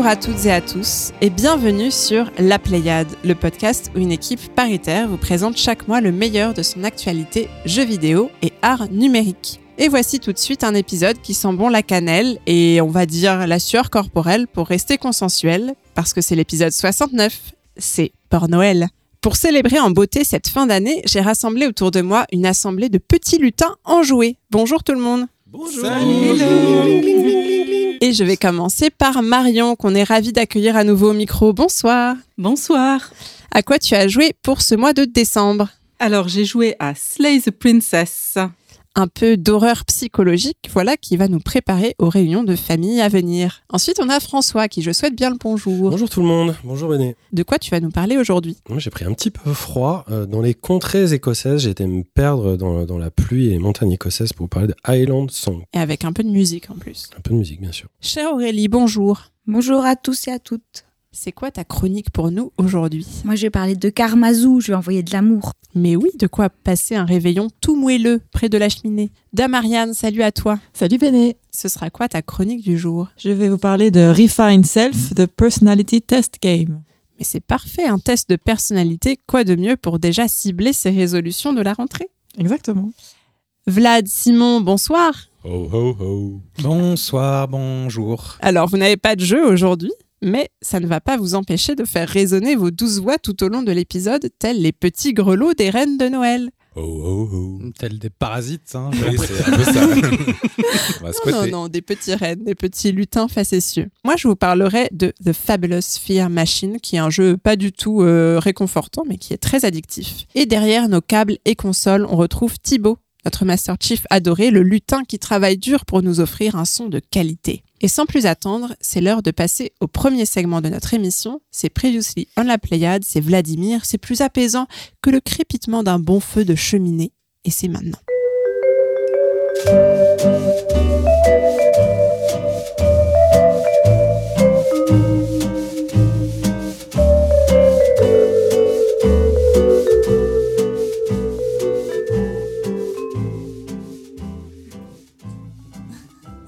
Bonjour à toutes et à tous et bienvenue sur La Pléiade, le podcast où une équipe paritaire vous présente chaque mois le meilleur de son actualité jeux vidéo et art numérique. Et voici tout de suite un épisode qui sent bon la cannelle et on va dire la sueur corporelle pour rester consensuel parce que c'est l'épisode 69, c'est pour Noël. Pour célébrer en beauté cette fin d'année, j'ai rassemblé autour de moi une assemblée de petits lutins enjoués. Bonjour tout le monde. Bonjour. Et je vais commencer par Marion, qu'on est ravi d'accueillir à nouveau au micro. Bonsoir. Bonsoir. À quoi tu as joué pour ce mois de décembre? Alors, j'ai joué à Slay the Princess. Un peu d'horreur psychologique, voilà, qui va nous préparer aux réunions de famille à venir. Ensuite, on a François, qui je souhaite bien le bonjour. Bonjour tout le monde. Bonjour Benet. De quoi tu vas nous parler aujourd'hui? Moi, J'ai pris un petit peu froid. Euh, Dans les contrées écossaises, j'ai été me perdre dans, dans la pluie et les montagnes écossaises pour vous parler de Highland Song. Et avec un peu de musique en plus. Un peu de musique, bien sûr. Chère Aurélie, bonjour. Bonjour à tous et à toutes. C'est quoi ta chronique pour nous aujourd'hui? Moi, je vais parler de Karmazou, je vais envoyer de l'amour. Mais oui, de quoi passer un réveillon tout moelleux près de la cheminée. Damariane, salut à toi. Salut Béné, Ce sera quoi ta chronique du jour? Je vais vous parler de Refine Self, the Personality Test Game. Mais c'est parfait, un test de personnalité, quoi de mieux pour déjà cibler ses résolutions de la rentrée? Exactement. Vlad, Simon, bonsoir. Ho ho ho. Bonsoir, bonjour. Alors, vous n'avez pas de jeu aujourd'hui, mais ça ne va pas vous empêcher de faire résonner vos douze voix tout au long de l'épisode, tels les petits grelots des reines de Noël. Ho ho ho. Tel des parasites, hein. Oui, c'est un peu ça. On va Non, non, des petits rennes, des petits lutins facétieux. Moi, je vous parlerai de The Fabulous Fear Machine, qui est un jeu pas du tout euh, réconfortant, mais qui est très addictif. Et derrière nos câbles et consoles, on retrouve Thibaut, notre Master Chief adoré, le lutin qui travaille dur pour nous offrir un son de qualité. Et sans plus attendre, c'est l'heure de passer au premier segment de notre émission. C'est Previously on la Pléiade, c'est Vladimir, c'est plus apaisant que le crépitement d'un bon feu de cheminée. Et c'est maintenant.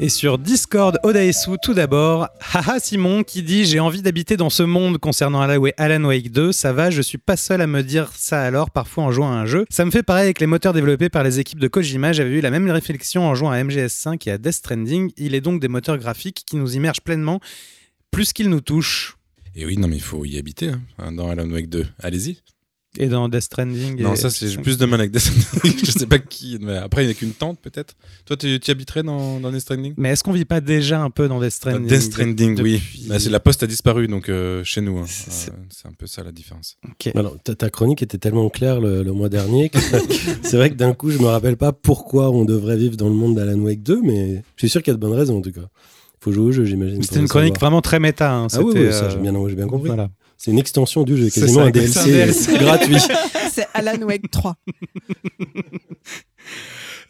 Et sur Discord, Odaesu, tout d'abord, haha Simon qui dit J'ai envie d'habiter dans ce monde concernant Alan Wake 2. Ça va, je suis pas seul à me dire ça alors, parfois en jouant à un jeu. Ça me fait pareil avec les moteurs développés par les équipes de Kojima. J'avais eu la même réflexion en jouant à MGS5 et à Death Stranding. Il est donc des moteurs graphiques qui nous immergent pleinement, plus qu'ils nous touchent. Et oui, non, mais il faut y habiter hein, dans Alan Wake 2. Allez-y. Et dans Death Stranding. Non, et- ça, c'est j'ai plus de mal avec Death Stranding. Je sais pas qui. mais après, il n'y a qu'une tente, peut-être. Toi, tu tu habiterais dans, dans Death Stranding? Mais est-ce qu'on vit pas déjà un peu dans Death Stranding Death Stranding, oui. Bah, c'est la poste a disparu, donc euh, chez nous. hein. C'est- Euh, C'est un peu ça la différence. Ok. Alors, ta, ta chronique était tellement claire le, le mois dernier que c'est vrai que d'un coup, je me rappelle pas pourquoi on devrait vivre dans le monde d'Alan Wake 2, mais je suis sûr qu'il y a de bonnes raisons en tout cas. faut jouer au jeu, j'imagine. C'était une chronique savoir. vraiment très méta. hein. Ah oui, C'était, oui, ça, euh, j'ai bien, compris. Voilà. C'est une extension du jeu, C'est quasiment ça, un DLC. gratuit. C'est Alan Wake 3.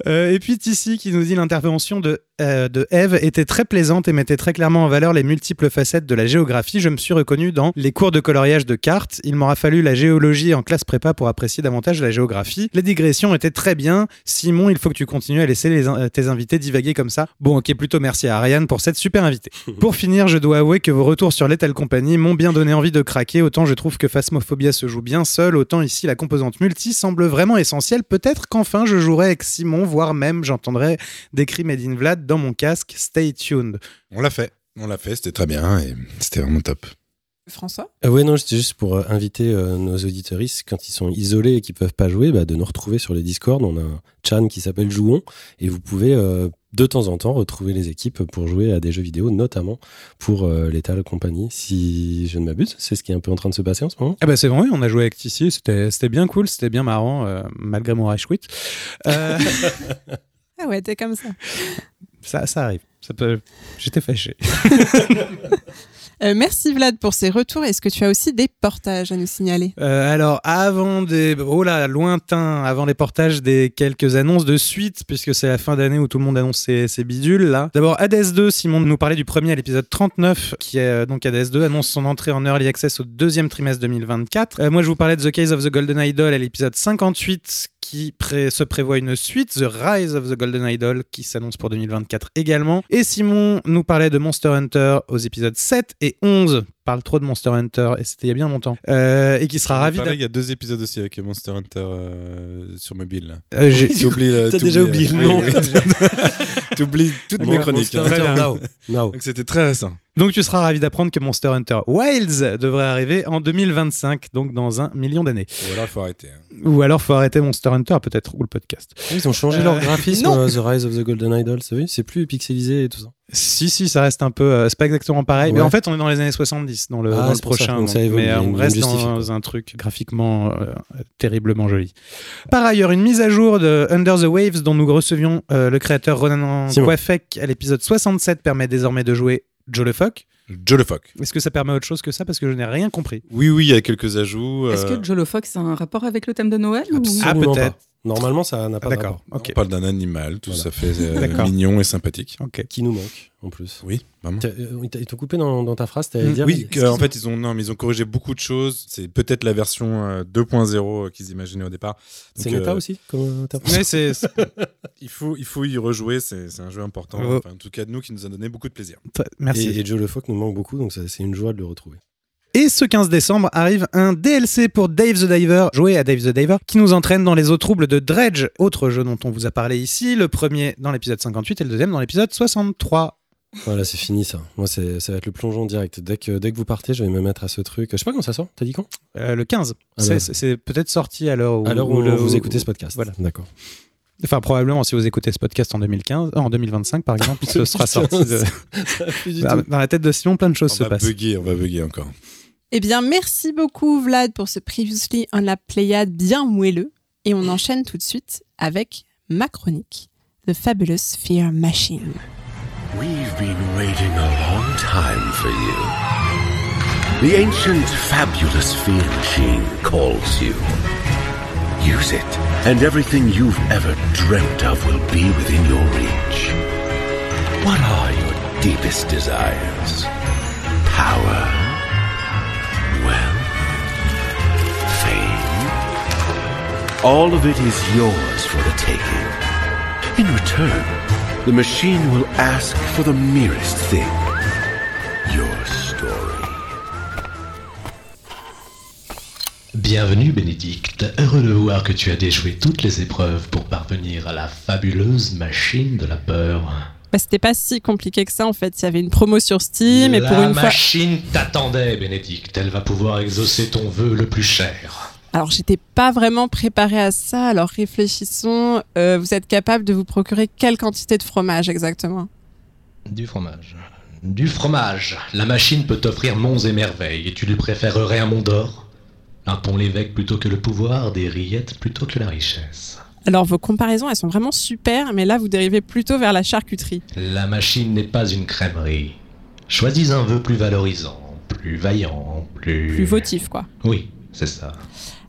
Euh, et puis Tissi qui nous dit l'intervention de, euh, de Eve était très plaisante et mettait très clairement en valeur les multiples facettes de la géographie. Je me suis reconnu dans les cours de coloriage de cartes. Il m'aura fallu la géologie en classe prépa pour apprécier davantage la géographie. Les digressions étaient très bien. Simon, il faut que tu continues à laisser les in- tes invités divaguer comme ça. Bon, ok, plutôt merci à Ariane pour cette super invitée. Pour finir, je dois avouer que vos retours sur Lethal Company m'ont bien donné envie de craquer. Autant je trouve que Phasmophobia se joue bien seul, autant ici la composante multi semble vraiment essentielle. Peut-être qu'enfin je jouerai avec Simon, voire même j'entendrai des cris Made in Vlad dans mon casque. Stay tuned. On l'a fait. On l'a fait, c'était très bien et c'était vraiment top. François Ah ouais, non, c'était juste pour euh, inviter euh, nos auditoristes, quand ils sont isolés et qu'ils peuvent pas jouer, bah, de nous retrouver sur les Discord. On a un chan qui s'appelle Jouons et vous pouvez euh, de temps en temps retrouver les équipes pour jouer à des jeux vidéo, notamment pour euh, Lethal Company, si je ne m'abuse. C'est ce qui est un peu en train de se passer en ce moment. Ah bah c'est vrai, on a joué avec Tissi, c'était c'était bien cool, c'était bien marrant, euh, malgré mon rage quit. Euh, Ah ouais, t'es comme ça. Ça, ça arrive. Ça peut... J'étais fâché. Euh, merci Vlad pour ces retours. Est-ce que tu as aussi des portages à nous signaler? Euh, alors, avant des. Oh là, lointain, avant les portages des quelques annonces de suite, puisque c'est la fin d'année où tout le monde annonce ses, ses bidules, là. D'abord, Hades 2, Simon nous parlait du premier à l'épisode 39, qui est euh, donc Hades 2, annonce son entrée en early access au deuxième trimestre 2024. Euh, moi, je vous parlais de The Case of the Golden Idol à l'épisode 58, qui se prévoit une suite, The Rise of the Golden Idol, qui s'annonce pour 2024 également. Et Simon nous parlait de Monster Hunter aux épisodes 7 et 11. Parle trop de Monster Hunter, et c'était il y a bien longtemps. Euh, et qui sera ravi Il y a deux épisodes aussi avec Monster Hunter euh, sur mobile. Euh, j'ai- T'as oublié, T'as déjà oublié le nom. T'oublies toutes mes chroniques. hein. Monster Hunter Now. Now. Donc c'était très récent. Donc tu seras ravi d'apprendre que Monster Hunter Wilds devrait arriver en 2025, donc dans un million d'années. Ou alors il faut arrêter. hein. Ou alors faut arrêter Monster Hunter peut-être, ou le podcast. Ils ont changé Euh, leur graphisme, non. The Rise of the Golden Idol, C'est plus pixelisé et tout ça. Si, si, ça reste un peu... euh, c'est pas exactement pareil, mais en fait on est dans les années 70 dans le, Ah, dans le c'est prochain. donc ça donc, évolue, mais euh, on reste dans un truc graphiquement euh, terriblement joli. Par ailleurs, une mise à jour de Under the Waves dont nous recevions euh, le créateur Ronan. Quafek à l'épisode 67 permet désormais de jouer Joe le Phoque. Joe le Phoque. Est-ce que ça permet autre chose que ça? Parce que je n'ai rien compris. Oui, oui, il y a quelques ajouts. Est-ce que Jolo Fox a un rapport avec le thème de Noël ou... Ah, peut-être. Normalement, ça n'a pas Ah, D'accord. On parle d'un animal, tout Voilà. ça fait euh, mignon et sympathique. Ok. Qui nous manque, en plus. Oui, vraiment. Euh, Ils t'ont coupé dans, dans ta phrase, t'allais Mm, dire Oui, en fait, ils ont, non, mais ils ont corrigé beaucoup de choses. C'est peut-être la version euh, 2.0 qu'ils imaginaient au départ. C'est méta euh, aussi comme Mais c'est c'est- Il faut, il faut y rejouer, c'est c'est un jeu important. Oh. Enfin, en tout cas, de nous, qui nous a donné beaucoup de plaisir. merci. Et, et Joe Le Phoque nous manque beaucoup, donc c'est une joie de le retrouver. Et ce 15 décembre arrive un DLC pour Dave the Diver, joué à Dave the Diver, qui nous entraîne dans les eaux troubles de Dredge, autre jeu dont on vous a parlé ici, le premier dans l'épisode 58 et le deuxième dans l'épisode 63. Voilà, c'est fini ça. Moi, c'est- ça va être le plongeon direct. Dès que, dès que vous partez, je vais me mettre à ce truc. Je sais pas quand ça sort, t'as dit quand? Euh, le 15. Ah C'est- bah. c'est c'est peut-être sorti à l'heure où, À l'heure où, le- vous écoutez ce podcast. Voilà. D'accord. Enfin, probablement, si vous écoutez ce podcast en 2015, euh, en 2025 par exemple, ce sera sorti. de- du dans, la tête de Simon, plein de choses On se va passent. bugger, on va bugger encore. Eh bien, merci beaucoup, Vlad, pour ce Previously on la Pléiade bien moelleux. Et on enchaîne tout de suite avec ma chronique, The Fabulous Fear Machine. We've been waiting a long time for you. The ancient fabulous fear machine calls you. Use it, and everything you've ever dreamt of will be within your reach. What are your deepest desires? Power? All of it is yours for the taking. In return, the machine will ask for the merest thing your story. Bienvenue Bénédicte, heureux de voir que tu as déjoué toutes les épreuves pour parvenir à la fabuleuse machine de la peur. Bah, c'était pas si compliqué que ça, en fait. Il y avait une promo sur Steam, et la pour une fois. machine t'attendait Bénédicte, elle va pouvoir exaucer ton vœu le plus cher. Alors, j'étais pas vraiment préparée à ça. Alors, réfléchissons. Euh, vous êtes capable de vous procurer quelle quantité de fromage exactement? Du fromage. Du fromage. La machine peut t'offrir monts et merveilles, et tu lui préférerais un mont d'or? Un pont l'évêque plutôt que le pouvoir, des rillettes plutôt que la richesse. Alors, vos comparaisons, elles sont vraiment super, mais là, vous dérivez plutôt vers la charcuterie. La machine n'est pas une crèmerie. Choisis un vœu plus valorisant, plus vaillant, plus... Plus votif, quoi. Oui, c'est ça.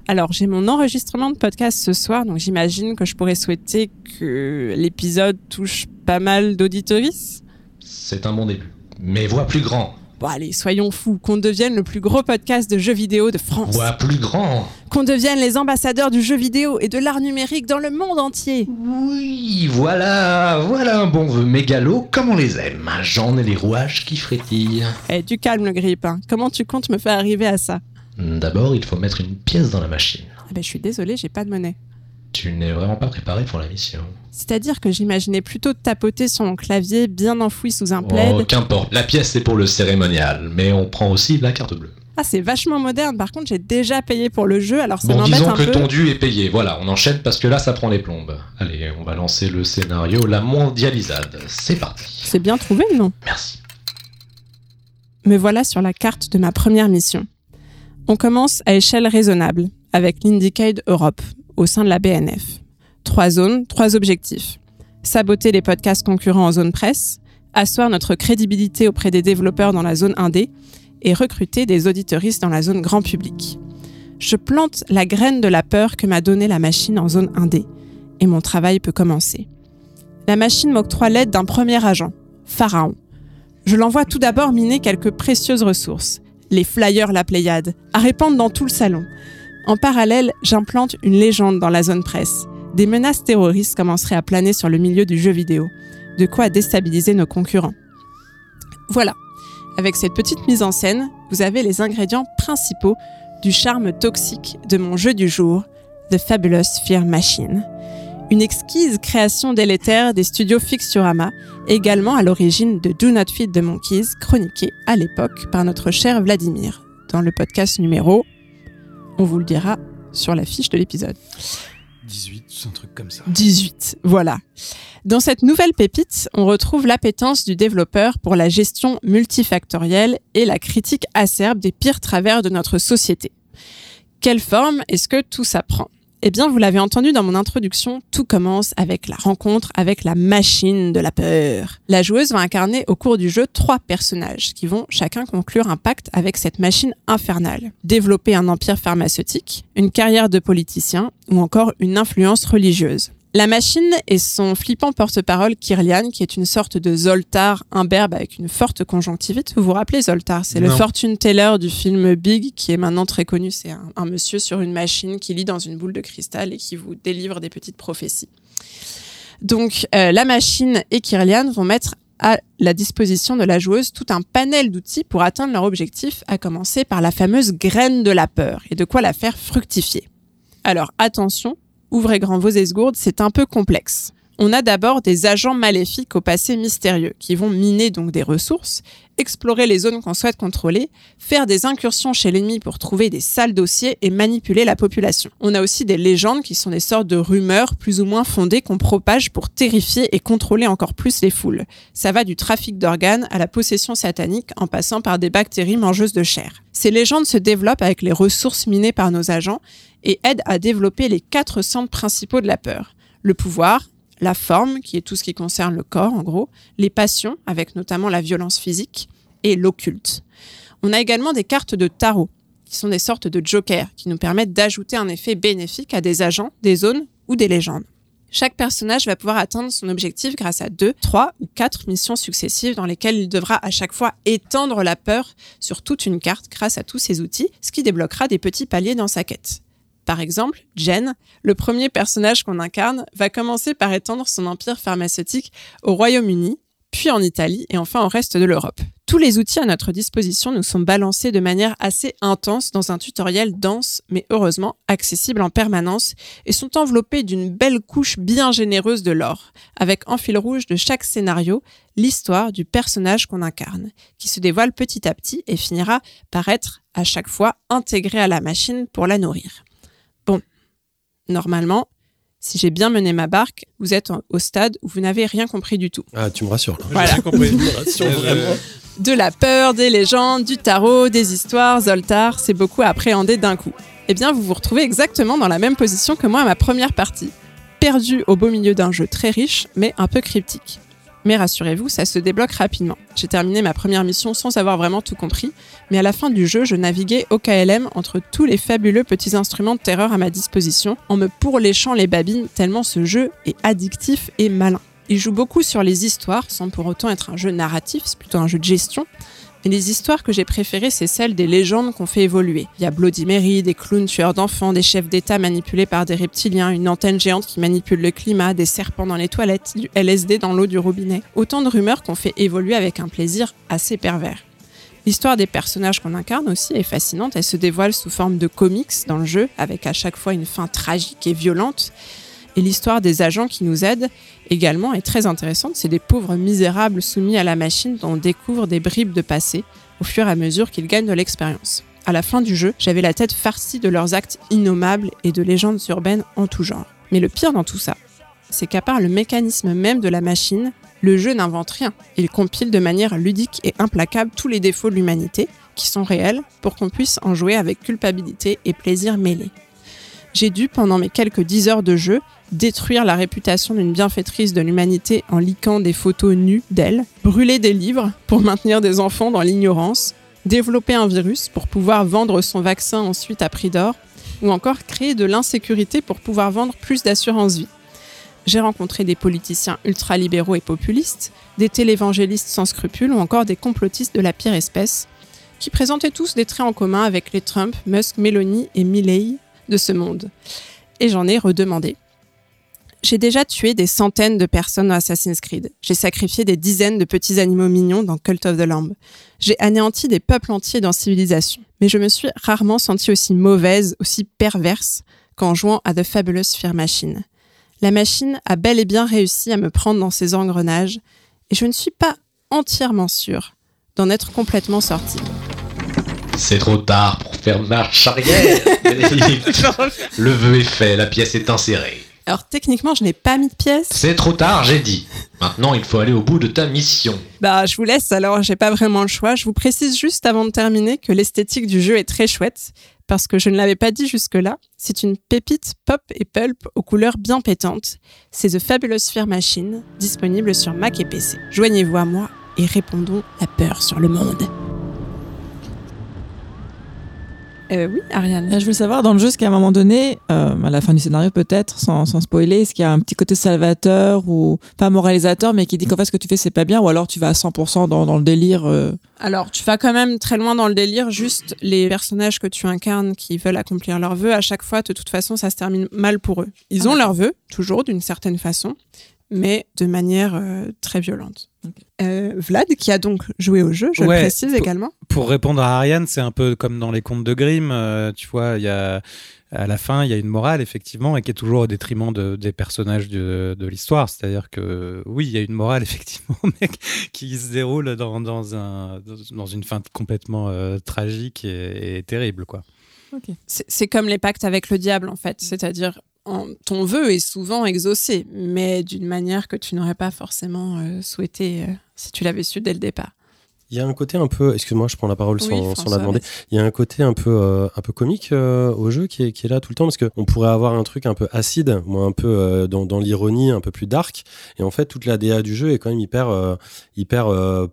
Alors, j'ai mon enregistrement de podcast ce soir, donc j'imagine que je pourrais souhaiter que l'épisode touche pas mal d'auditories. C'est un bon début. Mais vois plus grand. Bon, allez, soyons fous, qu'on devienne le plus gros podcast de jeux vidéo de France. Vois plus grand. Qu'on devienne les ambassadeurs du jeu vidéo et de l'art numérique dans le monde entier. Oui, voilà, voilà un bon vœu mégalo comme on les aime. J'en ai les rouages qui frétillent. Eh, du calme, le grippe. hein. Comment tu comptes me faire arriver à ça? D'abord, il faut mettre une pièce dans la machine. Ah ben, je suis désolée, j'ai pas de monnaie. Tu n'es vraiment pas préparé pour la mission. C'est-à-dire que j'imaginais plutôt tapoter sur mon clavier bien enfoui sous un plaid. Oh, qu'importe. La pièce, c'est pour le cérémonial, mais on prend aussi la carte bleue. Ah, c'est vachement moderne. Par contre, j'ai déjà payé pour le jeu, alors ça Bon, m'embête disons un que peu. ton dû est payé. Voilà, on enchaîne parce que là, ça prend les plombes. Allez, on va lancer le scénario La mondialisade. C'est parti. C'est bien trouvé, non? Merci. Me voilà sur la carte de ma première mission. On commence à échelle raisonnable, avec l'Indicade Europe, au sein de la BNF. Trois zones, trois objectifs. Saboter les podcasts concurrents en zone presse, asseoir notre crédibilité auprès des développeurs dans la zone 1D et recruter des auditeuristes dans la zone grand public. Je plante la graine de la peur que m'a donnée la machine en zone 1D et mon travail peut commencer. La machine m'octroie l'aide d'un premier agent, Pharaon. Je l'envoie tout d'abord miner quelques précieuses ressources, les flyers La Pléiade, à répandre dans tout le salon. En parallèle, j'implante une légende dans la zone presse, des menaces terroristes commenceraient à planer sur le milieu du jeu vidéo, de quoi déstabiliser nos concurrents. Voilà, avec cette petite mise en scène, vous avez les ingrédients principaux du charme toxique de mon jeu du jour, The Fabulous Fear Machine. Une exquise création délétère des studios Fixurama, également à l'origine de Do Not Feed the Monkeys, chroniqué à l'époque par notre cher Vladimir, dans le podcast numéro, on vous le dira sur la fiche de l'épisode. 18, un truc comme ça. 18, voilà. Dans cette nouvelle pépite, on retrouve l'appétence du développeur pour la gestion multifactorielle et la critique acerbe des pires travers de notre société. Quelle forme est-ce que tout ça prend? Eh bien, vous l'avez entendu dans mon introduction, tout commence avec la rencontre avec la machine de la peur. La joueuse va incarner au cours du jeu trois personnages qui vont chacun conclure un pacte avec cette machine infernale. Développer un empire pharmaceutique, une carrière de politicien ou encore une influence religieuse. La machine est son flippant porte-parole Kirlian, qui est une sorte de Zoltar imberbe avec une forte conjonctivite. Vous vous rappelez Zoltar? C'est le fortune teller du film Big, qui est maintenant très connu. C'est un, un monsieur sur une machine qui lit dans une boule de cristal et qui vous délivre des petites prophéties. Donc, euh, la machine et Kirlian vont mettre à la disposition de la joueuse tout un panel d'outils pour atteindre leur objectif, à commencer par la fameuse graine de la peur et de quoi la faire fructifier. Alors attention, ouvrez grand vos esgourdes, c'est un peu complexe. On a d'abord des agents maléfiques au passé mystérieux qui vont miner donc des ressources, explorer les zones qu'on souhaite contrôler, faire des incursions chez l'ennemi pour trouver des sales dossiers et manipuler la population. On a aussi des légendes qui sont des sortes de rumeurs plus ou moins fondées qu'on propage pour terrifier et contrôler encore plus les foules. Ça va du trafic d'organes à la possession satanique en passant par des bactéries mangeuses de chair. Ces légendes se développent avec les ressources minées par nos agents et aident à développer les quatre centres principaux de la peur. Le pouvoir, la forme, qui est tout ce qui concerne le corps en gros, les passions, avec notamment la violence physique, et l'occulte. On a également des cartes de tarot, qui sont des sortes de jokers, qui nous permettent d'ajouter un effet bénéfique à des agents, des zones ou des légendes. Chaque personnage va pouvoir atteindre son objectif grâce à deux, trois ou quatre missions successives dans lesquelles il devra à chaque fois étendre la peur sur toute une carte grâce à tous ces outils, ce qui débloquera des petits paliers dans sa quête. Par exemple, Jen, le premier personnage qu'on incarne, va commencer par étendre son empire pharmaceutique au Royaume-Uni, puis en Italie et enfin au reste de l'Europe. Tous les outils à notre disposition nous sont balancés de manière assez intense dans un tutoriel dense, mais heureusement accessible en permanence, et sont enveloppés d'une belle couche bien généreuse de lore, avec en fil rouge de chaque scénario l'histoire du personnage qu'on incarne, qui se dévoile petit à petit et finira par être à chaque fois intégré à la machine pour la nourrir. Normalement, si j'ai bien mené ma barque, vous êtes au stade où vous n'avez rien compris du tout. Ah, tu me rassures. là. Voilà. J'ai compris. Tu me rassures vraiment. De la peur, des légendes, du tarot, des histoires, Zoltar, c'est beaucoup à appréhender d'un coup. Eh bien, vous vous retrouvez exactement dans la même position que moi à ma première partie, perdu au beau milieu d'un jeu très riche, mais un peu cryptique. Mais rassurez-vous, ça se débloque rapidement. J'ai terminé ma première mission sans avoir vraiment tout compris, mais à la fin du jeu, je naviguais au KLM entre tous les fabuleux petits instruments de terreur à ma disposition, en me pourléchant les babines tellement ce jeu est addictif et malin. Il joue beaucoup sur les histoires, sans pour autant être un jeu narratif, c'est plutôt un jeu de gestion. Mais les histoires que j'ai préférées, c'est celles des légendes qu'on fait évoluer. Il y a Bloody Mary, des clowns tueurs d'enfants, des chefs d'État manipulés par des reptiliens, une antenne géante qui manipule le climat, des serpents dans les toilettes, du LSD dans l'eau du robinet. Autant de rumeurs qu'on fait évoluer avec un plaisir assez pervers. L'histoire des personnages qu'on incarne aussi est fascinante. Elle se dévoile sous forme de comics dans le jeu, avec à chaque fois une fin tragique et violente. Et l'histoire des agents qui nous aident également est très intéressante. C'est des pauvres misérables soumis à la machine dont on découvre des bribes de passé au fur et à mesure qu'ils gagnent de l'expérience. À la fin du jeu, j'avais la tête farcie de leurs actes innommables et de légendes urbaines en tout genre. Mais le pire dans tout ça, c'est qu'à part le mécanisme même de la machine, le jeu n'invente rien. Il compile de manière ludique et implacable tous les défauts de l'humanité, qui sont réels, pour qu'on puisse en jouer avec culpabilité et plaisir mêlés. J'ai dû, pendant mes quelques 10 heures de jeu, détruire la réputation d'une bienfaitrice de l'humanité en liquant des photos nues d'elle, brûler des livres pour maintenir des enfants dans l'ignorance, développer un virus pour pouvoir vendre son vaccin ensuite à prix d'or, ou encore créer de l'insécurité pour pouvoir vendre plus d'assurance vie. J'ai rencontré des politiciens ultralibéraux et populistes, des télévangélistes sans scrupules ou encore des complotistes de la pire espèce, qui présentaient tous des traits en commun avec les Trump, Musk, Meloni et Milley de ce monde. Et j'en ai redemandé. J'ai déjà tué des centaines de personnes dans Assassin's Creed. J'ai sacrifié des dizaines de petits animaux mignons dans Cult of the Lamb. J'ai anéanti des peuples entiers dans Civilisation. Mais je me suis rarement sentie aussi mauvaise, aussi perverse qu'en jouant à The Fabulous Fear Machine. La machine a bel et bien réussi à me prendre dans ses engrenages et je ne suis pas entièrement sûre d'en être complètement sortie. C'est trop tard pour faire marche arrière. Le vœu est fait, la pièce est insérée. Alors techniquement, je n'ai pas mis de pièce. C'est trop tard, j'ai dit. Maintenant, il faut aller au bout de ta mission. Bah, je vous laisse alors, j'ai pas vraiment le choix. Je vous précise juste avant de terminer que l'esthétique du jeu est très chouette parce que je ne l'avais pas dit jusque-là. C'est une pépite pop et pulp aux couleurs bien pétantes. C'est The Fabulous Fear Machine, disponible sur Mac et PC. Joignez-vous à moi et répondons la peur sur le monde. Euh, oui, Ariane. Là, je veux savoir, dans le jeu, est-ce qu'à un moment donné, euh, à la fin du scénario peut-être, sans, sans spoiler, est-ce qu'il y a un petit côté salvateur ou pas moralisateur, mais qui dit qu'en fait ce que tu fais c'est pas bien, ou alors tu vas à 100% dans, dans le délire euh, Alors, tu vas quand même très loin dans le délire. Juste les personnages que tu incarnes qui veulent accomplir leurs vœux, à chaque fois, de toute façon, ça se termine mal pour eux. Ils ont leurs vœux, toujours d'une certaine façon, mais de manière euh, très violente. Euh, Vlad, qui a donc joué au jeu, je Ouais, le précise également. Pour répondre à Ariane, c'est un peu comme dans les contes de Grimm. euh, tu vois, il y a à la fin, il y a une morale effectivement, et qui est toujours au détriment de- des personnages de, de l'histoire. C'est-à-dire que oui, il y a une morale effectivement, mais qui se déroule dans, dans un dans une fin complètement euh, tragique et, et terrible, quoi. C'est comme les pactes avec le diable, en fait. C'est-à-dire, ton vœu est souvent exaucé, mais d'une manière que tu n'aurais pas forcément euh, souhaité euh, si tu l'avais su dès le départ. Il y a un côté un peu, excuse-moi, je prends la parole Oui, sans, la demander. Il y a un côté un peu, euh, un peu comique euh, au jeu qui est, qui est là tout le temps parce qu'on pourrait avoir un truc un peu acide, ou un peu euh, dans, dans l'ironie, un peu plus dark. Et en fait, toute la DA du jeu est quand même hyper, hyper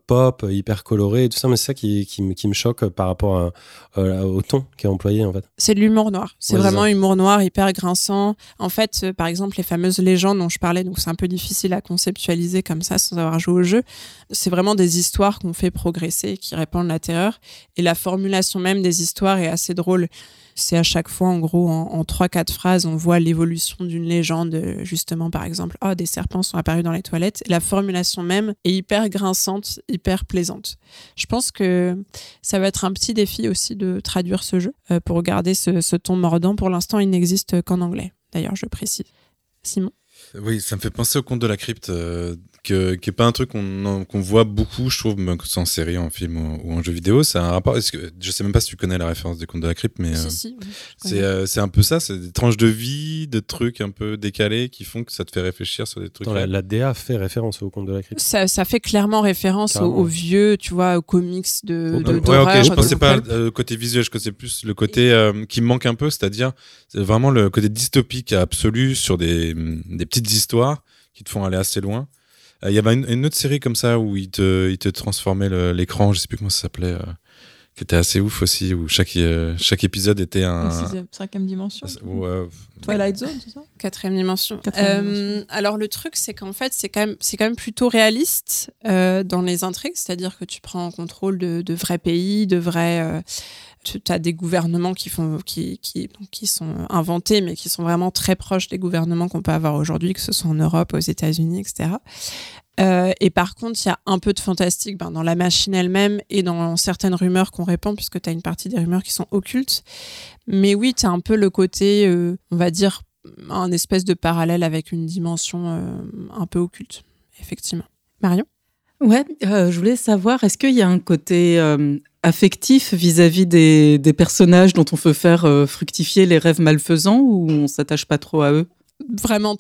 pop, hyper coloré et tout ça. Mais c'est ça qui, qui, me- qui me choque par rapport à, au ton qui est employé en fait. C'est de l'humour noir. C'est Ouais, vraiment humour noir, hyper grinçant. En fait, par exemple, les fameuses légendes dont je parlais, donc c'est un peu difficile à conceptualiser comme ça sans avoir joué au jeu. C'est vraiment des histoires qu'on fait progresser, qui répandent la terreur. Et la formulation même des histoires est assez drôle. C'est à chaque fois, en gros, en, en 3-4 phrases, on voit l'évolution d'une légende. euh, Justement, par exemple, oh, des serpents sont apparus dans les toilettes. Et la formulation même est hyper grinçante, hyper plaisante. Je pense que ça va être un petit défi aussi de traduire ce jeu euh, pour garder ce, ce ton mordant. Pour l'instant, il n'existe qu'en anglais. D'ailleurs, je précise. Simon? Oui, ça me fait penser au conte de la crypte, euh, que, qui est pas un truc qu'on qu'on voit beaucoup, je trouve, que ce soit en série, en film ou, ou en jeu vidéo. C'est un rapport. Est-ce que, je sais même pas si tu connais la référence des contes de la crypte, mais euh, Si, oui, c'est connais. euh, c'est un peu ça. C'est des tranches de vie, de trucs un peu décalés qui font que ça te fait réfléchir sur des trucs. Attends, la, la DA fait référence au conte de la crypte. Ça, ça fait clairement référence aux, aux vieux, tu vois, aux comics de, de ouais, ok, je pensais pas pulp. euh, côté visuel, je pensais plus le côté euh, qui me manque un peu, c'est-à-dire c'est vraiment le côté dystopique absolu sur des, des petites histoires qui te font aller assez loin. Euh, Il y avait une, une autre série comme ça où il te, il te transformait l'écran, je sais plus comment ça s'appelait, euh, qui était assez ouf aussi, où chaque, euh, chaque épisode était un. une sixième, cinquième dimension. euh, Twilight Zone, c'est ça? Quatrième dimension. Quatrième Euh, alors le truc, c'est qu'en fait, c'est quand même, c'est quand même plutôt réaliste euh, dans les intrigues, c'est-à-dire que tu prends en contrôle de, de vrais pays, de vrais. Tu as des gouvernements qui font, qui, qui, qui sont inventés, mais qui sont vraiment très proches des gouvernements qu'on peut avoir aujourd'hui, que ce soit en Europe, aux États-Unis, etc. Euh, et par contre, il y a un peu de fantastique ben, dans la machine elle-même et dans certaines rumeurs qu'on répand, puisque tu as une partie des rumeurs qui sont occultes. Mais oui, tu as un peu le côté, euh, on va dire, un espèce de parallèle avec une dimension euh, un peu occulte, effectivement. Marion? Ouais, je voulais savoir, est-ce qu'il y a un côté affectif vis-à-vis des, des personnages dont on peut faire euh, fructifier les rêves malfaisants ou on s'attache pas trop à eux? Vraiment,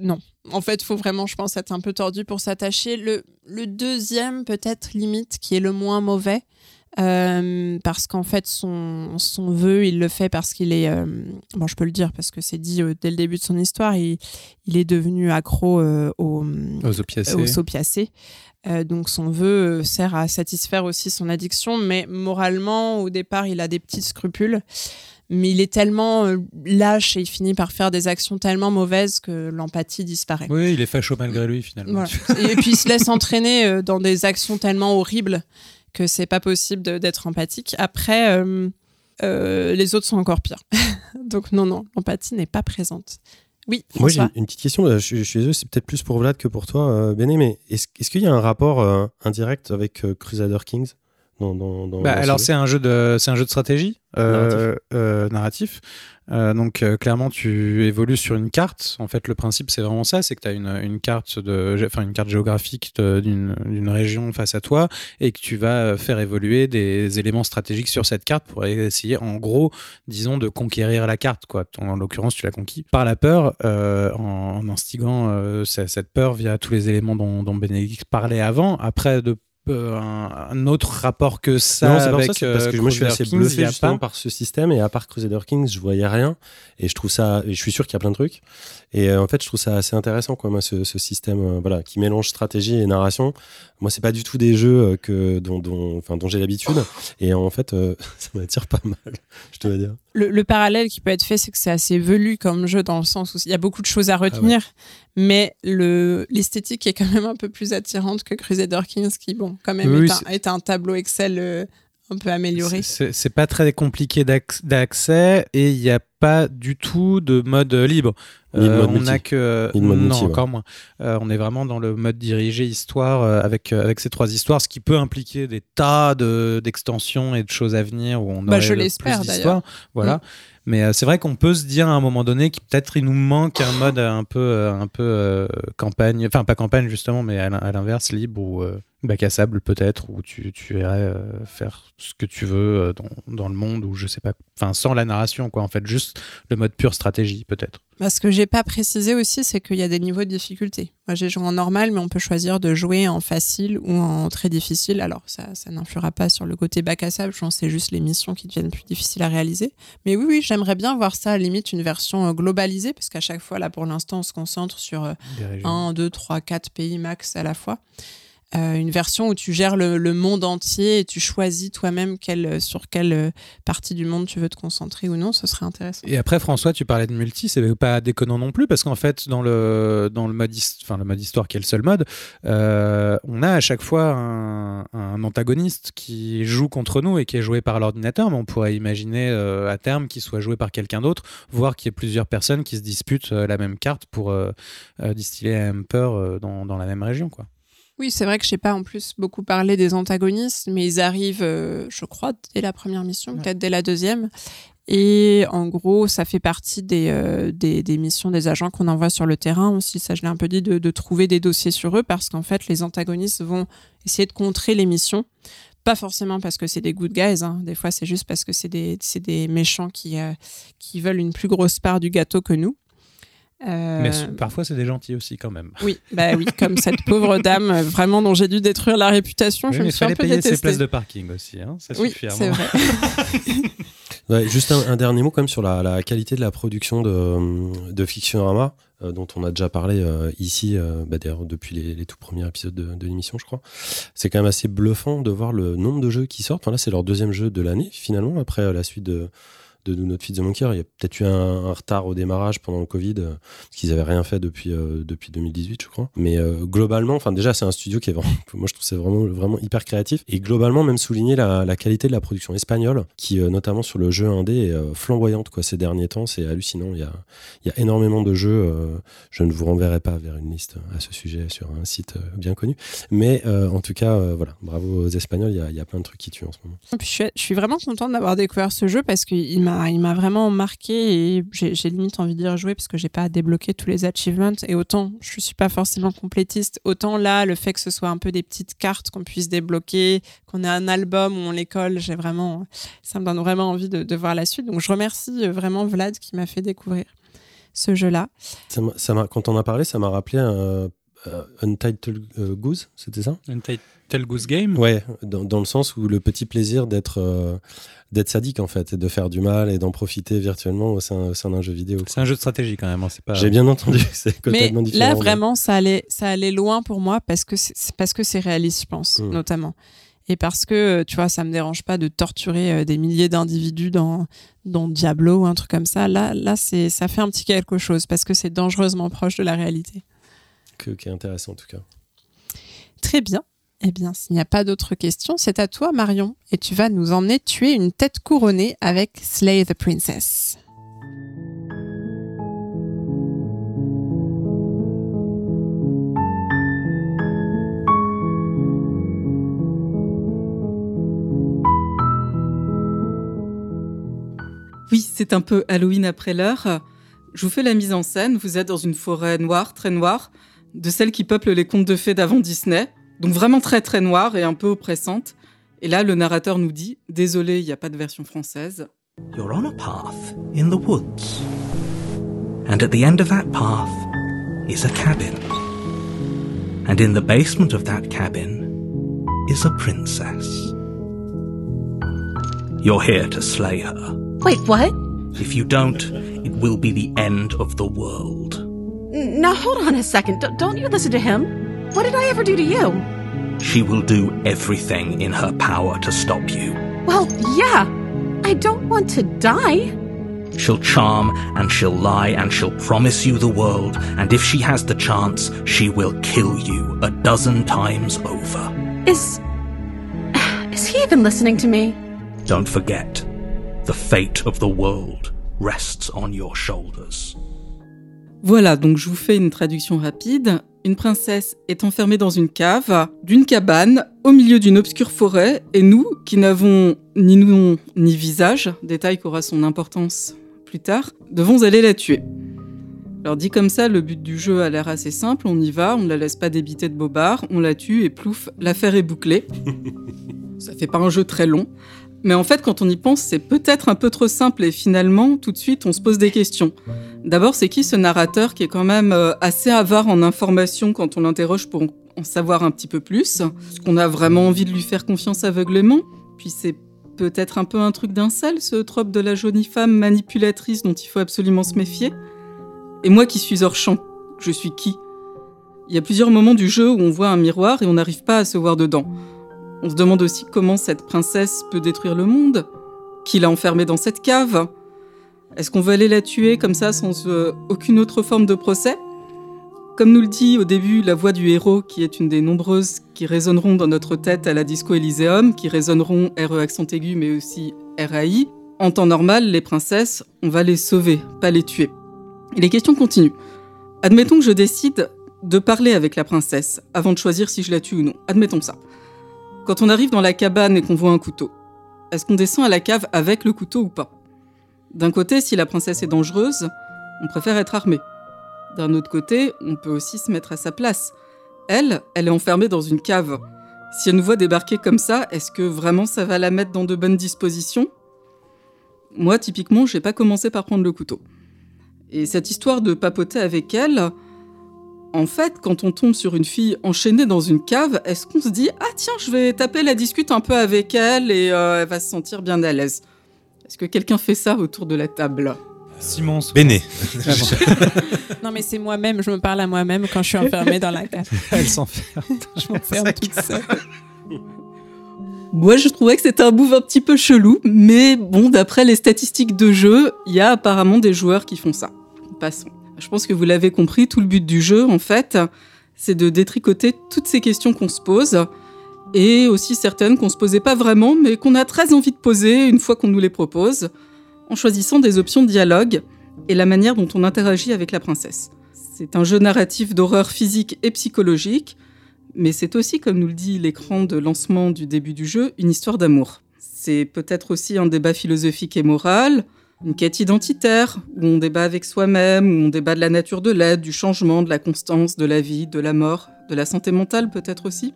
non. En fait, il faut vraiment, je pense, être un peu tordu pour s'attacher. Le, le deuxième, peut-être, limite, qui est le moins mauvais, euh, parce qu'en fait, son, son vœu, il le fait parce qu'il est... euh, bon, je peux le dire, parce que c'est dit euh, dès le début de son histoire, il, il est devenu accro euh, au, Aux opiacés. aux opiacés. Euh, donc son vœu euh, sert à satisfaire aussi son addiction, mais moralement, au départ, il a des petits scrupules. Mais il est tellement euh, lâche et il finit par faire des actions tellement mauvaises que l'empathie disparaît. Oui, il est facho malgré lui finalement. Voilà. Et puis il se laisse entraîner dans des actions tellement horribles que c'est pas possible d'être empathique. Après, euh, euh, les autres sont encore pires. Donc non, non, l'empathie n'est pas présente. Oui, Moi, j'ai une, une petite question. Je, suis désolé, c'est peut-être plus pour Vlad que pour toi, euh, Béné, mais est-ce est-ce qu'il y a un rapport euh, indirect avec euh, Crusader Kings? Dans, dans, dans- Bah, alors c'est un jeu de c'est un jeu de stratégie euh, euh, narratif. Euh, donc euh, clairement tu évolues sur une carte. En fait le principe c'est vraiment ça, c'est que tu as une, une carte de enfin une carte géographique d'une région face à toi et que tu vas faire évoluer des éléments stratégiques sur cette carte pour essayer en gros disons de conquérir la carte quoi. En l'occurrence tu l'as conquis par la peur euh, en, en instigant ce- cette peur via tous les éléments dont, dont Bénédicte parlait avant. Après de un, un autre rapport que ça non, avec ça, parce euh, que moi je suis assez Kings, bluffé justement pas. par ce système et à part Crusader Kings, je voyais rien et je trouve ça, et je suis sûr qu'il y a plein de trucs et euh, en fait je trouve ça assez intéressant quoi, moi ce, ce système euh, voilà qui mélange stratégie et narration. Moi c'est pas du tout des jeux euh, que dont dont, enfin, dont j'ai l'habitude et en fait euh, ça m'attire pas mal, je te dire. Le, le parallèle qui peut être fait, c'est que c'est assez velu comme jeu dans le sens où il y a beaucoup de choses à retenir, mais le l'esthétique est quand même un peu plus attirante que Crusader Kings, qui bon, quand même Oui, est, un, c'est- est un tableau Excel euh, un peu amélioré. C'est c'est pas très compliqué d'acc- d'accès et il n'y a pas du tout de mode libre. Euh, on multi. a que non multi, ouais. encore moins. Euh, on est vraiment dans le mode dirigé histoire euh, avec euh, avec ces trois histoires, ce qui peut impliquer des tas de d'extensions et de choses à venir où on Bah, aurait je le l'espère, plus d'histoires. Voilà. Mm. Mais euh, c'est vrai qu'on peut se dire à un moment donné qu'il peut-être il nous manque un mode un peu euh, un peu euh, campagne, enfin pas campagne justement, mais à l'in- à l'inverse libre ou euh, bac à sable peut-être où tu tu irais euh, faire ce que tu veux euh, dans, dans le monde ou je sais pas, enfin sans la narration quoi en fait juste le mode pure stratégie peut-être. Bah, ce que j'ai pas précisé aussi, c'est qu'il y a des niveaux de difficulté. Moi, j'ai joué en normal, mais on peut choisir de jouer en facile ou en très difficile. Alors, ça, ça n'influera pas sur le côté bac à sable. Je pense que c'est juste les missions qui deviennent plus difficiles à réaliser. Mais oui, oui, j'aimerais bien voir ça, à limite, une version euh, globalisée, parce qu'à chaque fois, là, pour l'instant, on se concentre sur euh, Des régions. 1, 2, 3, 4 pays max à la fois. Euh, une version où tu gères le, monde entier et tu choisis toi-même euh, sur quelle euh, partie du monde tu veux te concentrer ou non, ce serait intéressant. Et après, François, tu parlais de multi, c'est pas déconnant non plus, parce qu'en fait, dans le, dans le, mode, histoire qui est le seul mode, on a à chaque fois un, antagoniste qui joue contre nous et qui est joué par l'ordinateur, mais on pourrait imaginer à terme qu'il soit joué par quelqu'un d'autre, voire qu'il y ait plusieurs personnes qui se disputent la même carte pour distiller la même peur dans, dans la même région. Quoi. Oui, c'est vrai que je sais pas en plus beaucoup parlé des antagonistes, mais ils arrivent, euh, je crois, dès la première mission, peut-être dès la deuxième. Et en gros, ça fait partie des, euh, des, des missions des agents qu'on envoie sur le terrain aussi. Ça, je l'ai un peu dit, de, de trouver des dossiers sur eux parce qu'en fait, les antagonistes vont essayer de contrer les missions. Pas forcément parce que c'est des good guys, hein. des fois c'est juste parce que c'est des, des méchants qui, euh, qui veulent une plus grosse part du gâteau que nous. Euh, Mais parfois, c'est des gentils aussi quand même. oui, bah oui, comme cette pauvre dame, euh, vraiment dont j'ai dû détruire la réputation, Oui, je mais me suis un peu payer détestée. ses places de parking aussi, hein, ça Oui, suffit à un c'est moment. vrai. Ouais, juste un, un dernier mot quand même sur la, la qualité de la production de, de Fictionorama, euh, dont on a déjà parlé euh, ici, euh, bah, d'ailleurs depuis les, les tout premiers épisodes de, de l'émission, je crois. C'est quand même assez bluffant de voir le nombre de jeux qui sortent. Enfin, là, c'est leur deuxième jeu de l'année, finalement, après euh, la suite de, de Do Not Feed the Monkey. Il y a peut-être eu un, retard au démarrage pendant le Covid, euh, parce qu'ils avaient rien fait depuis, euh, depuis 2018, je crois. Mais euh, globalement, enfin déjà, c'est un studio qui est vraiment, moi je trouve c'est vraiment, vraiment hyper créatif. Et globalement, même souligner la, la qualité de la production espagnole, qui notamment sur le jeu indé est flamboyante quoi, ces derniers temps. C'est hallucinant. Il y a, il y a énormément de jeux. je ne vous renverrai pas vers une liste à ce sujet sur un site bien connu. Mais en tout cas, voilà, bravo aux Espagnols. Il y, a, plein de trucs qui tuent en ce moment. Je, suis, vraiment contente d'avoir découvert ce jeu parce qu'il m'a, il m'a vraiment marqué et j'ai, j'ai limite envie d'y rejouer parce que j'ai pas débloqué tous les achievements. Et autant je suis pas forcément complétiste, autant là, le fait que ce soit un peu des petites cartes qu'on puisse débloquer, qu'on ait un album où on les colle, j'ai vraiment, ça me donne vraiment envie de, de voir la suite. Donc je remercie euh, vraiment Vlad qui m'a fait découvrir ce jeu-là. Ça m'a- ça m'a- quand on a parlé, ça m'a rappelé un euh, Untitled euh, Goose, c'était ça? Une Tel Goose Game? Ouais, dans, dans le sens où le petit plaisir d'être euh, d'être sadique en fait, et de faire du mal et d'en profiter virtuellement au sein, au sein d'un jeu vidéo. C'est un jeu de stratégie quand même, hein, c'est pas. J'ai bien entendu, c'est Mais complètement différent. là, mais- vraiment, ça allait, ça allait loin pour moi parce que c'est c'est parce que c'est réaliste, je pense, Mm. notamment. Et parce que, tu vois, ça me dérange pas de torturer euh, des milliers d'individus dans, dans Diablo ou un truc comme ça. Là, là c'est, ça fait un petit quelque chose parce que c'est dangereusement proche de la réalité. que- qui est intéressant en tout cas. Très bien. Eh bien, s'il n'y a pas d'autres questions, c'est à toi, Marion, et tu vas nous emmener tuer une tête couronnée avec Slay the Princess. Oui, c'est un peu Halloween après l'heure. Je vous fais la mise en scène. Vous êtes dans une forêt noire, très noire, de celle qui peuplent les contes de fées d'avant Disney. Donc vraiment très très noire et un peu oppressante. Et là, le narrateur nous dit Désolé, il n'y a pas de version française. You're on a path in the woods. And at the end of that path is a cabin. And in the basement of that cabin is a princess. You're here to slay her. Wait, what? If you don't, it will be the end of the world. Now hold on a second. D- don't you listen to him? What did I ever do to you? She will do everything in her power to stop you. Well, yeah. I don't want to die. She'll charm and she'll lie and she'll promise you the world, and if she has the chance, she will kill you a dozen times over. Is. Is he even listening to me? Don't forget, the fate of the world rests on your shoulders. Voilà, donc je vous fais une traduction rapide. Une princesse est enfermée dans une cave, d'une cabane, au milieu d'une obscure forêt, et nous, qui n'avons ni nom ni visage, détail qui aura son importance plus tard, devons aller la tuer. Alors dit comme ça, le but du jeu a l'air assez simple, on y va, on ne la laisse pas débiter de bobards, on la tue et plouf, l'affaire est bouclée. ça fait pas un jeu très long. Mais en fait, quand on y pense, c'est peut-être un peu trop simple et finalement, tout de suite, on se pose des questions. D'abord, c'est qui ce narrateur qui est quand même euh, assez avare en informations quand on l'interroge pour en savoir un petit peu plus? Est-ce qu'on a vraiment envie de lui faire confiance aveuglément? Puis c'est peut-être un peu un truc d'un sel, ce trope de la jolie femme manipulatrice dont il faut absolument se méfier? Et moi qui suis hors champ, je suis qui? Il y a plusieurs moments du jeu où on voit un miroir et on n'arrive pas à se voir dedans. On se demande aussi comment cette princesse peut détruire le monde, qui l'a enfermée dans cette cave. Est-ce qu'on veut aller la tuer comme ça sans euh, aucune autre forme de procès? Comme nous le dit au début la voix du héros, qui est une des nombreuses qui résonneront dans notre tête à la Disco Elyséum, qui résonneront RE accent aigu mais aussi RAI, en temps normal, les princesses, on va les sauver, pas les tuer. Et les questions continuent. Admettons que je décide de parler avec la princesse avant de choisir si je la tue ou non. Admettons ça. Quand on arrive dans la cabane et qu'on voit un couteau, est-ce qu'on descend à la cave avec le couteau ou pas? D'un côté, si la princesse est dangereuse, on préfère être armé. D'un autre côté, on peut aussi se mettre à sa place. Elle, elle est enfermée dans une cave. Si elle nous voit débarquer comme ça, est-ce que vraiment ça va la mettre dans de bonnes dispositions? Moi, typiquement, j'ai pas commencé par prendre le couteau. Et cette histoire de papoter avec elle, en fait, quand on tombe sur une fille enchaînée dans une cave, est-ce qu'on se dit Ah tiens, je vais taper la discute un peu avec elle et euh, elle va se sentir bien à l'aise Est-ce que quelqu'un fait ça autour de la table? Simon. Béné. Non, mais c'est moi-même, je me parle à moi-même quand je suis enfermée dans la cave. Elle s'enferme. Je m'enferme toute seule. Moi, je trouvais que c'était un move un petit peu chelou, mais bon, d'après les statistiques de jeu, il y a apparemment des joueurs qui font ça. Passons. Je pense que vous l'avez compris, tout le but du jeu, en fait, c'est de détricoter toutes ces questions qu'on se pose, et aussi certaines qu'on se posait pas vraiment, mais qu'on a très envie de poser une fois qu'on nous les propose, en choisissant des options de dialogue et la manière dont on interagit avec la princesse. C'est un jeu narratif d'horreur physique et psychologique, mais c'est aussi, comme nous le dit l'écran de lancement du début du jeu, une histoire d'amour. C'est peut-être aussi un débat philosophique et moral, une quête identitaire, où on débat avec soi-même, où on débat de la nature de l'aide, du changement, de la constance, de la vie, de la mort, de la santé mentale peut-être aussi.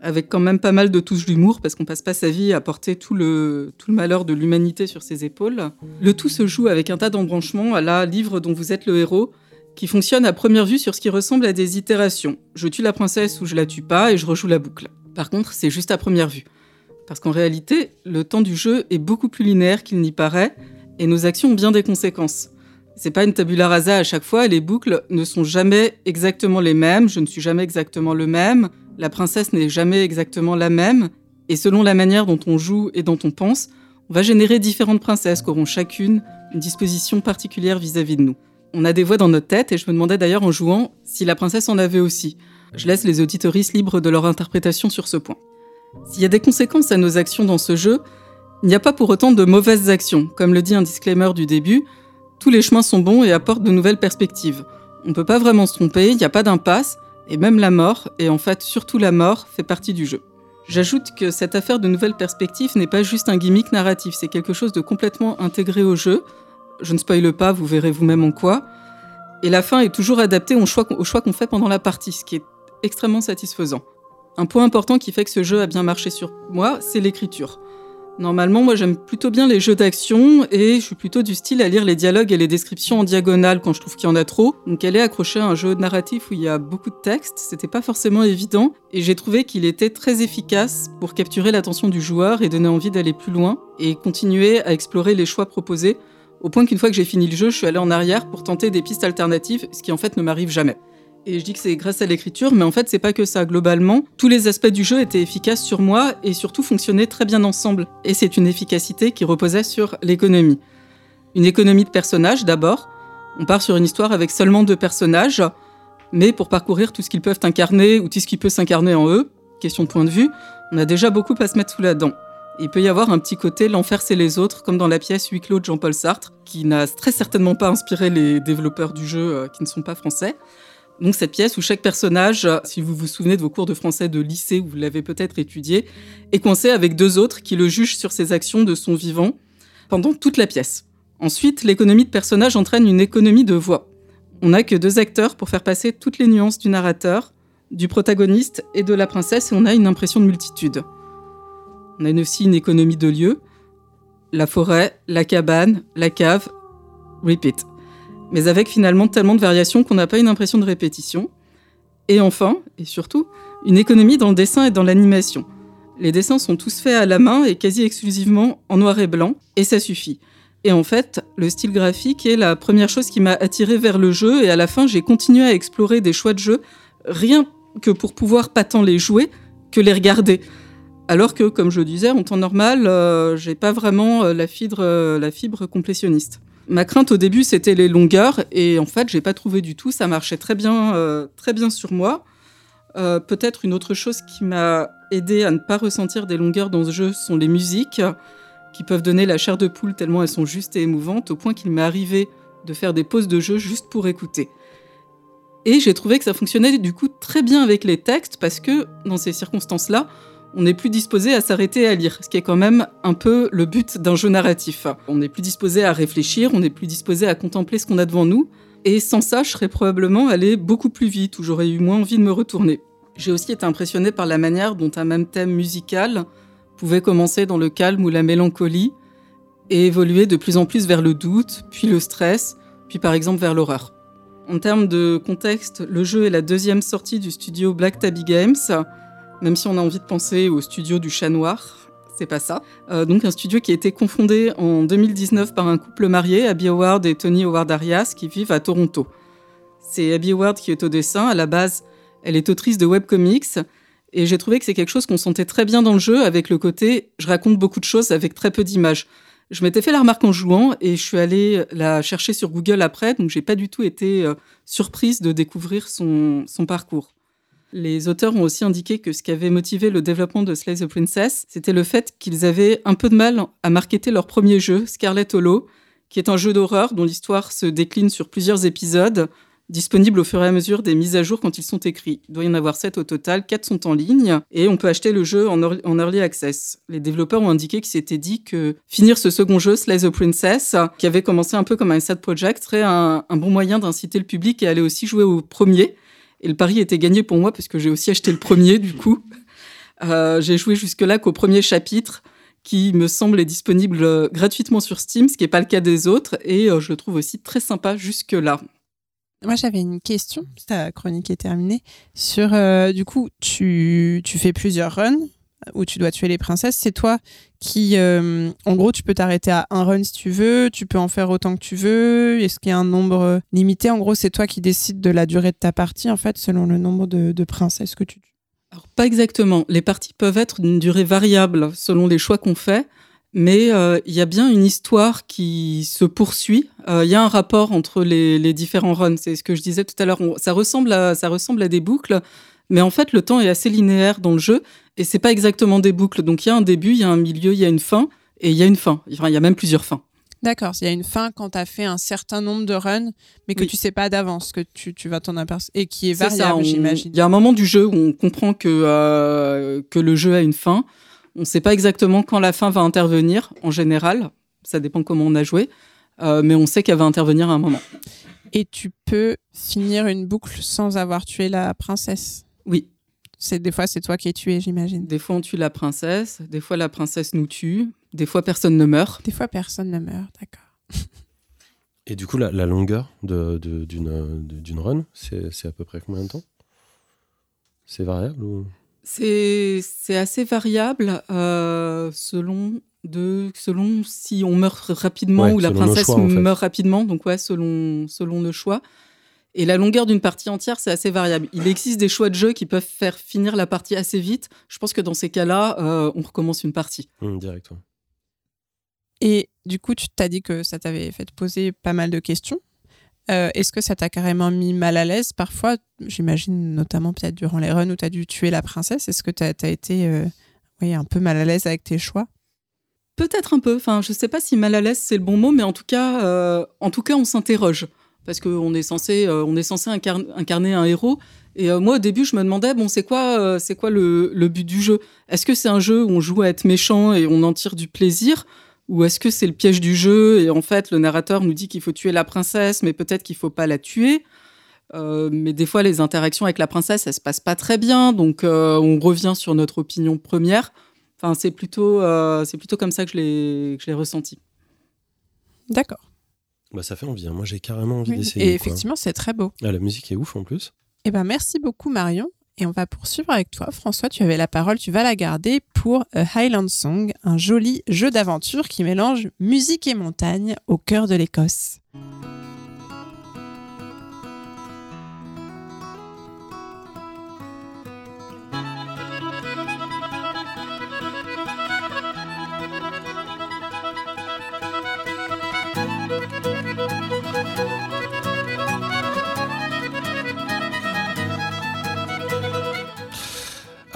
Avec quand même pas mal de touches d'humour, parce qu'on passe pas sa vie à porter tout le, tout le malheur de l'humanité sur ses épaules. Le tout se joue avec un tas d'embranchements à la livre dont vous êtes le héros, qui fonctionne à première vue sur ce qui ressemble à des itérations. Je tue la princesse ou je la tue pas et je rejoue la boucle. Par contre, c'est juste à première vue. Parce qu'en réalité, le temps du jeu est beaucoup plus linéaire qu'il n'y paraît et nos actions ont bien des conséquences. C'est pas une tabula rasa à chaque fois, les boucles ne sont jamais exactement les mêmes, je ne suis jamais exactement le même, la princesse n'est jamais exactement la même, et selon la manière dont on joue et dont on pense, on va générer différentes princesses qui auront chacune une disposition particulière vis-à-vis de nous. On a des voix dans notre tête, et je me demandais d'ailleurs en jouant si la princesse en avait aussi. Je laisse les auditoristes libres de leur interprétation sur ce point. S'il y a des conséquences à nos actions dans ce jeu, il n'y a pas pour autant de mauvaises actions. Comme le dit un disclaimer du début, tous les chemins sont bons et apportent de nouvelles perspectives. On ne peut pas vraiment se tromper, il n'y a pas d'impasse, et même la mort, et en fait surtout la mort, fait partie du jeu. J'ajoute que cette affaire de nouvelles perspectives n'est pas juste un gimmick narratif, c'est quelque chose de complètement intégré au jeu. Je ne spoile pas, vous verrez vous-même en quoi. Et la fin est toujours adaptée au choix, au choix qu'on fait pendant la partie, ce qui est extrêmement satisfaisant. Un point important qui fait que ce jeu a bien marché sur moi, c'est l'écriture. Normalement, moi j'aime plutôt bien les jeux d'action et je suis plutôt du style à lire les dialogues et les descriptions en diagonale quand je trouve qu'il y en a trop. Donc elle est accrochée à un jeu narratif où il y a beaucoup de texte, c'était pas forcément évident et j'ai trouvé qu'il était très efficace pour capturer l'attention du joueur et donner envie d'aller plus loin et continuer à explorer les choix proposés au point qu'une fois que j'ai fini le jeu, je suis allé en arrière pour tenter des pistes alternatives, ce qui en fait ne m'arrive jamais. Et je dis que c'est grâce à l'écriture, mais en fait, c'est pas que ça. Globalement, tous les aspects du jeu étaient efficaces sur moi et surtout fonctionnaient très bien ensemble. Et c'est une efficacité qui reposait sur l'économie. Une économie de personnages d'abord. On part sur une histoire avec seulement deux personnages, mais pour parcourir tout ce qu'ils peuvent incarner ou tout ce qui peut s'incarner en eux, question de point de vue, on a déjà beaucoup à se mettre sous la dent. Il peut y avoir un petit côté l'enfer c'est les autres, comme dans la pièce Huis clos de Jean-Paul Sartre, qui n'a très certainement pas inspiré les développeurs du jeu euh, qui ne sont pas français. Donc cette pièce où chaque personnage, si vous vous souvenez de vos cours de français de lycée, où vous l'avez peut-être étudié, est coincé avec deux autres qui le jugent sur ses actions de son vivant pendant toute la pièce. Ensuite, l'économie de personnage entraîne une économie de voix. On n'a que deux acteurs pour faire passer toutes les nuances du narrateur, du protagoniste et de la princesse, et on a une impression de multitude. On a aussi une économie de lieux, la forêt, la cabane, la cave, repeat mais avec finalement tellement de variations qu'on n'a pas une impression de répétition. Et enfin, et surtout, une économie dans le dessin et dans l'animation. Les dessins sont tous faits à la main et quasi exclusivement en noir et blanc, et ça suffit. Et en fait, le style graphique est la première chose qui m'a attiré vers le jeu, et à la fin, j'ai continué à explorer des choix de jeu, rien que pour pouvoir pas tant les jouer que les regarder. Alors que, comme je disais, en temps normal, euh, j'ai pas vraiment euh, la, fibre, euh, la fibre complétionniste. Ma crainte au début, c'était les longueurs, et en fait, j'ai pas trouvé du tout. Ça marchait très bien, euh, très bien sur moi. Euh, peut-être une autre chose qui m'a aidé à ne pas ressentir des longueurs dans ce jeu sont les musiques, qui peuvent donner la chair de poule tellement elles sont justes et émouvantes, au point qu'il m'est arrivé de faire des pauses de jeu juste pour écouter. Et j'ai trouvé que ça fonctionnait du coup très bien avec les textes, parce que dans ces circonstances-là, on n'est plus disposé à s'arrêter à lire, ce qui est quand même un peu le but d'un jeu narratif. On n'est plus disposé à réfléchir, on n'est plus disposé à contempler ce qu'on a devant nous, et sans ça, je serais probablement allé beaucoup plus vite, ou j'aurais eu moins envie de me retourner. J'ai aussi été impressionné par la manière dont un même thème musical pouvait commencer dans le calme ou la mélancolie, et évoluer de plus en plus vers le doute, puis le stress, puis par exemple vers l'horreur. En termes de contexte, le jeu est la deuxième sortie du studio Black Tabby Games, même si on a envie de penser au studio du chat noir. C'est pas ça. Euh, donc un studio qui a été confondé en 2019 par un couple marié, Abby Howard et Tony Howard Arias, qui vivent à Toronto. C'est Abby Howard qui est au dessin. À la base, elle est autrice de webcomics. Et j'ai trouvé que c'est quelque chose qu'on sentait très bien dans le jeu, avec le côté je raconte beaucoup de choses avec très peu d'images. Je m'étais fait la remarque en jouant et je suis allée la chercher sur Google après, donc j'ai pas du tout été euh, surprise de découvrir son parcours. Les auteurs ont aussi indiqué que ce qui avait motivé le développement de Slay the Princess, c'était le fait qu'ils avaient un peu de mal à marketer leur premier jeu, Scarlet Hollow, qui est un jeu d'horreur dont l'histoire se décline sur plusieurs épisodes, disponibles au fur et à mesure des mises à jour quand ils sont écrits. Il doit y en avoir 7 au total, 4 sont en ligne, et on peut acheter le jeu en, early access. Les développeurs ont indiqué qu'ils s'étaient dit que finir ce second jeu, Slay the Princess, qui avait commencé un peu comme un side project, serait un bon moyen d'inciter le public à aller aussi jouer au premier, et le pari était gagné pour moi parce que j'ai aussi acheté le premier du coup. Euh, j'ai joué jusque-là qu'au premier chapitre qui me semble est disponible euh, gratuitement sur Steam, ce qui n'est pas le cas des autres, et euh, je le trouve aussi très sympa jusque-là. Moi, j'avais une question, ta chronique est terminée, sur, du coup, tu, tu fais plusieurs runs, où tu dois tuer les princesses, c'est toi qui, euh, en gros, tu peux t'arrêter à un run si tu veux, tu peux en faire autant que tu veux. Est-ce qu'il y a un nombre limité? En gros, c'est toi qui décides de la durée de ta partie, en fait, selon le nombre de, princesses que tu tues. Alors, pas exactement. Les parties peuvent être d'une durée variable selon les choix qu'on fait. Mais euh, il y a bien une histoire qui se poursuit. Euh, il y a un rapport entre les, différents runs. C'est ce que je disais tout à l'heure. Ça ressemble ça ressemble à des boucles. Mais en fait, le temps est assez linéaire dans le jeu et c'est pas exactement des boucles. Donc il y a un début, il y a un milieu, il y a une fin et il y a une fin. il y a même plusieurs fins. D'accord, il y a une fin quand tu as fait un certain nombre de runs, mais que Oui. tu sais pas d'avance, que tu, tu vas t'en apercevoir, et qui est variable, j'imagine. Il y a un moment du jeu où on comprend que, euh, que le jeu a une fin. On ne sait pas exactement quand la fin va intervenir, en général. Ça dépend comment on a joué. Euh, mais on sait qu'elle va intervenir à un moment. Et tu peux finir une boucle sans avoir tué la princesse. Oui. C'est des fois c'est toi qui es tué, j'imagine. Des fois, on tue la princesse. Des fois, la princesse nous tue. Des fois, personne ne meurt. Des fois personne ne meurt, d'accord. Et du coup, la, la longueur de- d'une de- run, c'est à peu près combien de temps? C'est variable ou... C'est assez variable euh, selon, de, selon si on meurt rapidement Ouais, ou la princesse choix, en fait. meurt rapidement. Donc, ouais, selon, selon le choix. Et la longueur d'une partie entière, c'est assez variable. Il existe des choix de jeu qui peuvent faire finir la partie assez vite. Je pense que dans ces cas-là, euh, on recommence une partie. Hum, direct, ouais. Et du coup, tu t'as dit que ça t'avait fait te poser pas mal de questions. Euh, Est-ce que ça t'a carrément mis mal à l'aise parfois? J'imagine notamment peut-être durant les runs où tu as dû tuer la princesse. Est-ce que tu as, été euh, oui, un peu mal à l'aise avec tes choix? Peut-être un peu. Enfin, je sais pas si mal à l'aise c'est le bon mot, mais en tout cas, euh, en tout cas, on s'interroge parce qu'on est censé, euh, on est censé incar- incarner un héros. Et euh, moi, au début, je me demandais, bon, c'est quoi, euh, c'est quoi le, but du jeu? Est-ce que c'est un jeu où on joue à être méchant et on en tire du plaisir? Ou est-ce que c'est le piège du jeu et en fait le narrateur nous dit qu'il faut tuer la princesse, mais peut-être qu'il faut pas la tuer? Euh, mais des fois, les interactions avec la princesse, elles se passent pas très bien, donc euh, on revient sur notre opinion première. Enfin, c'est plutôt, euh, c'est plutôt comme ça que je l'ai, que je l'ai ressenti. D'accord. Bah, ça fait envie. hein. Moi, j'ai carrément envie Oui. d'essayer. Et quoi. effectivement, c'est très beau. Ah, la musique est ouf en plus. Eh ben, merci beaucoup, Marion. Et on va poursuivre avec toi. François, tu avais la parole, tu vas la garder pour A Highland Song, un joli jeu d'aventure qui mélange musique et montagne au cœur de l'Écosse.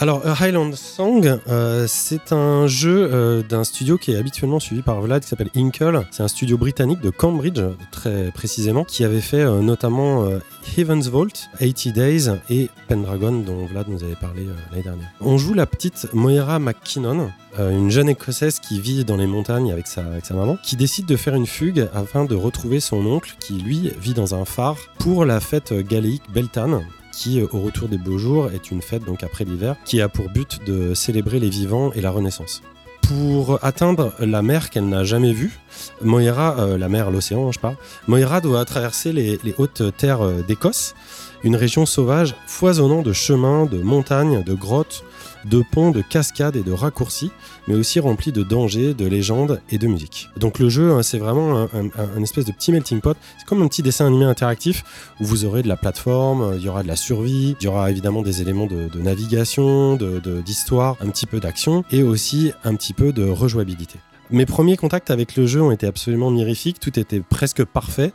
Alors, Highland Song, euh, c'est un jeu euh, d'un studio qui est habituellement suivi par Vlad qui s'appelle Inkle. C'est un studio britannique de Cambridge, très précisément, qui avait fait euh, notamment Heaven's Vault, 80 Days et Pendragon, dont Vlad nous avait parlé l'année dernière. On joue la petite Moira McKinnon, une jeune écossaise qui vit dans les montagnes avec sa, avec sa maman, qui décide de faire une fugue afin de retrouver son oncle qui, lui, vit dans un phare pour la fête galéique Beltane, qui, euh, au retour des beaux jours, est une fête donc après l'hiver, qui a pour but de célébrer les vivants et la renaissance. Pour atteindre la mer qu'elle n'a jamais vue, Moira, euh, la mer, l'océan, je parle, Moira doit traverser les, les hautes terres euh, d'Écosse, une région sauvage foisonnant de chemins, de montagnes, de grottes, de ponts, de cascades et de raccourcis, mais aussi rempli de dangers, de légendes et de musique. Donc le jeu, hein, c'est vraiment un, espèce de petit melting pot. C'est comme un petit dessin animé interactif où vous aurez de la plateforme, euh, il y aura de la survie, il y aura évidemment des éléments de, de navigation, de- de- d'histoire, un petit peu d'action et aussi un petit peu de rejouabilité. Mes premiers contacts avec le jeu ont été absolument mirifiques, tout était presque parfait,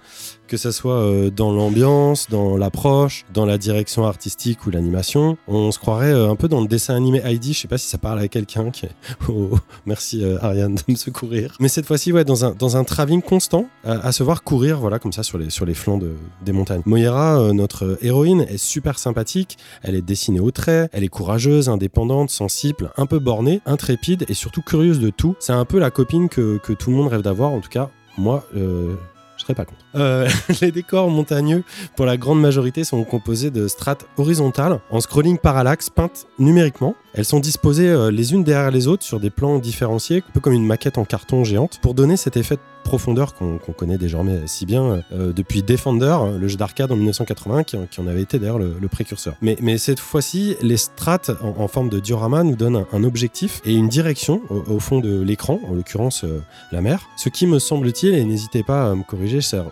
que ce soit euh, dans l'ambiance, dans l'approche, dans la direction artistique ou l'animation. On se croirait euh, un peu dans le dessin animé Heidi, je sais pas si ça parle à quelqu'un qui. Oh, oh, merci euh, Ariane de me secourir. Mais cette fois-ci, ouais, dans un, dans un travelling constant, à, se voir courir, voilà, comme ça sur les, sur les flancs de- des montagnes. Moira, notre héroïne, est super sympathique, elle est dessinée au trait, elle est courageuse, indépendante, sensible, un peu bornée, intrépide et surtout curieuse de tout. C'est un peu la copine que, que tout le monde rêve d'avoir, en tout cas, moi, euh, je serais pas contre. Euh, les décors montagneux, pour la grande majorité, sont composés de strates horizontales, en scrolling parallaxe, peintes numériquement. Elles sont disposées euh, les unes derrière les autres sur des plans différenciés, un peu comme une maquette en carton géante, pour donner cet effet de profondeur qu'on connaît désormais si bien euh, depuis Defender, le jeu d'arcade en 1980, qui, en- avait été d'ailleurs le, précurseur. Mais, cette fois-ci, les strates en, forme de diorama nous donnent un, objectif et une direction au, au fond de l'écran, en l'occurrence la mer. Ce qui me semble-t-il, et n'hésitez pas à me corriger, chers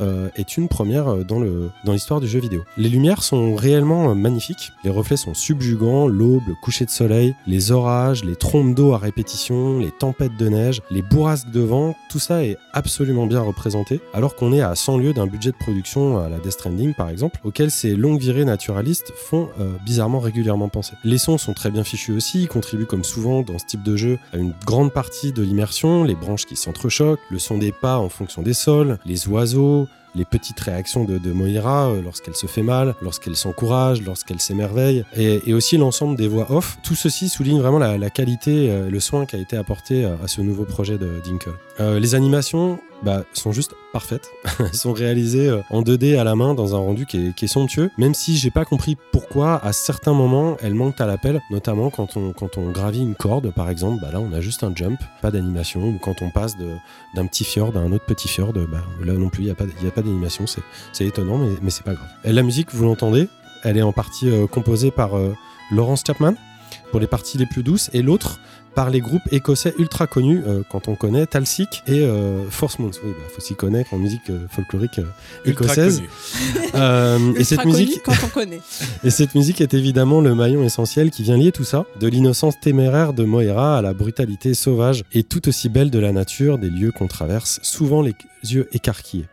euh, est une première euh, dans le dans l'histoire du jeu vidéo. Les lumières sont réellement euh, magnifiques, les reflets sont subjugants, l'aube, le coucher de soleil, les orages, les trompes d'eau à répétition, les tempêtes de neige, les bourrasques de vent, tout ça est absolument bien représenté, alors qu'on est à 100 lieues d'un budget de production à la Death Stranding par exemple, auquel ces longues virées naturalistes font bizarrement régulièrement penser. Les sons sont très bien fichus aussi, ils contribuent comme souvent dans ce type de jeu à une grande partie de l'immersion, les branches qui s'entrechoquent, le son des pas en fonction des sols, les oiseaux, les petites réactions de, Moira euh, lorsqu'elle se fait mal, lorsqu'elle s'encourage, lorsqu'elle s'émerveille, et, et aussi l'ensemble des voix off. Tout ceci souligne vraiment la, qualité, euh, le soin qui a été apporté euh, à ce nouveau projet de Dinkle. Les animations bah, sont juste parfaites. Elles sont réalisées en 2D à la main dans un rendu qui est, somptueux, même si j'ai pas compris pourquoi à certains moments elles manquent à l'appel, notamment quand on, quand on gravit une corde par exemple, bah là on a juste un jump, pas d'animation, ou quand on passe d'un petit fjord à un autre petit fjord, bah, là non plus il n'y a pas, y pas d'animation, c'est c'est étonnant mais, mais c'est pas grave. Et la musique, vous l'entendez, elle est en partie euh, composée par euh, Laurence Chapman pour les parties les plus douces et l'autre par les groupes écossais ultra connus euh, quand on connaît Talsic et euh, Force Moons. Oui, bah, faut s'y connaître en musique euh, folklorique euh, Ultra écossaise. connu. Euh, et cette musique, quand on connaît. et cette musique est évidemment le maillon essentiel qui vient lier tout ça, de l'innocence téméraire de Moira à la brutalité sauvage et tout aussi belle de la nature des lieux qu'on traverse, souvent les yeux écarquillés.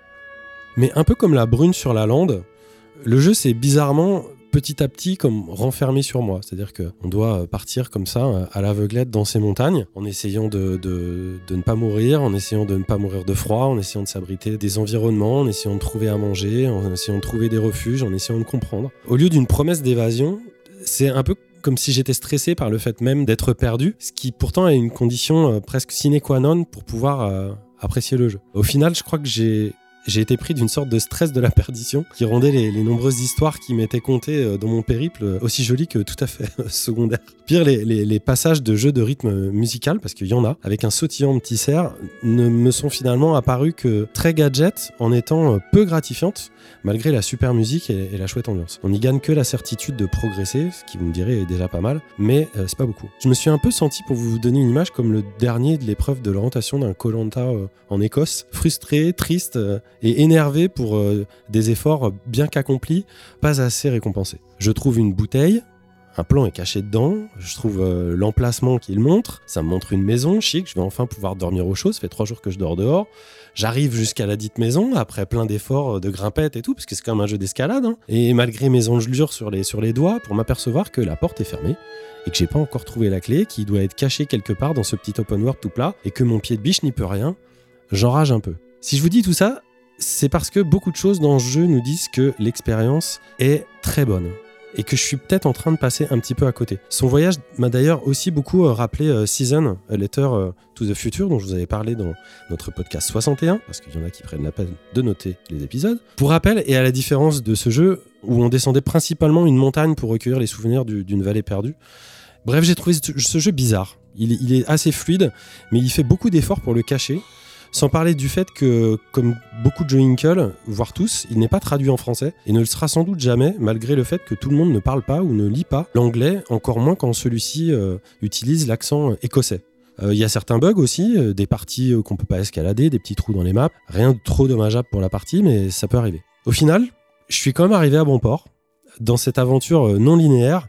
Mais un peu comme la brune sur la lande, le jeu s'est bizarrement petit à petit comme renfermé sur moi. C'est-à-dire qu'on doit partir comme ça euh, à l'aveuglette dans ces montagnes en essayant de, ne pas mourir, en essayant de ne pas mourir de froid, en essayant de s'abriter des environnements, en essayant de trouver à manger, en essayant de trouver des refuges, en essayant de comprendre. Au lieu d'une promesse d'évasion, c'est un peu comme si j'étais stressé par le fait même d'être perdu, ce qui pourtant est une condition euh, presque sine qua non pour pouvoir euh, apprécier le jeu. Au final, je crois que j'ai j'ai été pris d'une sorte de stress de la perdition qui rendait les, nombreuses histoires qui m'étaient contées euh, dans mon périple euh, aussi jolies que tout à fait euh, secondaires. Pire, les, passages de jeux de rythme musical, parce qu'il y en a, avec un sautillant petit cerf, ne me sont finalement apparus que très gadget en étant peu gratifiantes malgré la super musique et, la chouette ambiance. On n'y gagne que la certitude de progresser, ce qui vous me direz est déjà pas mal, mais euh, c'est pas beaucoup. Je me suis un peu senti, pour vous donner une image, comme le dernier de l'épreuve de l'orientation d'un Colanta en Écosse, frustré, triste euh, et énervé pour euh, des efforts bien qu'accomplis, pas assez récompensés. Je trouve une bouteille. Un plan est caché dedans, je trouve euh, l'emplacement qu'il montre, ça me montre une maison chic, je vais enfin pouvoir dormir au chaud, ça fait trois jours que je dors dehors, J'arrive jusqu'à la dite maison après plein d'efforts de grimpette et tout, parce que c'est quand même un jeu d'escalade. hein. Et malgré mes engelures sur les, sur les doigts, pour m'apercevoir que la porte est fermée et que j'ai pas encore trouvé la clé, qui doit être cachée quelque part dans ce petit open world tout plat, et que mon pied de biche n'y peut rien, j'enrage un peu. Si je vous dis tout ça, c'est parce que beaucoup de choses dans ce jeu nous disent que l'expérience est très bonne et que je suis peut-être en train de passer un petit peu à côté. Son voyage m'a d'ailleurs aussi beaucoup euh, rappelé euh, Season, A Letter euh, to the Future, dont je vous avais parlé dans notre podcast 61, parce qu'il y en a qui prennent la peine de noter les épisodes. Pour rappel, et à la différence de ce jeu, où on descendait principalement une montagne pour recueillir les souvenirs du- d'une vallée perdue, bref, j'ai trouvé ce, jeu bizarre. Il est assez fluide, mais il fait beaucoup d'efforts pour le cacher. Sans parler du fait que, comme beaucoup de jeux Inkle, voire tous, il n'est pas traduit en français et ne le sera sans doute jamais, malgré le fait que tout le monde ne parle pas ou ne lit pas l'anglais, encore moins quand celui-ci euh, utilise l'accent écossais. Euh, Il y a certains bugs aussi, euh, des parties euh, qu'on peut pas escalader, des petits trous dans les maps. Rien de trop dommageable pour la partie, mais ça peut arriver. Au final, je suis quand même arrivé à bon port dans cette aventure euh, non linéaire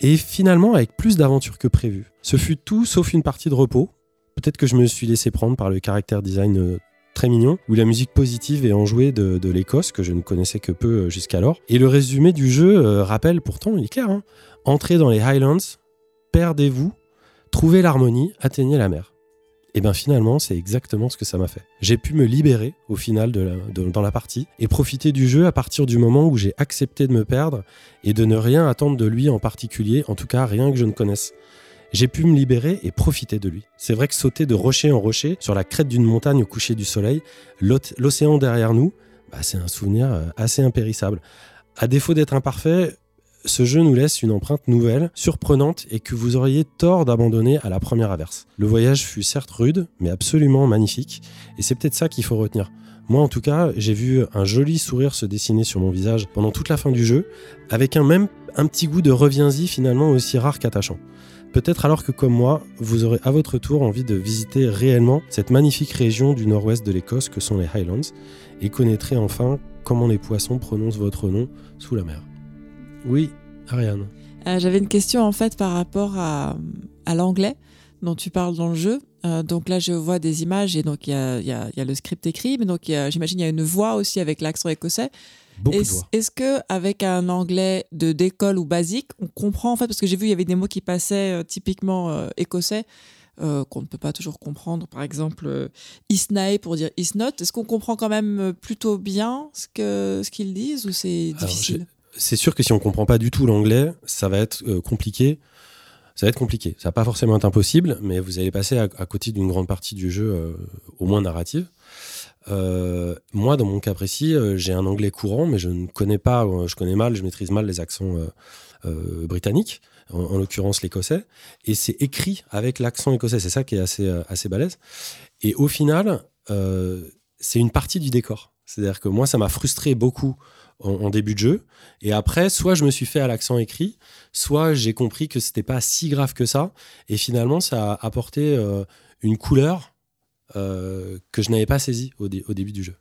et finalement avec plus d'aventure que prévu. Ce fut tout sauf une partie de repos. Peut-être que je me suis laissé prendre par le caractère design euh, très mignon, ou la musique positive et enjouée de, de l'Écosse, que je ne connaissais que peu euh, jusqu'alors. Et le résumé du jeu euh, rappelle pourtant, il est clair, hein. entrez dans les Highlands, perdez-vous, trouvez l'harmonie, atteignez la mer. Et bien finalement, c'est exactement ce que ça m'a fait. J'ai pu me libérer au final dans la partie et profiter du jeu à partir du moment où j'ai accepté de me perdre et de ne rien attendre de lui en particulier, en tout cas rien que je ne connaisse. J'ai pu me libérer et profiter de lui. C'est vrai que sauter de rocher en rocher sur la crête d'une montagne au coucher du soleil, l'oc- l'océan derrière nous, bah, c'est un souvenir euh, assez impérissable. À défaut d'être imparfait, ce jeu nous laisse une empreinte nouvelle, surprenante et que vous auriez tort d'abandonner à la première averse. Le voyage fut certes rude, mais absolument magnifique, et c'est peut-être ça qu'il faut retenir. Moi, en tout cas, j'ai vu un joli sourire se dessiner sur mon visage pendant toute la fin du jeu, avec un même un petit goût de reviens-y finalement aussi rare qu'attachant. Peut-être alors que comme moi, vous aurez à votre tour envie de visiter réellement cette magnifique région du nord-ouest de l'Écosse que sont les Highlands, et connaîtrez enfin comment les poissons prononcent votre nom sous la mer. Oui, Ariane. Euh, J'avais une question en fait par rapport à, l'anglais dont tu parles dans le jeu. Euh, donc là, je vois des images et donc il y y a- le script écrit, mais donc j'imagine il y a une voix aussi avec l'accent écossais. Beaucoup de Est-ce voix. est-ce que avec un anglais de d'école ou basique, on comprend en fait parce que j'ai vu il y avait des mots qui passaient euh, typiquement euh, écossais euh, qu'on ne peut pas toujours comprendre. Par exemple, isnae pour dire is not. Est-ce qu'on comprend quand même plutôt bien ce que ce qu'ils disent ou c'est Alors, difficile C'est sûr que si on comprend pas du tout l'anglais, ça va être compliqué. Ça va être compliqué. Ça va pas forcément être impossible, mais vous allez passer à, à côté d'une grande partie du jeu, euh, au moins narrative. Euh, moi, dans mon cas précis, euh, j'ai un anglais courant, mais je ne connais pas, euh, je connais mal, je maîtrise mal les accents britanniques, en, en l'occurrence l'écossais, et c'est écrit avec l'accent écossais. C'est ça qui est assez, assez balèze. Et au final, c'est une partie du décor. C'est-à-dire que moi, ça m'a frustré beaucoup en, en début de jeu. Et après, soit je me suis fait à l'accent écrit, soit j'ai compris que c'était pas si grave que ça. Et finalement, ça a apporté une couleur euh, que je n'avais pas saisie au, dé- au début du jeu.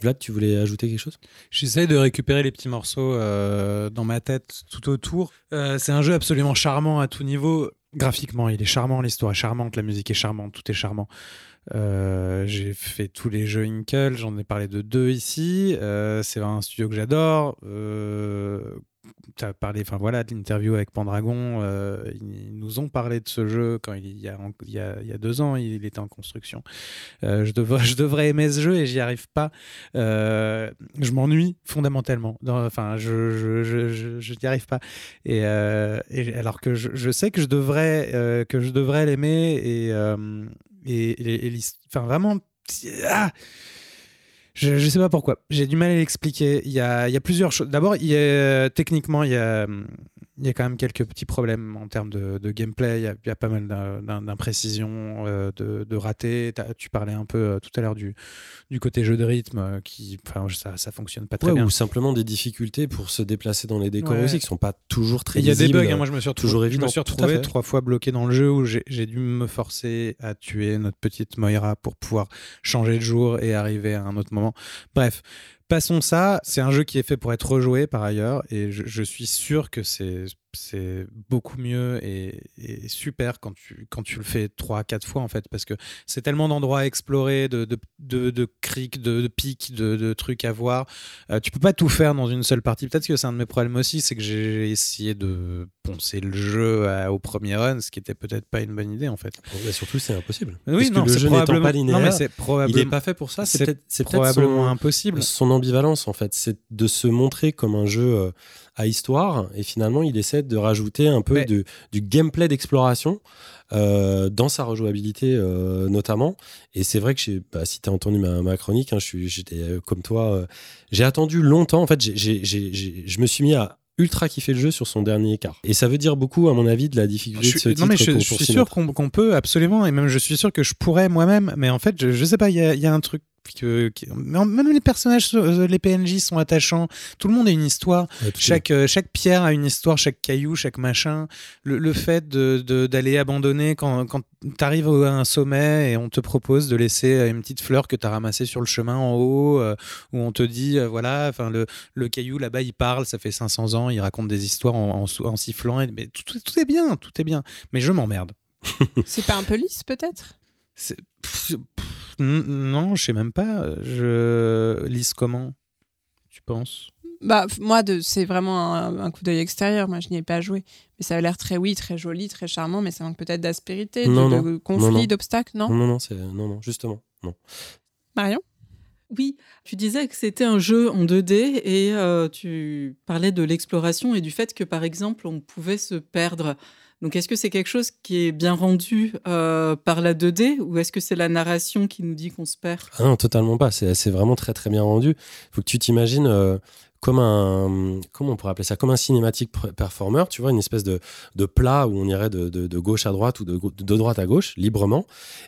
Vlad, tu voulais ajouter quelque chose? J'essaie de récupérer les petits morceaux euh, dans ma tête tout autour. Euh, c'est un jeu absolument charmant à tout niveau. Graphiquement, il est charmant, l'histoire est charmante, la musique est charmante, tout est charmant. J'ai fait tous les jeux Inkle, j'en ai parlé de deux ici. C'est un studio que j'adore. Tu as parlé, enfin voilà, de l'interview avec Pendragon. euh, ils nous ont parlé de ce jeu quand il y a, deux ans, il était en construction. Euh, je, devrais, aimer ce jeu et j'y arrive pas. Euh, je m'ennuie fondamentalement. Enfin, je, n'y arrive pas. Et, alors que je, sais que je devrais, que devrais l'aimer et, et, enfin vraiment. ah je, sais pas pourquoi. J'ai du mal à l'expliquer. Il y a, il y a plusieurs choses. D'abord, a, techniquement, il y a, il y a quand même quelques petits problèmes en termes de, de gameplay. Il y a, il y a pas mal d'im- d'im- d'imprécisions, euh, de, de ratés. Tu parlais un peu euh, tout à l'heure du, du côté jeu de rythme euh, qui, enfin, ça, ça fonctionne pas très Ouais, bien. Ou simplement des difficultés pour se déplacer dans les décors Ouais. aussi, qui sont pas toujours très Il y a des bugs. hein. Moi, je me suis retrouvé, toujours je me suis retrouvé trois fois bloqué dans le jeu où j'ai dû me forcer à tuer notre petite Moira pour pouvoir changer de jour et arriver à un autre moment. Bref. Passons ça, c'est un jeu qui est fait pour être rejoué par ailleurs et je, suis sûr que c'est c'est beaucoup mieux et, et super quand tu, quand tu le fais 3 quatre fois en fait parce que c'est tellement d'endroits à explorer, de, de, de, de criques, de, de pics, de, de trucs à voir. Euh, tu peux pas tout faire dans une seule partie. Peut-être que c'est un de mes problèmes aussi, c'est que j'ai essayé de poncer le jeu à- au premier run, ce qui était peut-être pas une bonne idée en fait. Mais surtout, c'est impossible. Oui, Parce non, que le jeu probablement- pas linéaire, non, mais c'est probablement- il n'est pas fait pour ça. C'est peut-être probablement son- impossible. Son ambivalence, en fait, c'est de se montrer comme un jeu euh, à histoire, et finalement, il essaie de rajouter un peu Mais- de- du gameplay d'exploration. euh, dans sa rejouabilité euh, notamment. Et c'est vrai que bah, si tu as entendu ma, ma chronique hein, je suis j'étais euh, comme toi j'ai attendu longtemps. En fait je me suis mis à ultra kiffer le jeu sur son dernier quart. Et ça veut dire beaucoup à mon avis de la difficulté Je de ce suis, titre non mais je, pour- je pour suis sûr qu'on peut absolument et même je suis sûr que je pourrais moi-même mais en fait je, je sais pas il y a, y a un truc que, même les personnages euh, les PNJ sont attachants. Tout le monde a une histoire. Ouais, chaque euh, chaque pierre a une histoire chaque caillou chaque machin. Le, le fait de de- d'aller abandonner quand quand t'arrives à un sommet et on te propose de laisser euh, une petite fleur que t'as ramassée sur le chemin en haut euh, où on te dit euh, voilà enfin le le caillou là-bas il parle ça fait 500 ans il raconte des histoires en, en sou- en sifflant et, mais tout, tout- tout est bien tout est bien. Mais je m'emmerde. C'est pas un peu lisse, peut-être? Non je sais même pas je lise comment tu penses? Bah, moi, de, c'est vraiment un, un coup d'œil extérieur. Moi, je n'y ai pas joué. Mais ça a l'air très, oui, très joli, très charmant, mais ça manque peut-être d'aspérité, de, Non, de non. Non, conflit, non. d'obstacles, non, non non c'est non non justement non Marion? Oui, tu disais que c'était un jeu en 2D et euh, tu parlais de l'exploration et du fait que, par exemple, on pouvait se perdre. Donc, est-ce que c'est quelque chose qui est bien rendu euh, par la 2D ou est-ce que c'est la narration qui nous dit qu'on se perd? Ah non, totalement pas. C'est vraiment très très bien rendu. faut que tu t'imagines euh, comme un. Comment on pourrait appeler ça Comme un cinématique performer, tu vois, une espèce de, plat où on irait de, gauche à droite ou de, droite à gauche, librement.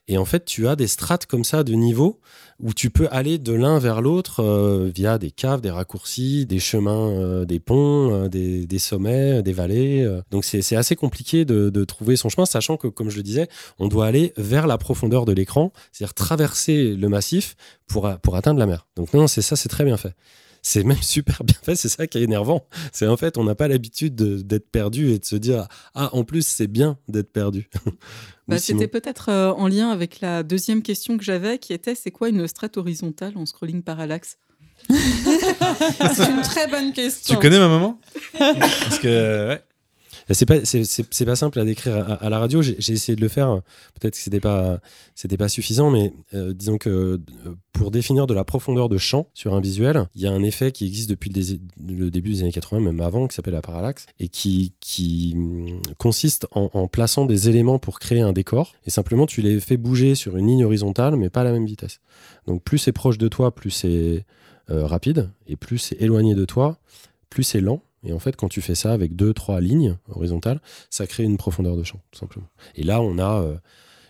Et en fait, tu as des strates comme ça de niveau où tu peux aller de l'un vers l'autre euh, via des caves, des raccourcis, des chemins, euh, des ponts, euh, des, des sommets, des vallées. Donc c'est assez compliqué de, trouver son chemin, sachant que, comme je le disais, on doit aller vers la profondeur de l'écran, c'est-à-dire traverser le massif pour, pour atteindre la mer. Donc non, c'est ça, c'est très bien fait. C'est même super bien fait, c'est ça qui est énervant. C'est en fait, on n'a pas l'habitude de- d'être perdu et de se dire Ah, en plus, c'est bien d'être perdu. Bah. C'était peut-être euh, en lien avec la deuxième question que j'avais, qui était c'est quoi une strate horizontale en scrolling parallaxe? C'est une très bonne question. Tu connais ma maman? Parce que, ouais. C'est pas, c'est, pas simple à décrire à, la radio. J'ai, essayé de le faire. Peut-être que c'était pas, c'était pas suffisant, mais euh, disons que euh, pour définir de la profondeur de champ sur un visuel, il y a un effet qui existe depuis le, début des années 80, même avant, qui s'appelle la parallaxe, et qui, qui hum, consiste en, en plaçant des éléments pour créer un décor. Et simplement, tu les fais bouger sur une ligne horizontale, mais pas à la même vitesse. Donc, plus c'est proche de toi, plus c'est euh, rapide, et plus c'est éloigné de toi, plus c'est lent. Et en fait, quand tu fais ça avec deux, trois lignes horizontales, ça crée une profondeur de champ, tout simplement. Et là, on a euh,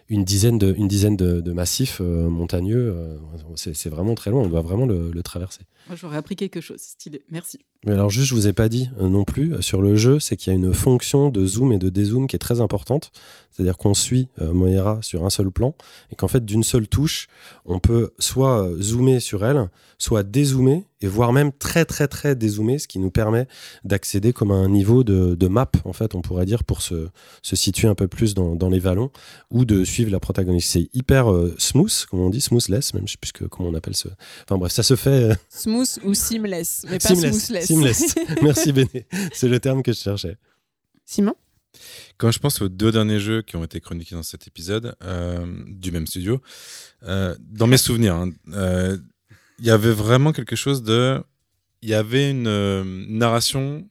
une dizaine de, une dizaine de, massifs euh, montagneux. euh, c'est vraiment très loin, on doit vraiment le, le traverser. Moi, j'aurais appris quelque chose. Stylé. Merci. Mais alors juste, je vous ai pas dit euh, non plus euh, sur le jeu, c'est qu'il y a une fonction de zoom et de dézoom qui est très importante. C'est-à-dire qu'on suit euh, Moira sur un seul plan et qu'en fait d'une seule touche, on peut soit euh, zoomer sur elle, soit dézoomer et voire même très très très dézoomer, ce qui nous permet d'accéder comme à un niveau de, de map en fait, on pourrait dire pour se, se situer un peu plus dans, dans les vallons ou de suivre la protagoniste. C'est hyper euh, smooth, comme on dit, smoothless, même je sais plus que- comment on appelle ça. Enfin bref, ça se fait. euh, Smooth ou seamless, mais pas Seamless, smoothless. Seamless. Merci Béné, c'est le terme que je cherchais. Simon Quand je pense aux deux derniers jeux qui ont été chroniqués dans cet épisode, euh, du même studio, euh, dans mes souvenirs, hein, euh, il y avait vraiment quelque chose de. Il y avait une euh, narration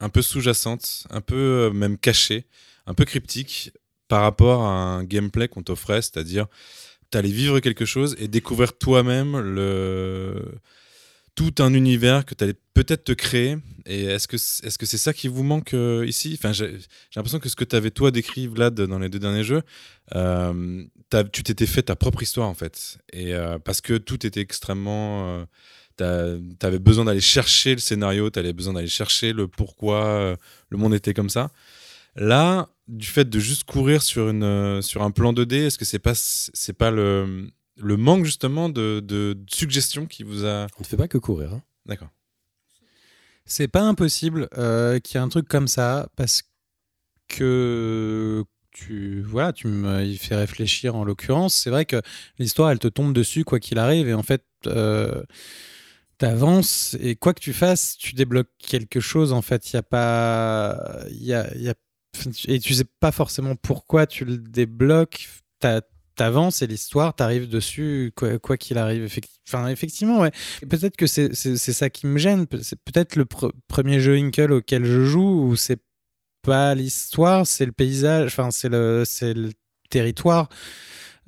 un peu sous-jacente, un peu euh, même cachée, un peu cryptique par rapport à un gameplay qu'on t'offrait, c'est-à-dire t'allais vivre quelque chose et découvrir toi-même le tout un univers que tu allais peut-être te créer. Et est-ce que c'est est -ce c'est ça qui vous manque euh, ici? Enfin, J'ai l'impression que ce que tu avais toi décrit, Vlad, dans les deux derniers jeux, euh, tu t'étais fait ta propre histoire en fait. Et euh, parce que tout était extrêmement. t'as- T'avais besoin d'aller chercher le scénario, t'avais besoin d'aller chercher le pourquoi le monde était comme ça. Là, du fait de juste courir sur, une, sur un plan 2D, est-ce que c'est pas, c'est pas le, le manque justement de, de, de suggestions qui vous a. On ne fait pas que courir. hein. D'accord. C'est pas impossible euh, qu'il y ait un truc comme ça parce que tu voilà, tu me y fais réfléchir en l'occurrence. C'est vrai que l'histoire elle te tombe dessus quoi qu'il arrive et en fait euh, t'avances et quoi que tu fasses, tu débloques quelque chose en fait. Il y a pas il y a, il y a et tu sais pas forcément pourquoi tu le débloques. T'as- T'avances et l'histoire t'arrive dessus quoi qu'il arrive. Enfin, effectivement, ouais. Peut-être que c'est ça qui me gêne. C'est peut-être le pre- premier jeu Inkle auquel je joue où c'est pas l'histoire, c'est le paysage, enfin, c'est le, le territoire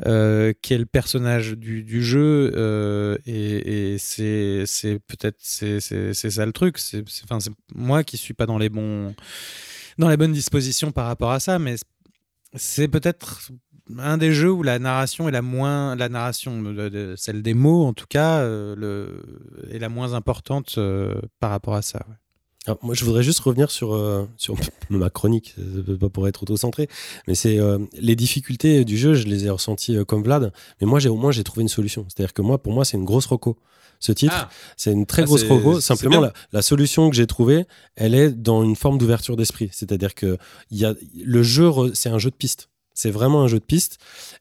euh, qui est le personnage du, du jeu. euh, et et c'est peut-être c'est ça le truc. C'est c'est- enfin, c'est moi qui suis pas dans les bons dans les bonnes dispositions par rapport à ça, mais c'est peut-être un des jeux où la narration est la moins la narration de- de- celle des mots en tout cas euh, le, est la moins importante euh, par rapport à ça ouais. Alors, moi, je voudrais juste revenir sur, euh, sur ma chronique, pas pour être auto-centré, mais c'est euh, les difficultés du jeu, je les ai ressenties euh, comme Vlad, mais moi, j'ai au moins, j'ai trouvé une solution. C'est-à-dire que moi, pour moi, c'est une grosse roco. Ce titre, Ah. c'est une très Ah, grosse roco. Simplement, la, la solution que j'ai trouvée, elle est dans une forme d'ouverture d'esprit. C'est-à-dire que il y a, le jeu, c'est un jeu de piste. C'est vraiment un jeu de piste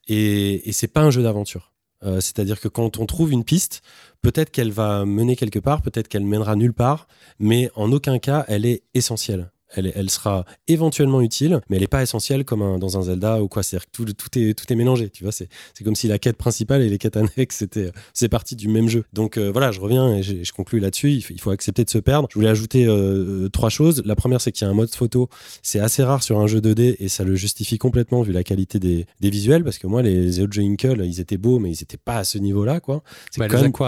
et, c'est pas un jeu d'aventure. Euh, C'est-à-dire que quand on trouve une piste, peut-être qu'elle va mener quelque part, peut-être qu'elle mènera nulle part, mais en aucun cas elle est essentielle. Elle, sera éventuellement utile, mais elle n'est pas essentielle comme un- dans un Zelda ou quoi. C'est-à-dire que tout, tout, est, tout est mélangé, tu vois. C'est comme si la quête principale et les quêtes annexes, c'était c'est parti du même jeu. Donc euh, voilà, je reviens et je, conclus là-dessus. Il, faut- il faut accepter de se perdre. Je voulais ajouter euh, euh, trois choses. La première, c'est qu'il y a un mode photo. C'est assez rare sur un jeu 2D et ça le justifie complètement vu la qualité des, des visuels parce que moi, les autres jeux Inkle, ils étaient beaux, mais ils n'étaient pas à ce niveau-là, quoi. C'est Bah, quand les même quand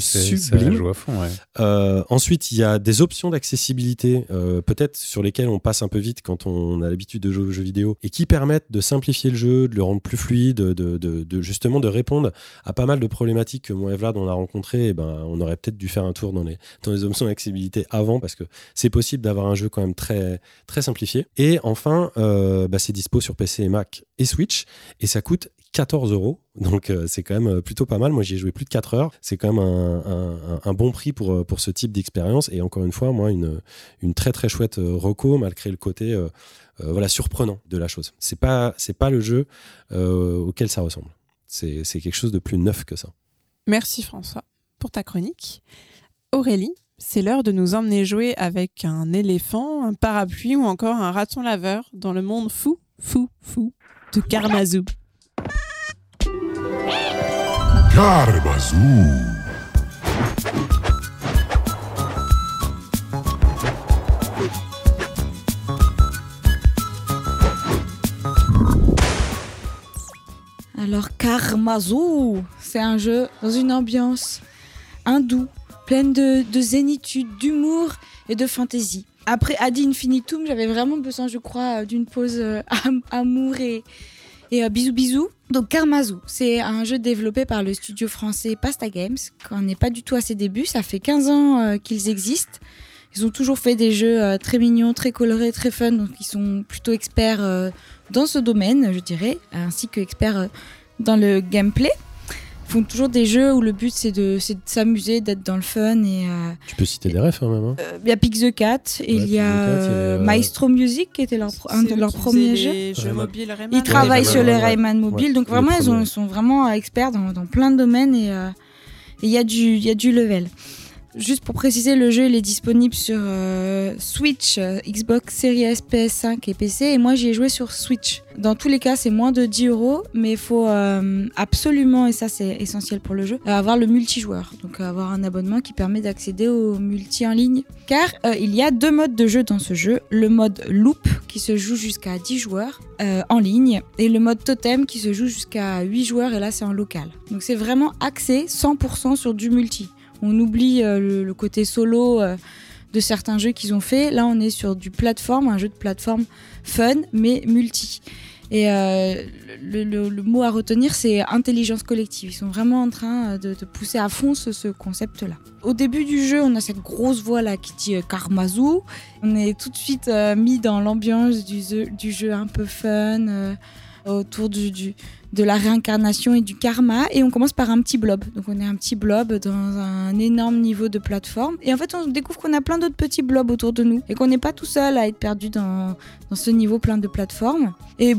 sublime. à fond ouais. Euh, ensuite, il y a des options d'accessibilité, euh, peut-être sur lesquelles on passe un peu vite quand on a l'habitude de jouer aux jeux vidéo, et qui permettent de simplifier le jeu, de le rendre plus fluide, de, justement de répondre à pas mal de problématiques que moi et Vlad on a rencontrées. Et ben, on aurait peut-être dû faire un tour dans les, dans les options d'accessibilité avant, parce que c'est possible d'avoir un jeu quand même très, très simplifié. Et enfin, euh, bah, c'est dispo sur PC et Mac et Switch, et ça coûte 14 euros. Donc euh, c'est quand même euh, plutôt pas mal. Moi j'y ai joué plus de 4 heures. C'est quand même un, bon prix pour, euh, pour ce type d'expérience. Et encore une fois, moi, une, très très chouette reco, malgré le côté voilà, surprenant de la chose. C'est pas, c'est pas le jeu auquel ça ressemble. C'est quelque chose de plus neuf que ça. Merci François pour ta chronique. Aurélie, c'est l'heure de nous emmener jouer avec un éléphant, un parapluie ou encore un raton laveur dans le monde fou, fou, fou de Karamazoo. Alors, Karmazoo, c'est un jeu dans une ambiance hindoue, pleine de, de zénitude, d'humour et de fantaisie. Après Ad Infinitum, j'avais vraiment besoin, je crois, d'une pause euh, et euh, bisous bisous. Donc Karmazoo, c'est un jeu développé par le studio français Pasta Games, qu'on n'est pas du tout à ses débuts, ça fait 15 ans euh, qu'ils existent. Ils ont toujours fait des jeux euh, très mignons, très colorés, très fun, donc ils sont plutôt experts dans ce domaine, je dirais, ainsi que experts dans le gameplay. Ils font toujours des jeux où le but c'est de, s'amuser, d'être dans le fun. Et euh, Tu peux citer des refs hein, même. hein. il y a Pick the Cat, Ouais, il y a euh, euh, Maestro Music qui était leur, un de leurs premiers jeux. les jeux Rayman. mobiles Rayman. Ils travaillent sur les ouais. Rayman mobiles, Ouais, donc le vraiment ils, ont- premier. ils sont vraiment experts dans, dans plein de domaines et euh, il y, a du- il y a du level. Juste pour préciser, le jeu il est disponible sur euh, Switch, euh, Xbox Series S, PS5 et PC et moi j'y ai joué sur Switch. Dans tous les cas c'est moins de 10 euros mais il faut euh, absolument, et ça c'est essentiel pour le jeu, avoir le multijoueur. Donc avoir un abonnement qui permet d'accéder au multi en ligne. Car il y a deux modes de jeu dans ce jeu. Le mode loop qui se joue jusqu'à 10 joueurs en ligne et le mode totem qui se joue jusqu'à 8 joueurs et là c'est en local. Donc c'est vraiment axé 100% sur du multi. On oublie euh, le, côté solo euh, de certains jeux qu'ils ont fait. Là on est sur du plateforme, un jeu de plateforme fun mais multi. Et euh, le, mot à retenir, c'est intelligence collective. Ils sont vraiment en train de, pousser à fond ce, ce concept-là. Au début du jeu, on a cette grosse voix là qui dit Karmazoo. On est tout de suite mis dans l'ambiance du jeu, un peu fun, autour du- de la réincarnation et du karma. Et on commence par un petit blob. Donc on est un petit blob dans un énorme niveau de plateforme. Et en fait, on découvre qu'on a plein d'autres petits blobs autour de nous et qu'on n'est pas tout seul à être perdu dans, ce niveau plein de plateformes. Et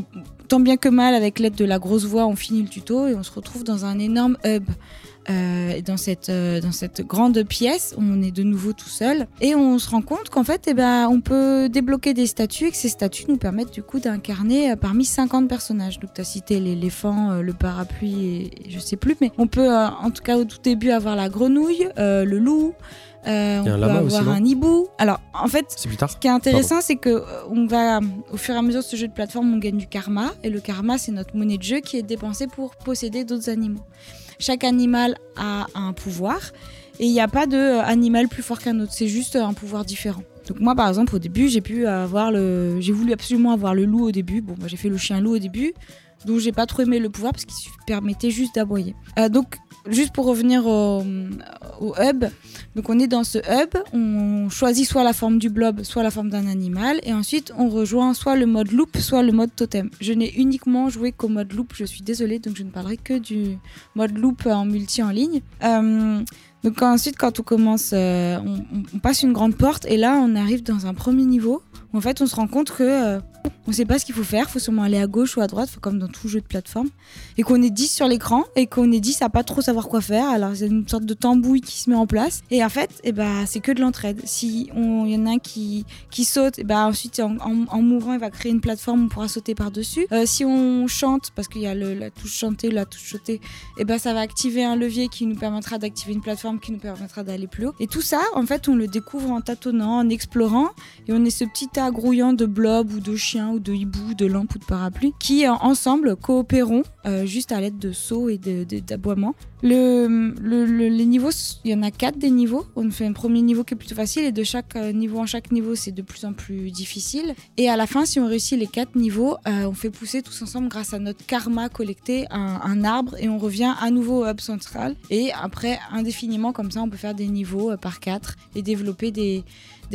tant bien que mal, avec l'aide de la grosse voix, on finit le tuto et on se retrouve dans un énorme hub. Euh, dans cette, euh, dans cette grande pièce, on est de nouveau tout seul et on se rend compte qu'en fait, eh ben, on peut débloquer des statues et que ces statues nous permettent du coup d'incarner euh, parmi 50 personnages. Donc, tu as cité l'éléphant, euh, le parapluie et, et je sais plus, mais on peut en tout cas au tout début avoir la grenouille, le loup. euh, on peut avoir aussi, un hibou. Alors, en fait, ce qui est intéressant, c'est que euh, on va, au fur et à mesure de ce jeu de plateforme, on gagne du karma. Et le karma, c'est notre monnaie de jeu qui est dépensée pour posséder d'autres animaux. Chaque animal a un pouvoir. Et il n'y a pas de euh, animal plus fort qu'un autre. C'est juste euh, un pouvoir différent. Donc moi, par exemple, au début, j'ai pu avoir le, j'ai voulu absolument avoir le loup au début. Bon, moi, j'ai fait le chien loup au début, dont j'ai pas trop aimé le pouvoir parce qu'il permettait juste d'aboyer. Euh, donc, juste pour revenir au, hub, donc on est dans ce hub, on choisit soit la forme du blob, soit la forme d'un animal, et ensuite on rejoint soit le mode loop, soit le mode totem. Je n'ai uniquement joué qu'au mode loop, je suis désolée, donc je ne parlerai que du mode loop en multi en ligne. Euh, donc ensuite, quand on commence, euh, on passe une grande porte, et là on arrive dans un premier niveau. où En fait, on se rend compte que euh, on sait pas ce qu'il faut faire, faut sûrement aller à gauche ou à droite, comme dans tout jeu de plateforme, et qu'on est 10 sur l'écran, et qu'on est 10 à pas trop savoir quoi faire. Alors c'est une sorte de tambouille qui se met en place, et en fait, eh ben, c'est que de l'entraide. Si il y en a un qui, qui saute, eh ben, ensuite en, en- en mourant, il va créer une plateforme, on pourra sauter par-dessus. Euh, si on chante, parce qu'il y a la touche chanter, la touche sauter, et ben, ça va activer un levier qui nous permettra d'activer une plateforme qui nous permettra d'aller plus haut. Et tout ça, en fait, on le découvre en tâtonnant, en explorant, et on est ce petit tas grouillant de blobs ou de chiens ou de hiboux, de lampes ou de parapluies qui euh, ensemble coopérons euh, juste à l'aide de sauts et d'aboiements. Le, le- le- les niveaux, il y en a quatre des niveaux. On fait un premier niveau qui est plutôt facile et de chaque euh, niveau en chaque niveau, c'est de plus en plus difficile. Et à la fin, si on réussit les quatre niveaux, on fait pousser tous ensemble grâce à notre karma collecté un, arbre et on revient à nouveau au hub central. Et après, indéfiniment comme ça, on peut faire des niveaux par quatre et développer des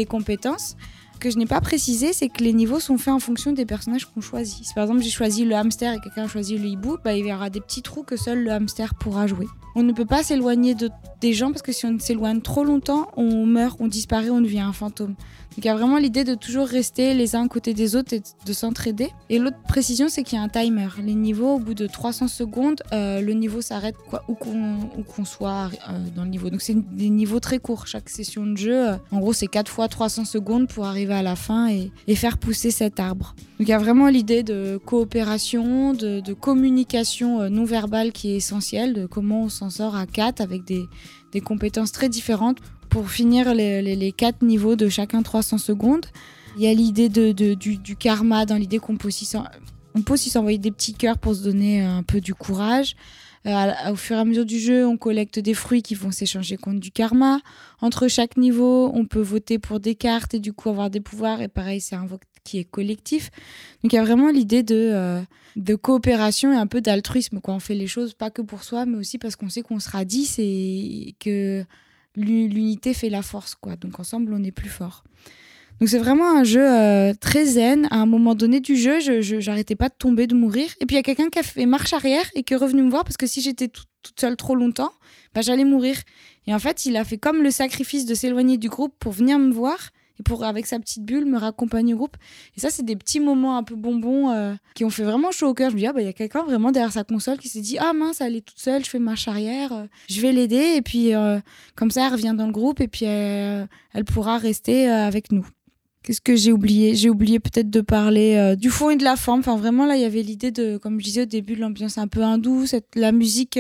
compétences. Que je n'ai pas précisé, c'est que les niveaux sont faits en fonction des personnages qu'on choisit. Si par exemple j'ai choisi le hamster et quelqu'un a choisi le hibou, bah, il y aura des petits trous que seul le hamster pourra jouer. On ne peut pas s'éloigner de, des gens parce que si on s'éloigne trop longtemps, on meurt, on disparaît, on devient un fantôme. Donc il y a vraiment l'idée de toujours rester les uns à côté des autres et de s'entraider. Et l'autre précision, c'est qu'il y a un timer. Les niveaux, au bout de 300 secondes, euh, le niveau s'arrête où qu'on soit euh, dans le niveau. Donc c'est des niveaux très courts. Chaque session de jeu, euh, en gros, c'est 4 fois 300 secondes pour arriver à la fin et, faire pousser cet arbre. Donc il y a vraiment l'idée de coopération, de, communication non verbale qui est essentielle, de comment on s'en sort à 4 avec des compétences très différentes pour finir les, quatre niveaux de chacun 300 secondes. Il y a l'idée du, karma, dans l'idée qu'on peut aussi s'envoyer des petits cœurs pour se donner un peu du courage. Euh, au fur et à mesure du jeu, on collecte des fruits qui vont s'échanger contre du karma. Entre chaque niveau, on peut voter pour des cartes et du coup avoir des pouvoirs. Et pareil, c'est un vote qui est collectif. Donc il y a vraiment l'idée de, euh, coopération et un peu d'altruisme. On fait les choses pas que pour soi, mais aussi parce qu'on sait qu'on sera 10 et que l'unité fait la force. Quoi. Donc ensemble, on est plus fort. Donc c'est vraiment un jeu euh, très zen. À un moment donné du jeu, je j'arrêtais pas de tomber, de mourir. Et puis il y a quelqu'un qui a fait marche arrière et qui est revenu me voir parce que si j'étais tout- toute seule trop longtemps, bah, j'allais mourir. Et en fait, il a fait comme le sacrifice de s'éloigner du groupe pour venir me voir et pour, avec sa petite bulle, me raccompagner au groupe. Et ça, c'est des petits moments un peu bonbons euh, qui ont fait vraiment chaud au cœur. Je me dis, ah, bah, il y a quelqu'un vraiment derrière sa console qui s'est dit, ah mince, elle est toute seule, je fais marche arrière, euh, je vais l'aider. Et puis, euh, comme ça, elle revient dans le groupe et puis elle pourra rester avec nous. Qu'est-ce que j'ai oublié? J'ai oublié peut-être de parler du fond et de la forme. Enfin, vraiment, là, il y avait l'idée de, comme je disais au début, de l'ambiance un peu hindoue, cette, la musique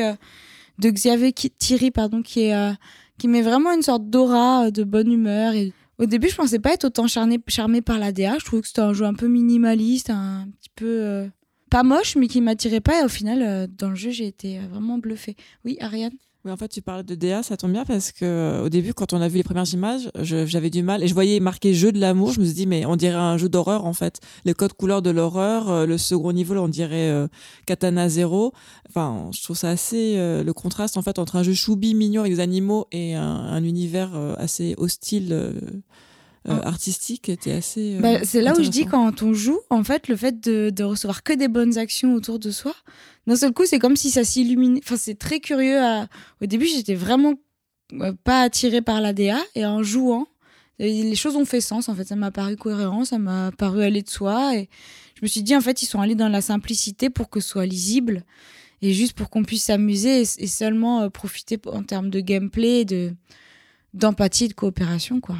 de Xavier Thierry, pardon, qui, est, qui met vraiment une sorte d'aura, de bonne humeur. Et au début, je pensais pas être autant charmée, charmée par la DA. Je trouvais que c'était un jeu un peu minimaliste, un petit peu euh, pas moche, mais qui m'attirait pas. Et au final, euh, dans le jeu, j'ai été euh, vraiment bluffée. Oui, Ariane? Oui, en fait, tu parles de DA, ça tombe bien parce que euh, au début, quand on a vu les premières images, j'avais du mal et je voyais marqué jeu de l'amour. Je me suis dit, mais on dirait un jeu d'horreur en fait. Les codes couleurs de l'horreur, euh, le second niveau, là, on dirait euh, Katana Zero. Enfin, je trouve ça assez euh, le contraste en fait entre un jeu choubi mignon avec des animaux et un, un univers euh, assez hostile. euh, Ah. artistique était assez. euh, Bah, c'est là où je dis quand on joue, en fait, le fait de, de recevoir que des bonnes actions autour de soi, d'un seul coup, c'est comme si ça s'illuminait. Enfin, c'est très curieux. à- Au début, j'étais vraiment pas attirée par la DA et en jouant, les choses ont fait sens. En fait, ça m'a paru cohérent, ça m'a paru aller de soi et je me suis dit, en fait, ils sont allés dans la simplicité pour que ce soit lisible et juste pour qu'on puisse s'amuser et, seulement euh, profiter en termes de gameplay, de d'empathie de coopération, quoi.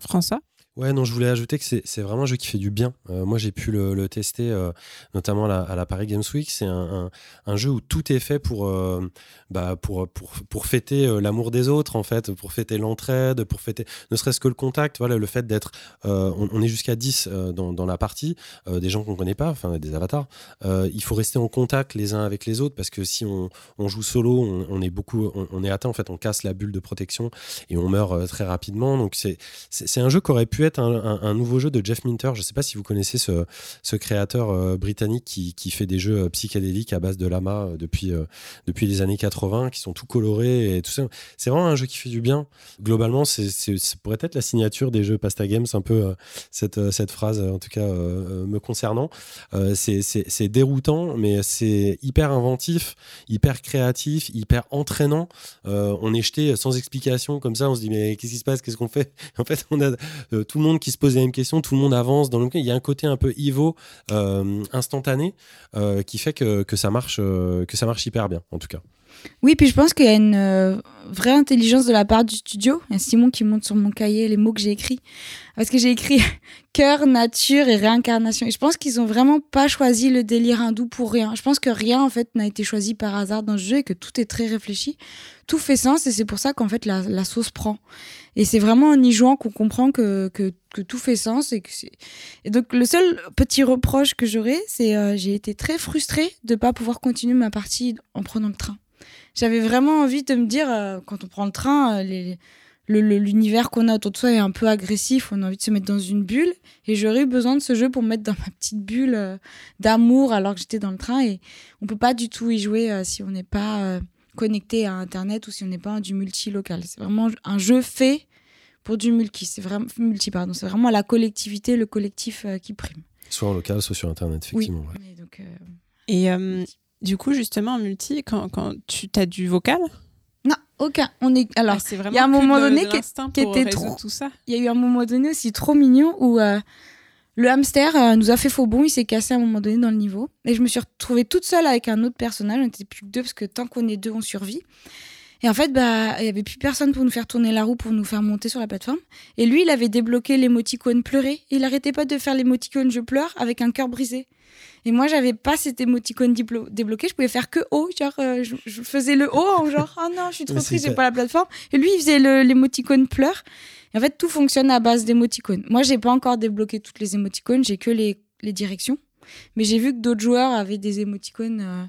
François? Ouais, non, je voulais ajouter que c'est vraiment un jeu qui fait du bien. Euh, moi, j'ai pu le, tester, euh, notamment à la, Paris Games Week. C'est un, un, jeu où tout est fait pour, euh, bah, pour, pour, pour fêter l'amour des autres, en fait, pour fêter l'entraide, pour fêter ne serait-ce que le contact. Voilà, le fait d'être. on, est jusqu'à 10 euh, dans, dans la partie, des gens qu'on connaît pas, enfin, des avatars. Il faut rester en contact les uns avec les autres parce que si on, on joue solo, on, est beaucoup. On, est atteint, en fait, on casse la bulle de protection et on meurt très rapidement. Donc, c'est un jeu qui aurait pu être un, nouveau jeu de Jeff Minter. Je ne sais pas si vous connaissez ce, créateur euh, britannique qui, fait des jeux euh, psychédéliques à base de lama euh, depuis, les années 80, qui sont tout colorés et tout ça. C'est vraiment un jeu qui fait du bien. Globalement, ça pourrait être la signature des jeux Pasta Games, un peu cette, cette phrase, en tout cas me concernant. C'est- déroutant, mais c'est hyper inventif, hyper créatif, hyper entraînant. On est jeté sans explication comme ça, on se dit mais qu'est-ce qui se passe, qu'est-ce qu'on fait? En fait, on a euh, tout le monde qui se pose les mêmes questions, tout le monde avance dans le Il y a un côté un peu Ivo euh, instantané euh, qui fait que, que ça marche, euh, que ça marche hyper bien, en tout cas. Oui, puis je pense qu'il y a une vraie intelligence de la part du studio. Il y a Simon qui monte sur mon cahier les mots que j'ai écrits. Parce que j'ai écrit cœur, nature et réincarnation. Et je pense qu'ils ont vraiment pas choisi le délire hindou pour rien. Je pense que rien, en fait, n'a été choisi par hasard dans ce jeu et que tout est très réfléchi. Tout fait sens et c'est pour ça qu'en fait, la sauce prend. Et c'est vraiment en y jouant qu'on comprend que, que, tout fait sens. Et, que et donc, le seul petit reproche que j'aurais, c'est euh, j'ai été très frustrée de pas pouvoir continuer ma partie en prenant le train. J'avais vraiment envie de me dire, euh, quand on prend le train, euh, l'univers qu'on a autour de soi est un peu agressif, on a envie de se mettre dans une bulle. Et j'aurais eu besoin de ce jeu pour me mettre dans ma petite bulle euh, d'amour alors que j'étais dans le train. Et on peut pas du tout y jouer si on n'est pas connecté à Internet ou si on n'est pas du multi-local. C'est vraiment un jeu fait pour du multi. C'est vraiment multi, pardon. C'est vraiment la collectivité, le collectif euh, qui prime. Soit en local, soit sur Internet, effectivement. ouais. Mais donc, euh, Et euh, du coup, justement, en multi, quand, quand tu as du vocal, non, aucun. On est alors. Ah, c'est vraiment il y a un moment de- donné qui- était trop- tout ça. Il y a eu un moment donné aussi trop mignon où euh, le hamster euh, nous a fait faux bon. Il s'est cassé à un moment donné dans le niveau. Et je me suis retrouvée toute seule avec un autre personnage. On n'était plus que deux parce que tant qu'on est deux, on survit. Et en fait, bah, il y avait plus personne pour nous faire tourner la roue, pour nous faire monter sur la plateforme. Et lui, il avait débloqué l'émoticône pleurer. Il arrêtait pas de faire l'émoticône je pleure avec un cœur brisé. Et moi, j'avais pas cet émoticône débloqué. Je pouvais faire que haut. Genre, euh, je, je faisais le haut en genre, oh non, je suis trop triste, j'ai pas la plateforme. Et lui, il faisait l'émoticône pleure. Et en fait, tout fonctionne à base d'émoticônes. Moi, j'ai pas encore débloqué toutes les émoticônes, j'ai que les, les directions. Mais j'ai vu que d'autres joueurs avaient des émoticônes euh,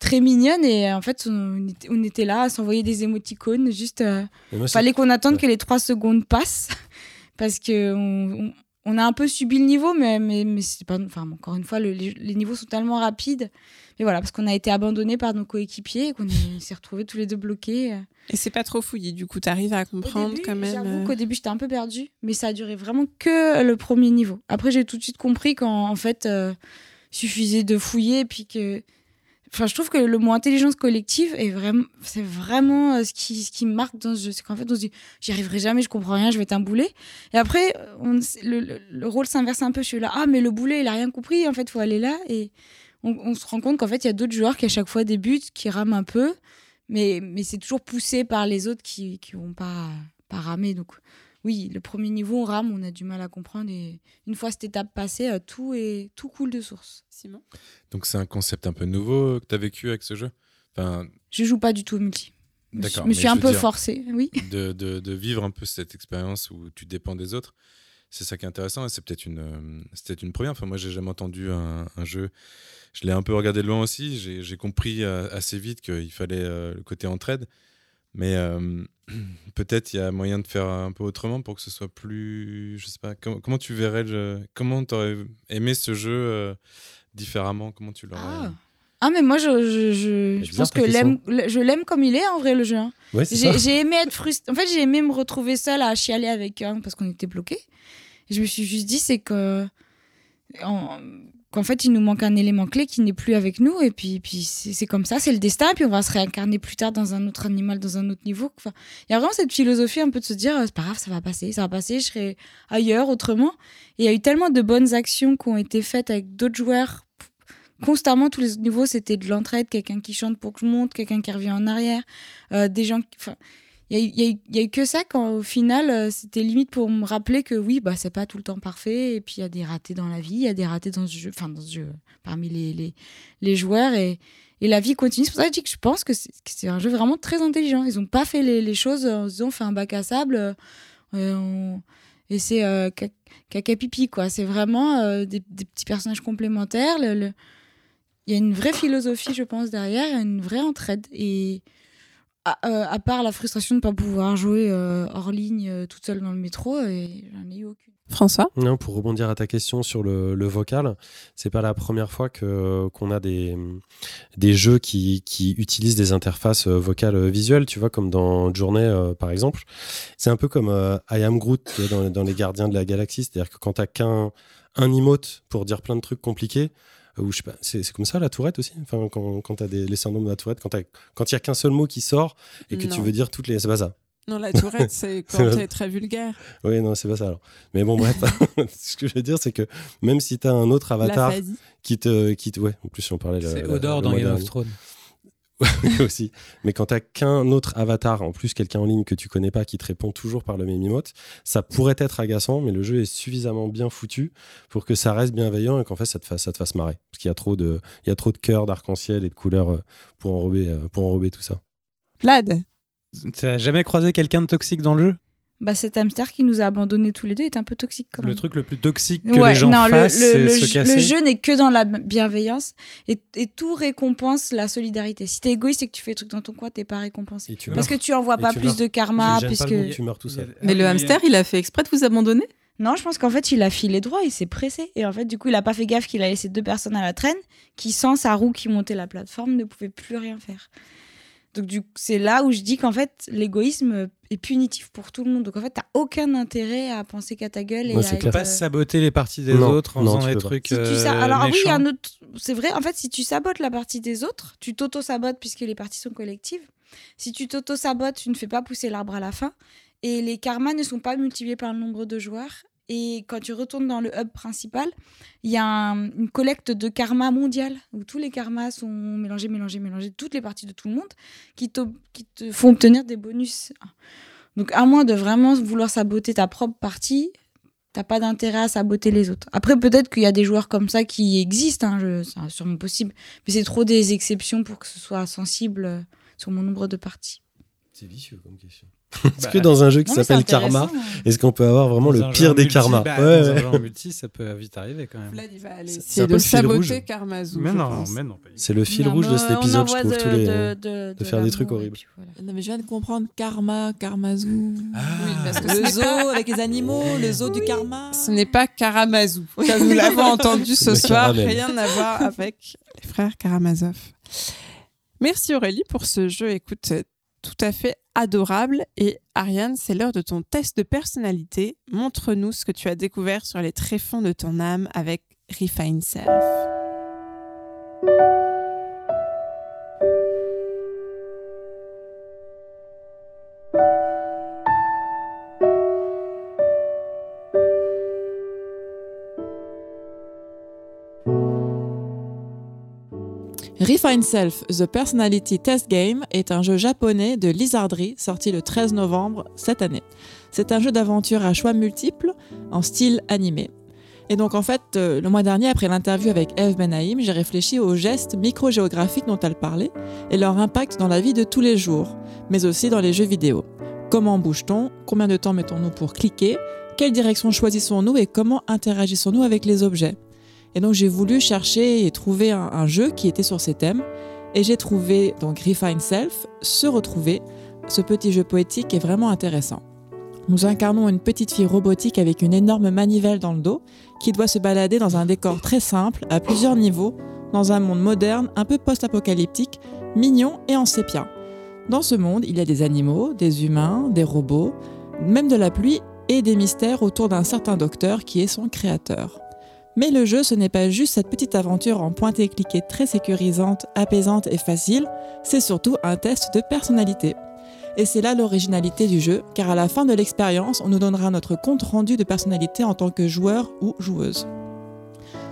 très mignonnes et euh, en fait, on était, on était là à s'envoyer des émoticônes. Juste, euh, moi, fallait qu'on attende Ouais. que les trois secondes passent parce que on, on- on a un peu subi le niveau, mais, mais, mais c'est pas. Enfin, encore une fois, le- les, les niveaux sont tellement rapides. Mais voilà, parce qu'on a été abandonnés par nos coéquipiers et qu'on est- s'est retrouvés tous les deux bloqués. euh. Et c'est pas trop fouillis, du coup, t'arrives à comprendre début, quand même. J'avoue euh, qu'au début, j'étais un peu perdue, mais ça a duré vraiment que le premier niveau. Après, j'ai tout de suite compris qu'en en fait, euh, suffisait de fouiller et puis que. Enfin, je trouve que le mot intelligence collective est vraiment, c'est vraiment euh, ce qui, ce qui marque dans ce jeu. C'est qu'en fait, on se dit, j'y arriverai jamais, je comprends rien, je vais être un boulet. Et après, le, le- le rôle s'inverse un peu. Je suis là, ah, mais le boulet, il a rien compris. En fait, faut aller là. Et on, on se rend compte qu'en fait, il y a d'autres joueurs qui à chaque fois débutent, qui rament un peu, mais, mais c'est toujours poussé par les autres qui qui vont pas, pas ramer. Donc, oui, le premier niveau, on rame, on a du mal à comprendre. Et une fois cette étape passée, euh, tout, est, tout coule de source. Simon? Donc c'est un concept un peu nouveau que tu as vécu avec ce jeu? Enfin, Je joue pas du tout au multi. Je me suis- D'accord, un peu forcée, oui. de, de, de vivre un peu cette expérience où tu dépends des autres. C'est ça qui est intéressant et c'est peut-être une, euh, peut-être une première. Enfin, moi, j'ai jamais entendu un, un jeu. Je l'ai un peu regardé de loin aussi. J'ai j'ai compris euh, assez vite qu'il fallait euh, le côté entraide. Mais euh, peut-être il y a moyen de faire un peu autrement pour que ce soit plus. Je sais pas. com- comment tu verrais le. Comment tu aurais aimé ce jeu euh, différemment? Comment tu l'aurais. Ah. Ah, mais moi, je, je, je, je pense que l'aime- je l'aime comme il est, en vrai, le jeu. hein. Ouais, J'ai aimé être frustrée. En fait, j'ai aimé me retrouver seule à chialer avec un parce qu'on était bloqués. Et je me suis juste dit, c'est que. en- Qu'en fait, il nous manque un élément clé qui n'est plus avec nous. Et puis, puis c'est comme ça, c'est le destin. Et puis, on va se réincarner plus tard dans un autre animal, dans un autre niveau. Il y a vraiment cette philosophie un peu de se dire, euh, c'est pas grave, ça va passer, ça va passer, je serai ailleurs, autrement. Et il y a eu tellement de bonnes actions qui ont été faites avec d'autres joueurs constamment tous les niveaux c'était de l'entraide quelqu'un qui chante pour que je monte quelqu'un qui revient en arrière euh, des gens qui- il y a, eu- que ça quand au final euh, c'était limite pour me rappeler que oui bah c'est pas tout le temps parfait et puis il y a des ratés dans la vie il y a des ratés dans ce jeu enfin dans ce parmi les, les, les joueurs et, et la vie continue. C'est pour ça que je pense que c'est un jeu vraiment très intelligent. Ils ont pas fait les, les choses en se disant fait un bac à sable euh, et c'est euh, ca- caca pipi quoi. C'est vraiment euh, des, petits personnages complémentaires. Il y a une vraie philosophie, je pense, derrière, une vraie entraide. Et à, euh, à part la frustration de ne pas pouvoir jouer euh, hors ligne euh, toute seule dans le métro, et j'en ai eu aucune. François Non, pour rebondir à ta question sur le, le vocal, c'est pas la première fois que qu'on a des des jeux qui, qui utilisent des interfaces vocales visuelles, tu vois, comme dans Journée euh, par exemple. C'est un peu comme euh, I Am Groot tu vois, dans, dans les Gardiens de la Galaxie, c'est-à-dire que quand t'as qu'un un emote pour dire plein de trucs compliqués. Ou je sais pas, c'est comme ça la tourette aussi? Enfin, quand, quand t'as des les syndromes de la tourette, quand t'as- quand il y a qu'un seul mot qui sort et que tu veux dire toutes les, c'est pas ça. Non, la tourette, c'est quand t'es très vulgaire. Oui, non, c'est pas ça alors. Mais bon, bref, ce que je veux dire, c'est que même si tu as un autre avatar qui te, qui te. Ouais, en plus, si on parlait. C'est Odor dans Game of. Thrones. aussi. Mais quand t'as qu'un autre avatar, en plus quelqu'un en ligne que tu connais pas qui te répond toujours par le même emote, ça pourrait être agaçant, mais le jeu est suffisamment bien foutu pour que ça reste bienveillant et qu'en fait ça te fasse, ça te fasse marrer. Parce qu'il y a trop de, il y a trop de cœurs, d'arc-en-ciel et de couleurs euh, pour enrober, euh, pour enrober tout ça. Vlad? T'as jamais croisé quelqu'un de toxique dans le jeu? Bah, cet hamster qui nous a abandonnés tous les deux est un peu toxique quand même. Le truc le plus toxique que Ouais, les gens non, le- fassent, le, se jeu- casser. le jeu n'est que dans la bienveillance et, et tout récompense la solidarité. Si t'es égoïste et que tu fais des trucs dans ton coin, t'es pas récompensé. Et tu Parce que tu envoies Et pas tu plus meurs. de karma, pas puisque. le monde, tu meurs tout seul. Mais le hamster, il a fait exprès de vous abandonner? Non, je pense qu'en fait, il a filé droit, il s'est pressé. Et en fait, du coup, il a pas fait gaffe qu'il a laissé deux personnes à la traîne qui, sans sa roue qui montait la plateforme, ne pouvaient plus rien faire. Donc du- c'est là où je dis qu'en fait l'égoïsme est punitif pour tout le monde. Donc en fait t'as aucun intérêt à penser qu'à ta gueule et Ouais, à c'est être. Pas euh, saboter les parties des Non, autres en non, faisant des trucs. Si euh, sa- Alors oui, il y a méchants. un autre. C'est vrai. En fait, si tu sabotes la partie des autres, tu t'auto-sabotes puisque les parties sont collectives. Si tu t'auto-sabotes, tu ne fais pas pousser l'arbre à la fin. Et les karmas ne sont pas multipliés par le nombre de joueurs. Et quand tu retournes dans le hub principal, il y a un- une collecte de karma mondiale où tous les karmas sont mélangés, mélangés, mélangés, toutes les parties de tout le monde qui, te font obtenir des bonus. Donc, à moins de vraiment vouloir saboter ta propre partie, t'as pas d'intérêt à saboter les autres. Après, peut-être qu'il y a des joueurs comme ça qui existent, hein, c'est sûrement possible, mais c'est trop des exceptions pour que ce soit sensible euh, sur mon nombre de parties. C'est vicieux comme question. Est-ce Bah, que dans un jeu qui s'appelle Karma, hein. est-ce qu'on peut avoir vraiment Dans le pire des multi, karmas bah, Ouais, Dans ouais. un jeu multi, ça peut vite arriver quand même. Vlad, il va aller C'est- de le fil rouge. saboter Karmazou. Mais je non, pense. mais non. pas- C'est le fil Non, rouge de cet on épisode, je trouve. de, tous les... de, de, de faire des trucs horribles. voilà. Non, mais je viens de comprendre karma, karmazou. Oui, parce que le zoo avec les animaux, le zoo du karma. Ce n'est pas Karamazou. Comme nous l'avons entendu ce soir, rien à voir avec les frères Karamazov. Merci Aurélie pour ce jeu, écoute, tout à fait adorable. Et Ariane, c'est l'heure de ton test de personnalité. Montre-nous ce que tu as découvert sur les tréfonds de ton âme avec Refine Self. Refine Self, The Personality Test Game est un jeu japonais de Lizardry sorti le 13 novembre cette année. C'est un jeu d'aventure à choix multiples en style animé. Et donc en fait, euh, le mois dernier, après l'interview avec Eve Benaïm, j'ai réfléchi aux gestes microgéographiques dont elle parlait et leur impact dans la vie de tous les jours, mais aussi dans les jeux vidéo. Comment bouge-t-on? Combien de temps mettons-nous pour cliquer? Quelle direction choisissons-nous? Et comment interagissons-nous avec les objets? Et donc j'ai voulu chercher et trouver un, jeu qui était sur ces thèmes. Et j'ai trouvé donc Refine Self, se retrouver. Ce petit jeu poétique est vraiment intéressant. Nous incarnons une petite fille robotique avec une énorme manivelle dans le dos qui doit se balader dans un décor très simple, à plusieurs niveaux, dans un monde moderne, un peu post-apocalyptique, mignon et en sépia. Dans ce monde, il y a des animaux, des humains, des robots, même de la pluie et des mystères autour d'un certain docteur qui est son créateur. Mais le jeu, ce n'est pas juste cette petite aventure en pointe et très sécurisante, apaisante et facile, c'est surtout un test de personnalité. Et c'est là l'originalité du jeu, car à la fin de l'expérience, on nous donnera notre compte rendu de personnalité en tant que joueur ou joueuse.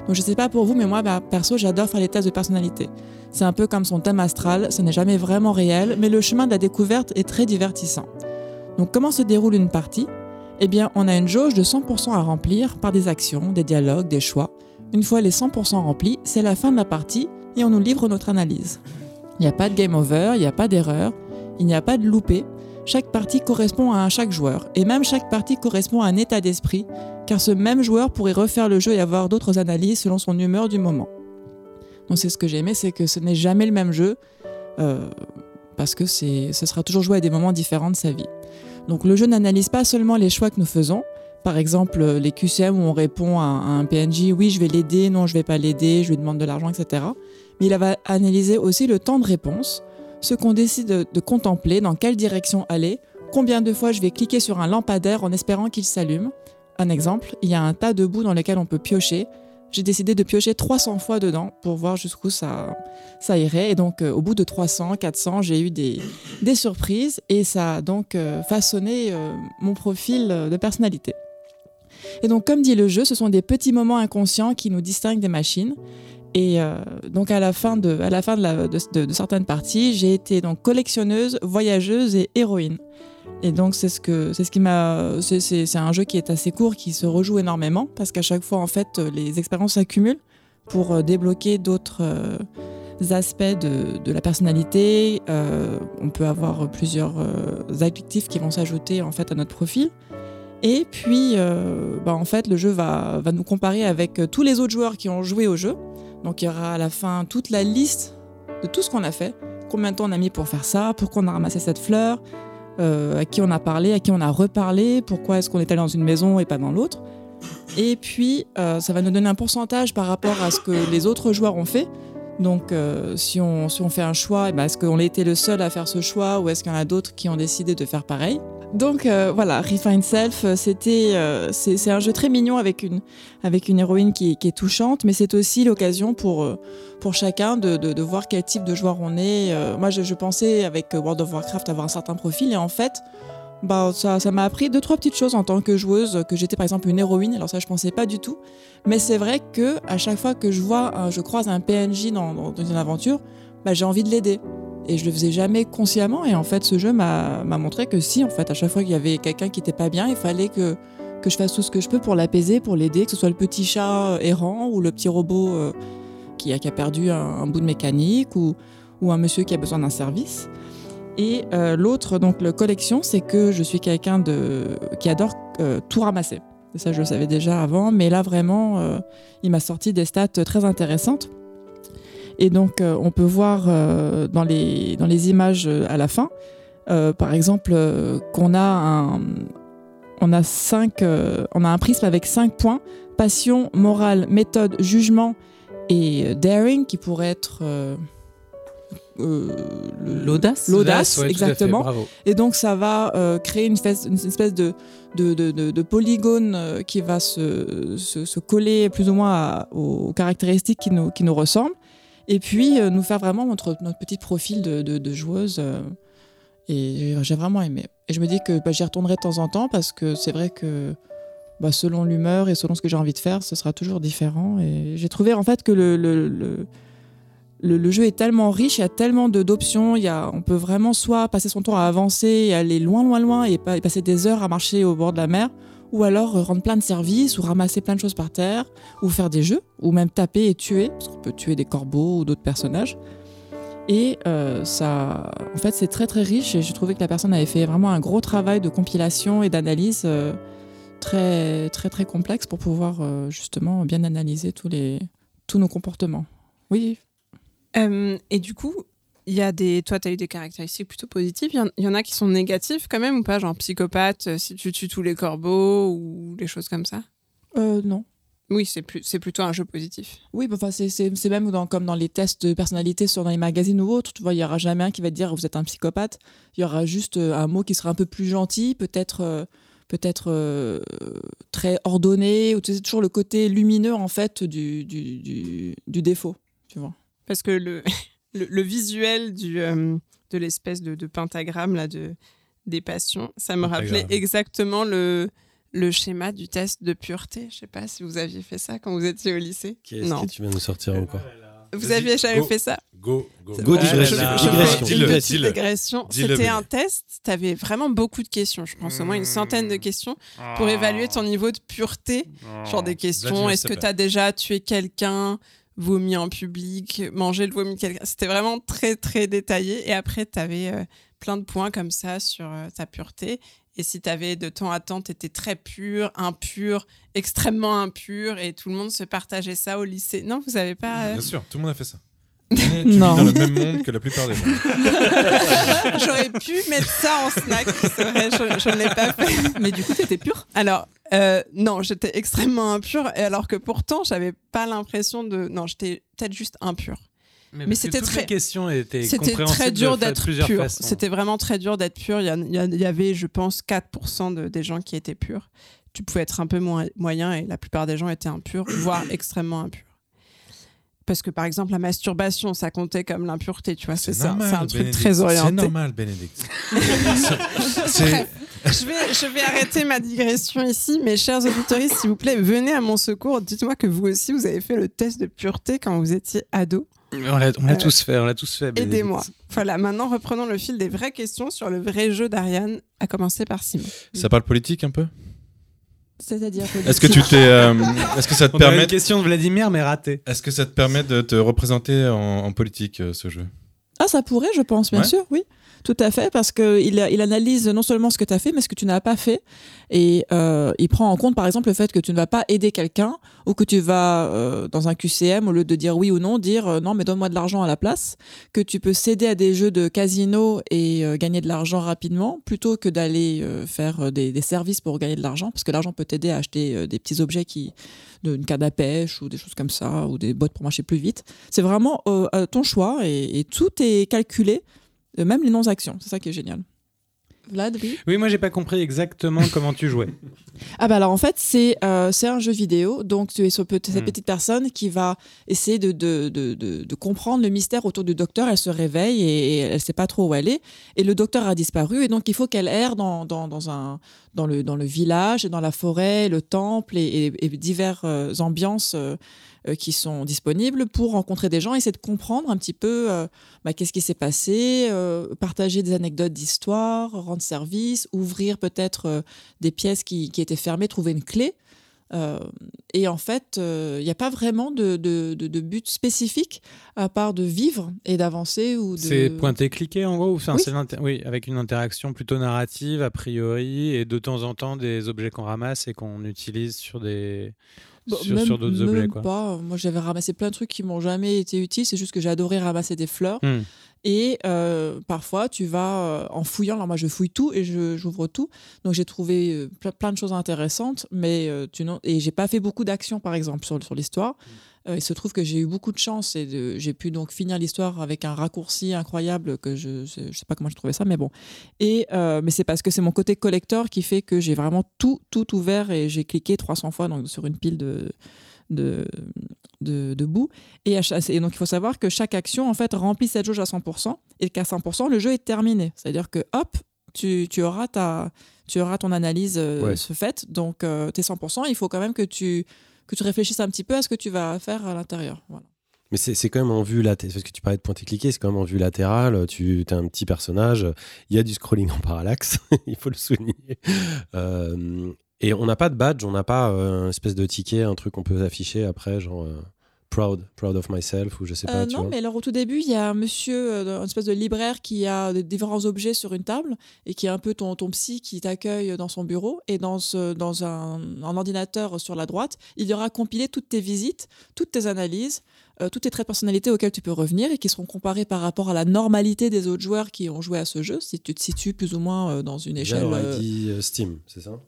Donc je sais pas pour vous, mais moi, bah, perso, j'adore faire les tests de personnalité. C'est un peu comme son thème astral, ce n'est jamais vraiment réel, mais le chemin de la découverte est très divertissant. Donc comment se déroule une partie? Eh bien, on a une jauge de 100% à remplir par des actions, des dialogues, des choix. Une fois les 100% remplis, c'est la fin de la partie et on nous livre notre analyse. Il n'y a pas de game over, il n'y a pas d'erreur, il n'y a pas de loupé. Chaque partie correspond à un chaque joueur et même chaque partie correspond à un état d'esprit, car ce même joueur pourrait refaire le jeu et avoir d'autres analyses selon son humeur du moment. Donc c'est ce que j'ai aimé, c'est que ce n'est jamais le même jeu, euh, parce que ce sera toujours joué à des moments différents de sa vie. Donc le jeu n'analyse pas seulement les choix que nous faisons, par exemple les QCM où on répond à un PNJ oui je vais l'aider, non je vais pas l'aider, je lui demande de l'argent, etc. Mais il va analyser aussi le temps de réponse, ce qu'on décide de, de contempler, dans quelle direction aller, combien de fois je vais cliquer sur un lampadaire en espérant qu'il s'allume. Un exemple, il y a un tas de bouts dans lesquels on peut piocher. J'ai décidé de piocher 300 fois dedans pour voir jusqu'où ça, ça irait. Et donc, euh, au bout de 300, 400, j'ai eu des, des surprises et ça a donc euh, façonné euh, mon profil de personnalité. Et donc, comme dit le jeu, ce sont des petits moments inconscients qui nous distinguent des machines. Et donc, à la fin de, à la fin de certaines parties, j'ai été donc collectionneuse, voyageuse et héroïne. Et donc, c'est ce, que, c'est ce qui m'a. C'est, un jeu qui est assez court, qui se rejoue énormément, parce qu'à chaque fois, en fait, les expériences s'accumulent pour euh, débloquer d'autres. euh, aspects de, de la personnalité. Euh, on peut avoir plusieurs euh, adjectifs qui vont s'ajouter en fait à notre profil. Et puis, bah, en fait, le jeu va, va nous comparer avec tous les autres joueurs qui ont joué au jeu. Donc, il y aura à la fin toute la liste de tout ce qu'on a fait. Combien de temps on a mis pour faire ça? Pourquoi on a ramassé cette fleur? Euh, À qui on a parlé À qui on a reparlé Pourquoi est-ce qu'on est allé dans une maison et pas dans l'autre Et puis, euh, ça va nous donner un pourcentage par rapport à ce que les autres joueurs ont fait. Donc, euh, si, on, si on fait un choix, eh ben, est-ce qu'on été le seul à faire ce choix ou est-ce qu'il y en a d'autres qui ont décidé de faire pareil? Donc, euh, voilà, Refine Self, euh, c'était, euh, c'est, un jeu très mignon avec une, avec une héroïne qui, est touchante, mais c'est aussi l'occasion pour, pour chacun de, de, voir quel type de joueur on est. Moi, je, pensais avec World of Warcraft avoir un certain profil et en fait, bah, ça, m'a appris deux, trois petites choses en tant que joueuse, que j'étais par exemple une héroïne, alors ça je pensais pas du tout. Mais c'est vrai que à chaque fois que je vois, je croise un PNJ dans une aventure, bah, j'ai envie de l'aider. Et je le faisais jamais consciemment. Et en fait, ce jeu m'a montré que si, en fait, à chaque fois qu'il y avait quelqu'un qui était pas bien, il fallait que, que je fasse tout ce que je peux pour l'apaiser, pour l'aider, que ce soit le petit chat euh, errant ou le petit robot euh, qui, a, perdu un, bout de mécanique ou, ou un monsieur qui a besoin d'un service. Et euh, l'autre, donc le collection, c'est que je suis quelqu'un de qui adore tout ramasser. Ça, je le savais déjà avant, mais là vraiment, il m'a sorti des stats très intéressantes. Et donc, euh, on peut voir euh, dans, les, dans les images euh, à la fin, euh, par exemple, euh, qu'on a un, on a cinq, euh, on a un prisme avec cinq points passion, morale, méthode, jugement et euh, daring, qui pourrait être euh, euh, L'audace L'audace, Ouais, fait, exactement. bravo. Et donc, ça va euh, créer une espèce, une espèce de, de, de, de- de polygone euh, qui va se, se, se coller plus ou moins à- aux caractéristiques qui nous, qui nous ressemblent. Et puis, euh, nous faire vraiment notre, petit profil de, joueuse. euh, et j'ai vraiment aimé. Et je me dis que bah, j'y retournerai de temps en temps parce que c'est vrai que bah, selon l'humeur et selon ce que j'ai envie de faire, ce sera toujours différent. Et j'ai trouvé en fait que le, jeu est tellement riche, il y a tellement d'options. On peut vraiment soit passer son temps à avancer et aller loin, loin, loin et passer des heures à marcher au bord de la mer, ou alors euh, rendre plein de services, ou ramasser plein de choses par terre, ou faire des jeux, ou même taper et tuer, parce qu'on peut tuer des corbeaux ou d'autres personnages. Et euh, ça, en fait, c'est très très riche et j'ai trouvé que la personne avait fait vraiment un gros travail de compilation et d'analyse euh, très très très complexe pour pouvoir justement bien analyser tous les tous nos comportements. Oui, et du coup, il y a des. Toi, tu as eu des caractéristiques plutôt positives. Il y en- il y, en a qui sont négatives quand même ou pas Genre psychopathe, euh, si tu tues tous les corbeaux ou des choses comme ça? Euh, non. Oui, c'est plus, c'est plutôt un jeu positif. Oui, bah, enfin, c'est- même dans, comme dans les tests de personnalité sur dans les magazines ou autres. Tu vois, il y aura jamais un qui va te dire vous êtes un psychopathe. Il y aura juste euh, un mot qui sera un peu plus gentil, peut-être euh, peut-être euh, très ordonné. Ou tu sais, toujours le côté lumineux en fait du, du, du, du défaut. Tu vois. Parce que le, le, le visuel du, euh, de l'espèce de, de pentagramme là, de, des passions, ça me rappelait exactement le, le schéma du test de pureté. Je sais pas si vous aviez fait ça quand vous étiez au lycée. Qu'est-ce Non. que tu viens nous sortir encore Vous Vas-y, aviez jamais go. fait ça Go, go. Go digression. C'était un test. Tu avais vraiment beaucoup de questions. Je pense au moins une centaine de questions pour évaluer ton niveau de pureté. Genre des questions. Vladimir, Est-ce que tu as déjà tué quelqu'un? Vomi en public, mangé le vomi de quelqu'un. C'était vraiment très, très détaillé. Et après, tu avais plein de points comme ça sur euh, ta pureté. Et si tu avais de temps à temps, tu étais très pur, impur, extrêmement impur, et tout le monde se partageait ça au lycée. Non, vous avez pas. euh, Bien sûr, tout le monde a fait ça. Mais tu vis Non. dans le même monde que la plupart des gens. J'aurais pu mettre ça en snack, c'est vrai, je, je ne l'ai pas fait. Mais du coup, t'étais pure? Alors, euh, non, j'étais extrêmement impure, et alors que pourtant, j'avais pas l'impression de. Non, j'étais peut-être juste impure. Mais que c'était toutes très- les questions étaient C'était très dur d'être pur. C'était vraiment très dur d'être pur. Y, y il y avait, je pense, 4% de, des gens qui étaient purs. Tu pouvais être un peu moins, moyen et la plupart des gens étaient impurs, voire extrêmement impurs. Parce que par exemple, la masturbation, ça comptait comme l'impureté, tu vois. C'est ça. C'est un truc Bénédicte. très orienté. C'est normal, Bénédicte. Je vais, je vais arrêter ma digression ici. Mes chers auditeurs, s'il vous plaît, venez à mon secours. Dites-moi que vous aussi, vous avez fait le test de pureté quand vous étiez ado. On l'a on l'a Euh, tous fait, on l'a tous fait. Aidez-moi. Voilà, maintenant reprenons le fil des vraies questions sur le vrai jeu d'Ariane, à commencer par Simon. Ça parle politique un peu? C'est-à-dire Est-ce que tu t'es, euh, est-ce que ça te On permet, une question de Vladimir, mais ratée. est-ce que ça te permet de te représenter en, en politique euh, ce jeu? Ah, ça pourrait, je pense, bien Ouais. sûr, oui. Tout à fait, parce qu'il il analyse non seulement ce que tu as fait, mais ce que tu n'as pas fait. Et euh, il prend en compte, par exemple, le fait que tu ne vas pas aider quelqu'un ou que tu vas, euh, dans un QCM, au lieu de dire oui ou non, dire euh, non, mais donne-moi de l'argent à la place. Que tu peux céder à des jeux de casino et gagner de l'argent rapidement, plutôt que d'aller faire des, services pour gagner de l'argent, parce que l'argent peut t'aider à acheter des petits objets qui, une canne à pêche ou des choses comme ça, ou des bottes pour marcher plus vite. C'est vraiment ton choix et, tout est calculé, même les non-actions. C'est ça qui est génial. Vlad, oui Oui, moi j'ai pas compris exactement comment tu jouais. Ah bah alors en fait c'est euh, c'est un jeu vidéo donc tu es cette Hmm. petite personne qui va essayer de, de, de, de, de comprendre le mystère autour du docteur elle se réveille et, et elle sait pas trop où elle est et le docteur a disparu et donc il faut qu'elle erre dans, dans, dans, un, dans, le, dans le village dans la forêt le temple et, et, et divers euh, ambiances euh, euh, qui sont disponibles pour rencontrer des gens essayer de comprendre un petit peu bah, qu'est-ce qui s'est passé partager des anecdotes d'histoire rendre service ouvrir peut-être des pièces qui, qui étaient fermées, trouver une clé. Euh, et en fait, il n'y a pas vraiment de, de, de- de but spécifique à part de vivre et d'avancer ou de. C'est pointé-cliqué en gros un- Oui. oui, avec une interaction plutôt narrative a priori et de temps en temps des objets qu'on ramasse et qu'on utilise sur des Bon, sur, même- sur d'autres objets quoi. pas. Moi, j'avais ramassé plein de trucs qui m'ont jamais été utiles. C'est juste que j'ai adoré ramasser des fleurs. Hmm. Et euh, parfois, tu vas euh, en fouillant. Alors moi, je fouille tout et je- j'ouvre tout. Donc j'ai trouvé euh, ple- plein de choses intéressantes, mais euh, tu n'en- et j'ai pas fait beaucoup d'actions, par exemple, sur, sur l'histoire. Euh, il se trouve que j'ai eu beaucoup de chance et de- j'ai pu donc finir l'histoire avec un raccourci incroyable que je, je sais pas comment j'ai trouvé ça, mais bon. Et mais c'est parce que c'est mon côté collector qui fait que j'ai vraiment tout tout ouvert et j'ai cliqué 300 fois donc sur une pile de de, de, de boue. Et, donc, il faut savoir que chaque action, en fait, remplit cette jauge à 100%. Et qu'à 100%, le jeu est terminé. C'est-à-dire que, hop, tu, tu, auras, ta, tu auras ton analyse euh, Ouais. se faite. Donc, euh, tes 100%, il faut quand même que tu, que tu réfléchisses un petit peu à ce que tu vas faire à l'intérieur. Voilà. Mais c'est c'est quand même en vue latérale. Parce que tu parlais de pointer-cliquer, c'est quand même en vue latérale. Tu as un petit personnage. Il y a du scrolling en parallaxe, il faut le souligner. Euh, et on n'a pas de badge, on n'a pas euh, un espèce de ticket, un truc qu'on peut afficher après, genre euh, proud, proud of myself ou je sais pas. Euh, tu non, vois. mais alors au tout début, il y a un monsieur, euh, une espèce de libraire qui a différents objets sur une table et qui est un peu ton, ton psy qui t'accueille dans son bureau. Et dans, ce, dans un, un ordinateur sur la droite, il y aura compilé toutes tes visites, toutes tes analyses, tous tes traits de personnalité auxquels tu peux revenir et qui seront comparés par rapport à la normalité des autres joueurs qui ont joué à ce jeu, si tu te situes plus ou moins dans une échelle. euh, Steam, c'est ça?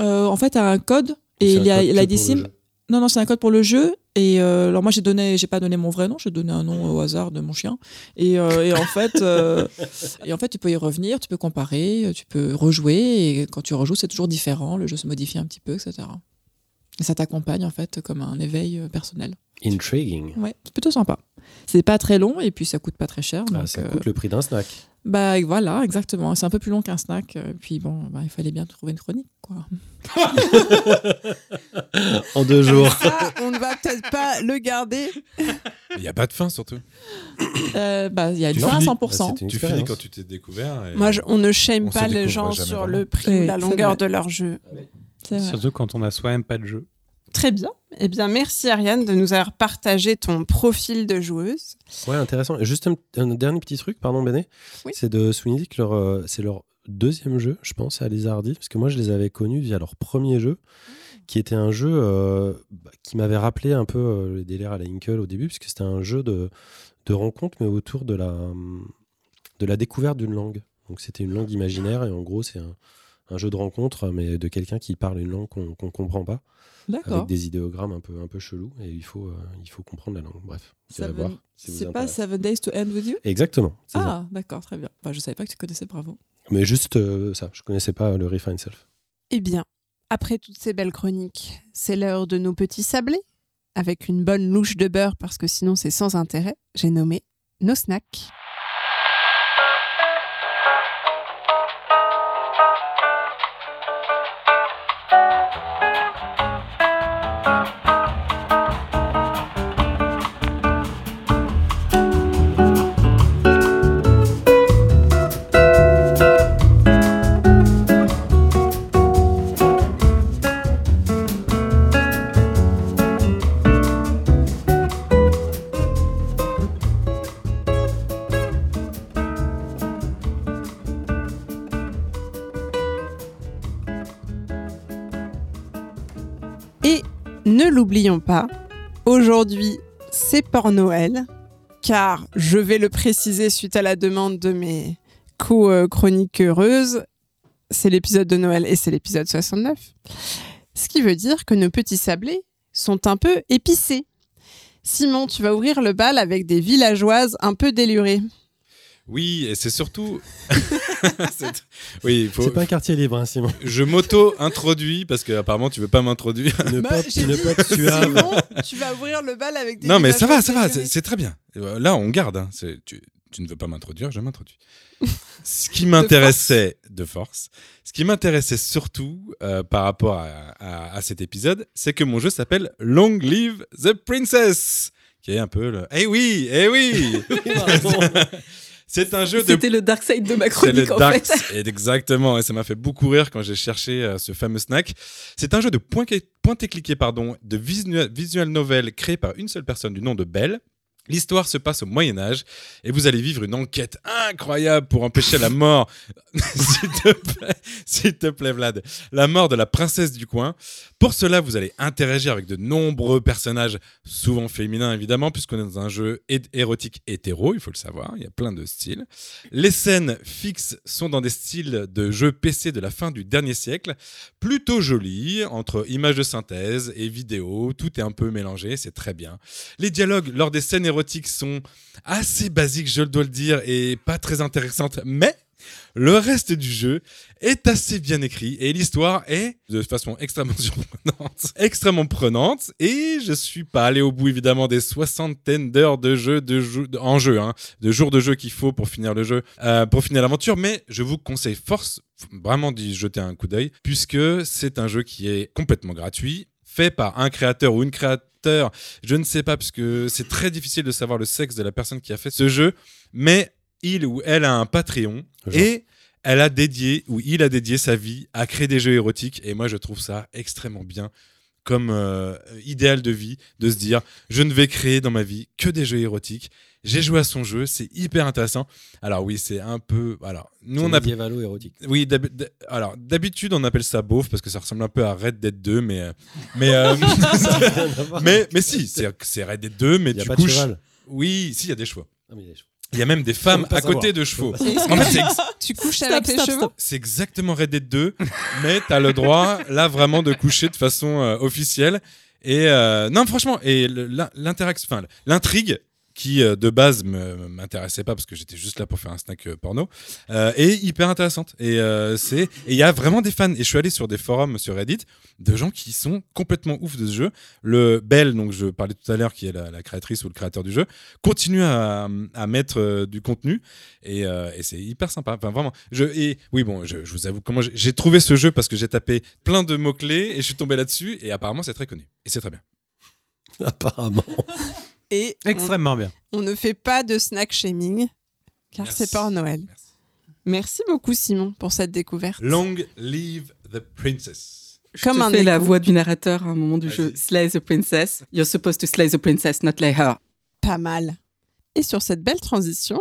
Euh, en fait, tu as un code et il y a code que l'ID pour le SIM. jeu Non, non, c'est un code pour le jeu. Et euh, alors moi, j'ai donné, j'ai pas donné mon vrai nom, j'ai donné un nom au hasard de mon chien. Et, euh, et en fait, euh, et en fait, tu peux y revenir, tu peux comparer, tu peux rejouer. Et quand tu rejoues, c'est toujours différent. Le jeu se modifie un petit peu, etc. Et ça t'accompagne en fait comme un éveil personnel. Intriguing. Ouais, c'est plutôt sympa. C'est pas très long et puis ça coûte pas très cher. Ah, donc, ça coûte le prix d'un snack. Bah voilà, exactement. C'est un peu plus long qu'un snack. euh, Puis bon, bah, il fallait bien trouver une chronique, quoi. en deux jours. Ça, on ne va peut-être pas le garder. Il n'y a pas de fin surtout. Euh, bah, il y a Tu une fin à finis- 100%. Bah, Tu finis quand tu t'es découvert. et- Moi, je- on ne shame On pas les gens sur vraiment. le prix ou la longueur de leur jeu. Surtout quand on a soi-même pas de jeu. Très bien. Eh bien, merci Ariane de nous avoir partagé ton profil de joueuse. Ouais, intéressant. Et Juste un, un dernier petit truc, pardon Béné, Oui. c'est de souligner que euh, c'est leur deuxième jeu, je pense, à Lizardi, parce que moi je les avais connus via leur premier jeu, qui était un jeu euh, bah, qui m'avait rappelé un peu euh, le délire à la Inkle au début, puisque c'était un jeu de, de rencontre, mais autour de la, de la découverte d'une langue. Donc c'était une langue imaginaire, et en gros c'est un, un jeu de rencontre, mais de quelqu'un qui parle une langue qu'on qu'on comprend pas, D'accord. avec des idéogrammes un peu, un peu chelous, et il faut, euh, il faut comprendre la langue. Bref, voir. si vous C'est pas. Seven Days to End with You? Exactement. c'est. Ah, d'accord, très bien. Bah, je savais pas que tu connaissais, bravo. Mais juste euh, ça, je connaissais pas le Refine Self. Eh bien, après toutes ces belles chroniques, c'est l'heure de nos petits sablés. Avec une bonne louche de beurre, parce que sinon c'est sans intérêt, j'ai nommé nos snacks. Pas, aujourd'hui, c'est pour Noël, car je vais le préciser suite à la demande de mes co-chroniqueuses, c'est l'épisode de Noël et c'est l'épisode 69. Ce qui veut dire que nos petits sablés sont un peu épicés. Simon, tu vas ouvrir le bal avec des villageoises un peu délurées. Oui, et c'est surtout. C'est- oui, faut. C'est pas un quartier libre, hein, Simon. Je m'auto-introduis parce que apparemment tu veux pas m'introduire. Une Bah, pop, pop. Simon, tu vas ouvrir le bal avec des Non, mais ça va, ça va, c'est très bien. Là, on garde. hein. C'est- Tu, tu ne veux pas m'introduire, je m'introduis. Ce qui m'intéressait de force, ce qui m'intéressait surtout euh, par rapport à, à- à cet épisode, c'est que mon jeu s'appelle Long Live the Princess, qui est un peu le. Eh oui, eh oui. c'est un jeu de C'était le dark side de ma c'est chronique le en Dark fait. Side, Exactement, et ça m'a fait beaucoup rire quand j'ai cherché euh, ce fameux snack. C'est un jeu de point, point et cliqué pardon, de visual, visual novel créé par une seule personne du nom de Belle. L'histoire se passe au Moyen Âge et vous allez vivre une enquête incroyable pour empêcher la mort, s'il te plaît, te plaît Vlad, la mort de la princesse du coin. Pour cela, vous allez interagir avec de nombreux personnages, souvent féminins évidemment, puisqu'on est dans un jeu érotique hétéro, il faut le savoir, il y a plein de styles. Les scènes fixes sont dans des styles de jeux PC de la fin du dernier siècle, plutôt jolies, entre images de synthèse et vidéos, tout est un peu mélangé, c'est très bien. Les dialogues lors des scènes érotiques sont assez basiques, je dois le dire, et pas très intéressantes, mais le reste du jeu est assez bien écrit et l'histoire est de façon extrêmement surprenante, extrêmement prenante et je suis pas allé au bout évidemment des soixantaines d'heures de jeu, de jeu de- en jeu, hein, de jours de jeu qu'il faut pour finir le jeu, euh, pour finir l'aventure, mais je vous conseille force vraiment d'y jeter un coup d'œil puisque c'est un jeu qui est complètement gratuit, fait par un créateur ou une créateur, je ne sais pas puisque c'est très difficile de savoir le sexe de la personne qui a fait ce jeu, mais il ou elle a un Patreon Genre. et elle a dédié ou il a dédié sa vie à créer des jeux érotiques et moi je trouve ça extrêmement bien comme euh, idéal de vie de se dire je ne vais créer dans ma vie que des jeux érotiques. J'ai joué à son jeu, c'est hyper intéressant. Alors oui, c'est un peu alors nous on a médiévalo érotique. oui, alors d'habitude on appelle ça beauf parce que ça ressemble un peu à Red Dead 2 mais euh, mais euh, mais mais si, c'est Red Dead 2 mais y a tu pas de couches cheval. Oui, si il y a des chevaux. Ah, mais il y a des chevaux. Il y a même des femmes à côté savoir. de chevaux. En fait, Tu couches Stop, avec les stop, chevaux stop. c'est exactement Red Dead 2, mais t'as le droit là vraiment de coucher de façon euh, officielle. Et euh, non, franchement, et l'interaction, enfin l'intrigue qui euh, de base me m'intéressait pas parce que j'étais juste là pour faire un snack euh, porno, euh, est hyper intéressante. Et euh, c'est il y a vraiment des fans. Et je suis allé sur des forums sur Reddit de gens qui sont complètement ouf de ce jeu. Le Belle, donc je parlais tout à l'heure, qui est la, la créatrice ou le créateur du jeu, continue à, à mettre du contenu et, euh, et c'est hyper sympa. Enfin, vraiment. Je, et oui, bon, je, je vous avoue comment j'ai- j'ai trouvé ce jeu parce que j'ai tapé plein de mots-clés et je suis tombé là-dessus et apparemment c'est très connu. Et c'est très bien. Apparemment. Et on, Extrêmement bien. on ne fait pas de snack shaming, car c'est pas Noël. Merci. Merci beaucoup Simon pour cette découverte. Long live the princess. Je Comme te un fais la voix du narrateur à un moment du jeu. Slay the princess. You're supposed to slay the princess, not lay her. Pas mal. Et sur cette belle transition,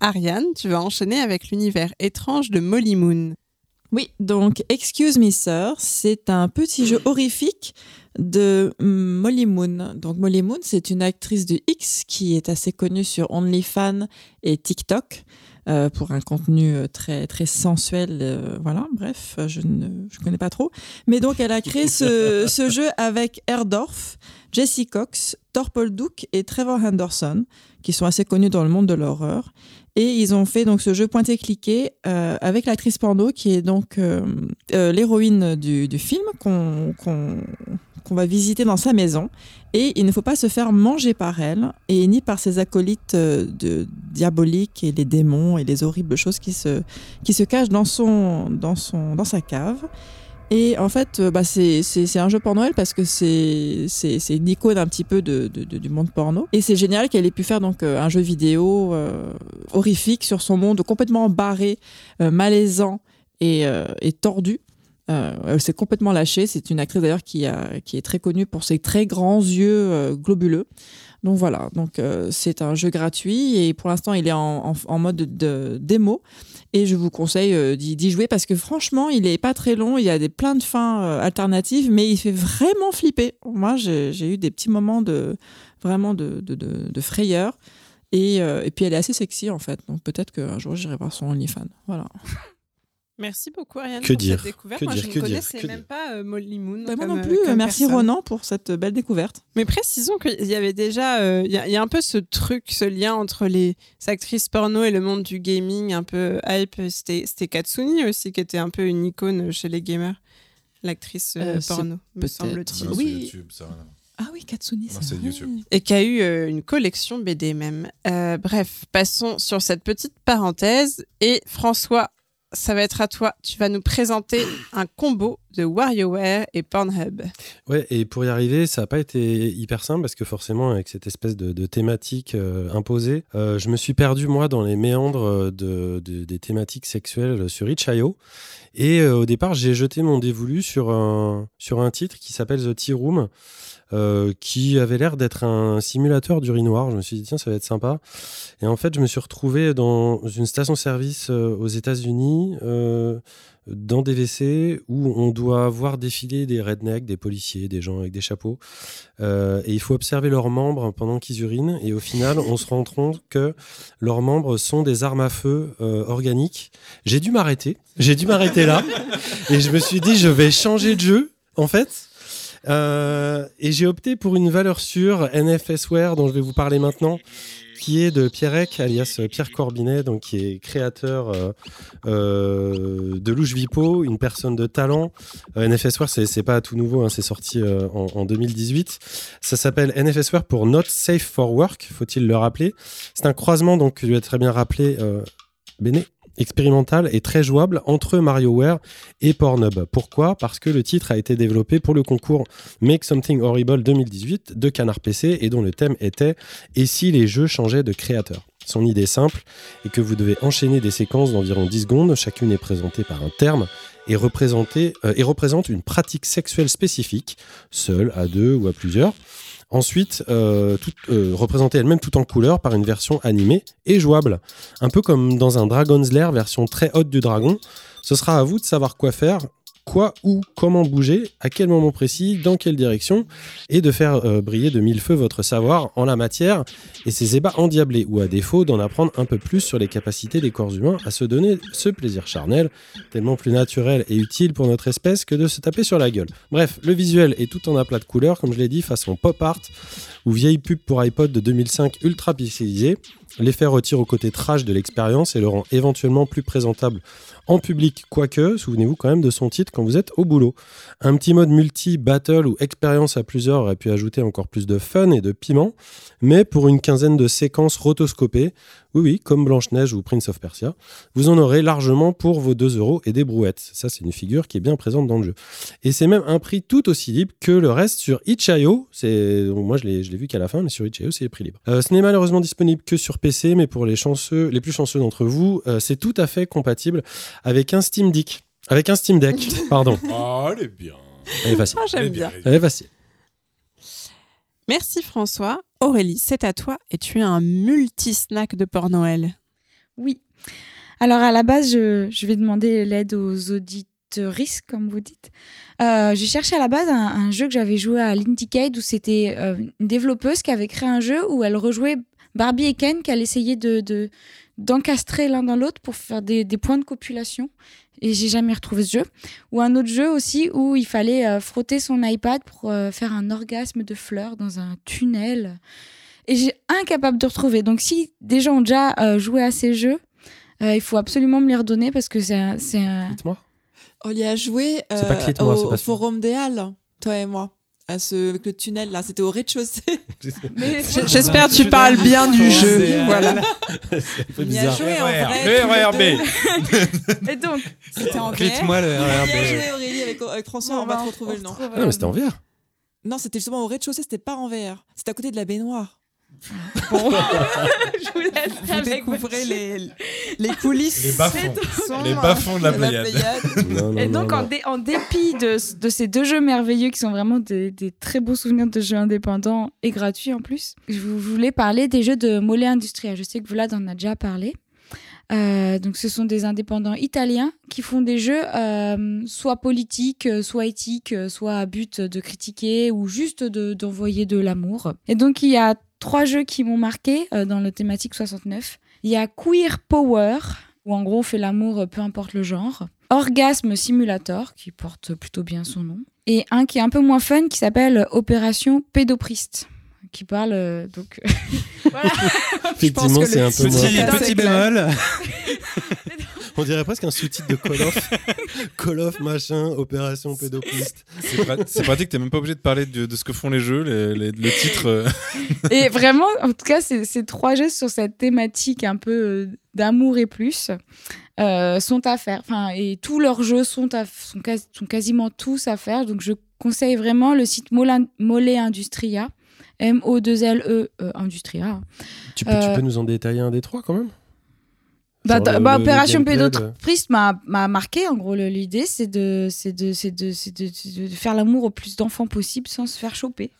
Ariane, tu vas enchaîner avec l'univers étrange de Molly Moon. Oui, donc Excuse Me Sir, c'est un petit jeu horrifique de Molly Moon. Donc Molly Moon, c'est une actrice de X qui est assez connue sur OnlyFans et TikTok euh, pour un contenu euh, très très sensuel. euh, voilà, bref, je ne je connais pas trop. Mais donc elle a créé ce, ce jeu avec Erdorf, Jessie Cox, Torpol Duke et Trevor Henderson, qui sont assez connus dans le monde de l'horreur. Et ils ont fait donc ce jeu pointé-cliqué euh, avec l'actrice porno qui est donc euh, euh, l'héroïne du, film qu'on va visiter dans sa maison. Et il ne faut pas se faire manger par elle et ni par ses acolytes de, diaboliques et les démons et les horribles choses qui se, qui se cachent dans, son, dans, son, dans sa cave. Et en fait, euh, bah, c'est un jeu pour Noël parce que c'est une icône un petit peu de, de- du monde porno. Et c'est génial qu'elle ait pu faire donc euh, un jeu vidéo euh, horrifique sur son monde complètement barré, malaisant et, euh, et tordu. Elle s'est complètement lâchée. C'est une actrice d'ailleurs qui, qui est très connue pour ses très grands yeux globuleux. Donc voilà, donc c'est un jeu gratuit et pour l'instant il est en, en- en mode de démo et je vous conseille euh, d'y jouer parce que franchement il est pas très long, il y a des plein de fins euh, alternatives mais il fait vraiment flipper. Moi j'ai eu des petits moments de vraiment de- de frayeur et, euh, et puis elle est assez sexy en fait donc peut-être qu'un jour j'irai voir son OnlyFans. Voilà. Merci beaucoup, Ariane, Que pour dire cette découverte. Que Moi, dire je ne Que dire connaissais Que même dire pas euh, Molly Moon. Bah, moi non euh, plus, comme merci personne. Ronan pour cette belle découverte. Mais précisons qu'il y avait déjà, euh, il y, a- il y a un peu ce truc, ce lien entre les actrices porno et le monde du gaming, un peu hype. C'était Katsuni aussi, qui était un peu une icône chez les gamers, l'actrice euh, Euh, porno, me semble-t-il. Oui. YouTube, ça, voilà. Ah oui, Katsuni, c'est. YouTube. Et qui a eu euh, une collection BD même. Euh, bref, passons sur cette petite parenthèse. Et François, ça va être à toi. Tu vas nous présenter un combo de WarioWare et Pornhub. Ouais, et pour y arriver, ça n'a pas été hyper simple parce que forcément, avec cette espèce de, thématique euh, imposée, euh, je me suis perdu, moi, dans les méandres euh, de, de- des thématiques sexuelles sur Itch.io. Et au départ, j'ai jeté mon dévolu sur un, sur un titre qui s'appelle The Tea Room. Euh, qui avait l'air d'être un simulateur d'urinoir. Je me suis dit, tiens, ça va être sympa. Et en fait, je me suis retrouvé dans une station-service euh, aux États-Unis, euh, dans des WC où on doit voir défiler des rednecks, des policiers, des gens avec des chapeaux. Euh, et il faut observer leurs membres pendant qu'ils urinent. Et au final, on se rend compte que leurs membres sont des armes à feu euh, organiques. J'ai dû m'arrêter. J'ai dû m'arrêter là. Et je me suis dit, je vais changer de jeu, en fait. Euh, et j'ai opté pour une valeur sûre, NFSware, dont je vais vous parler maintenant, qui est de Pierrec, alias Pierre Corbinet, donc qui est créateur euh, euh, de Louche Vipo, une personne de talent. Euh, NFSware, c'est pas tout nouveau, hein, c'est sorti euh, en, en 2018. Ça s'appelle NFSware pour Not Safe for Work, faut-il le rappeler. C'est un croisement, donc, tu as très bien rappelé, euh, Béné, expérimental et très jouable entre MarioWare et Pornhub. Pourquoi? Parce que le titre a été développé pour le concours Make Something Horrible 2018 de Canard PC et dont le thème était Et si les jeux changeaient de créateur? Son idée simple est que vous devez enchaîner des séquences d'environ 10 secondes, chacune est présentée par un terme euh, et représente une pratique sexuelle spécifique, seule, à deux ou à plusieurs. Ensuite, euh, euh, représentée elle-même tout en couleur par une version animée et jouable. Un peu comme dans un Dragon's Lair version très haute du dragon. Ce sera à vous de savoir quoi faire, quoi, où, comment bouger, à quel moment précis, dans quelle direction, et de faire euh, briller de mille feux votre savoir en la matière et ses ébats endiablés, ou à défaut d'en apprendre un peu plus sur les capacités des corps humains à se donner ce plaisir charnel, tellement plus naturel et utile pour notre espèce que de se taper sur la gueule. Bref, le visuel est tout en aplat de couleurs, comme je l'ai dit, façon pop art, ou vieille pub pour iPod de 2005 ultra pixelisée. L'effet retire au côté trash de l'expérience et le rend éventuellement plus présentable en public, quoique, souvenez-vous quand même de son titre quand vous êtes au boulot. Un petit mode multi, battle ou expérience à plusieurs aurait pu ajouter encore plus de fun et de piment, mais pour une quinzaine de séquences rotoscopées, oui oui, comme Blanche-Neige ou Prince of Persia, vous en aurez largement pour vos 2 euros et des brouettes. Ça, c'est une figure qui est bien présente dans le jeu. Et c'est même un prix tout aussi libre que le reste sur Itch.io. Moi je l'ai vu qu'à la fin, mais sur Itch.io c'est les prix libres. Euh, ce n'est malheureusement disponible que sur PC, mais pour les chanceux, les plus chanceux d'entre vous, euh, c'est tout à fait compatible avec un Steam Deck, avec un Steam Deck. Pardon. Ah, elle est bien. Elle est facile. Ah, j'aime bien. Elle est facile. Merci François. Aurélie, c'est à toi et tu es un multi-snack de Port Noël. Oui. Alors à la base, je, je vais demander l'aide aux auditeuristes, comme vous dites. Euh, j'ai cherché à la base un, jeu que j'avais joué à l'Indicade où c'était euh, une développeuse qui avait créé un jeu où elle rejouait Barbie et Ken qu'elle essayait de, de- d'encastrer l'un dans l'autre pour faire des points de copulation. Et j'ai jamais retrouvé ce jeu. Ou un autre jeu aussi où il fallait euh, frotter son iPad pour euh, faire un orgasme de fleurs dans un tunnel. Et j'ai incapable de retrouver. Donc si des gens ont déjà euh, joué à ces jeux, euh, il faut absolument me les redonner parce que c'est un, Dites-moi. On y a joué C'est pas c'est au, pas au celui-là. Forum des Halles, toi et moi. À ce, avec le tunnel là, c'était au rez-de-chaussée. J'espère que tu parles bien du jeu. Voilà. C'est un peu On y a bizarre. joué en vrai. Et donc, C'était en VR. Clique-moi le joué Aurélie avec, avec François, Non, on va bah, te retrouver on le nom. Ah, mais c'était en VR. Non, c'était justement au rez-de-chaussée, c'était pas en VR. C'était à côté de la baignoire. Bon. je vous laisse Vous avec découvrez les, les coulisses. Les bas-fonds. Les bas-fonds de la Pléiade. Non, non, Et donc, non. en, dé- en dépit de, de ces deux jeux merveilleux qui sont vraiment des, des très beaux souvenirs de jeux indépendants et gratuits en plus, je voulais parler des jeux de Mollet Industria. Je sais que Vlad en a déjà parlé. Euh, donc, ce sont des indépendants italiens qui font des jeux euh, soit politiques, euh, soit éthiques, soit à but de critiquer ou juste de- d'envoyer de, l'amour. Et donc, il y a trois jeux qui m'ont marqué euh, dans le thématique 69. Il y a Queer Power, où en gros on fait l'amour euh, peu importe le genre. Orgasme Simulator, qui porte plutôt bien son nom. Et un qui est un peu moins fun, qui s'appelle Opération Pédopriste, qui parle euh, donc. voilà. Effectivement, c'est un peu Petit, moins. petit bémol. On dirait presque un sous-titre de Call of. Call of, machin, opération pédopliste. C'est pra- c'est pratique, t'es même pas obligé de parler de, de ce que font les jeux, les, les- le titre. euh, Et vraiment, en tout cas, ces, ces trois jeux sur cette thématique un peu euh, d'amour et plus euh, sont à faire. Enfin, et tous leurs jeux sont, à, sont, quasi- sont quasiment tous à faire. Donc, je conseille vraiment le site Mollet Industria. M-O-2-L-E euh, Industria. Tu peux, tu peux nous en détailler un des trois quand même? Bah, le- bah, le- le Opération Pédotriste m'a m'a marqué. En gros, l'idée, c'est de, c'est de, c'est de, c'est de, faire l'amour au plus d'enfants possible sans se faire choper.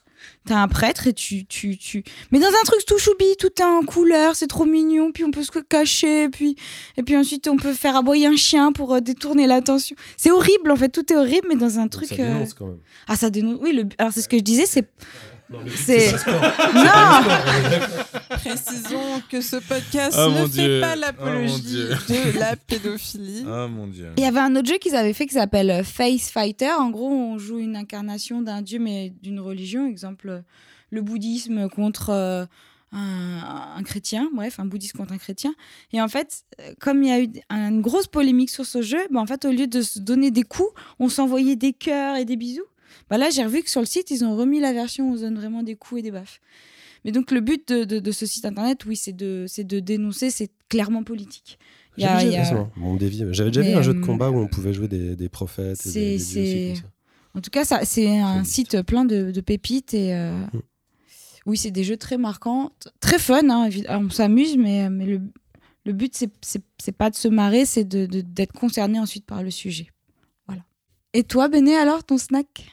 T'as un prêtre et tu, tu, tu. Mais dans un truc tout choubi, tout est en couleur, c'est trop mignon. Puis on peut se cacher, puis et puis ensuite on peut faire aboyer un chien pour euh, détourner l'attention. C'est horrible en fait, tout est horrible, mais dans un truc. Ça euh, dénonce quand même. Ah, ça dénonce. Oui, le... alors c'est ce que je disais, c'est. Non, mais C'est. Non Précisons que ce podcast Ah, ne fait Dieu. pas Ah, l'apologie de la pédophilie. Ah mon dieu. Il y avait un autre jeu qu'ils avaient fait qui s'appelle euh, Face Fighter. En gros, on joue une incarnation d'un dieu, mais d'une religion. Exemple, euh, le bouddhisme contre euh, un, un chrétien. Bref, un bouddhiste contre un chrétien. Et en fait, comme il y a eu une grosse polémique sur ce jeu, bah, en fait, au lieu de se donner des coups, on s'envoyait des cœurs et des bisous. Bah là, j'ai revu que sur le site, ils ont remis la version où on donne vraiment des coups et des baffes. Mais donc, le but de, de- de ce site internet, oui, c'est de, c'est de dénoncer, c'est clairement politique. A- J'avais déjà- c'est bon, on dévie. J'avais déjà Mais, vu un jeu de euh, combat où on pouvait jouer des, des prophètes et des, des comme ça. En tout cas, ça, c'est un site plein de, de pépites et euh, Mm. oui, c'est des jeux très marquants, très fun. hein, on s'amuse, mais, mais le, le but c'est pas de se marrer, c'est de- de- d'être concerné ensuite par le sujet. Voilà. Et toi, Béné, alors ton snack?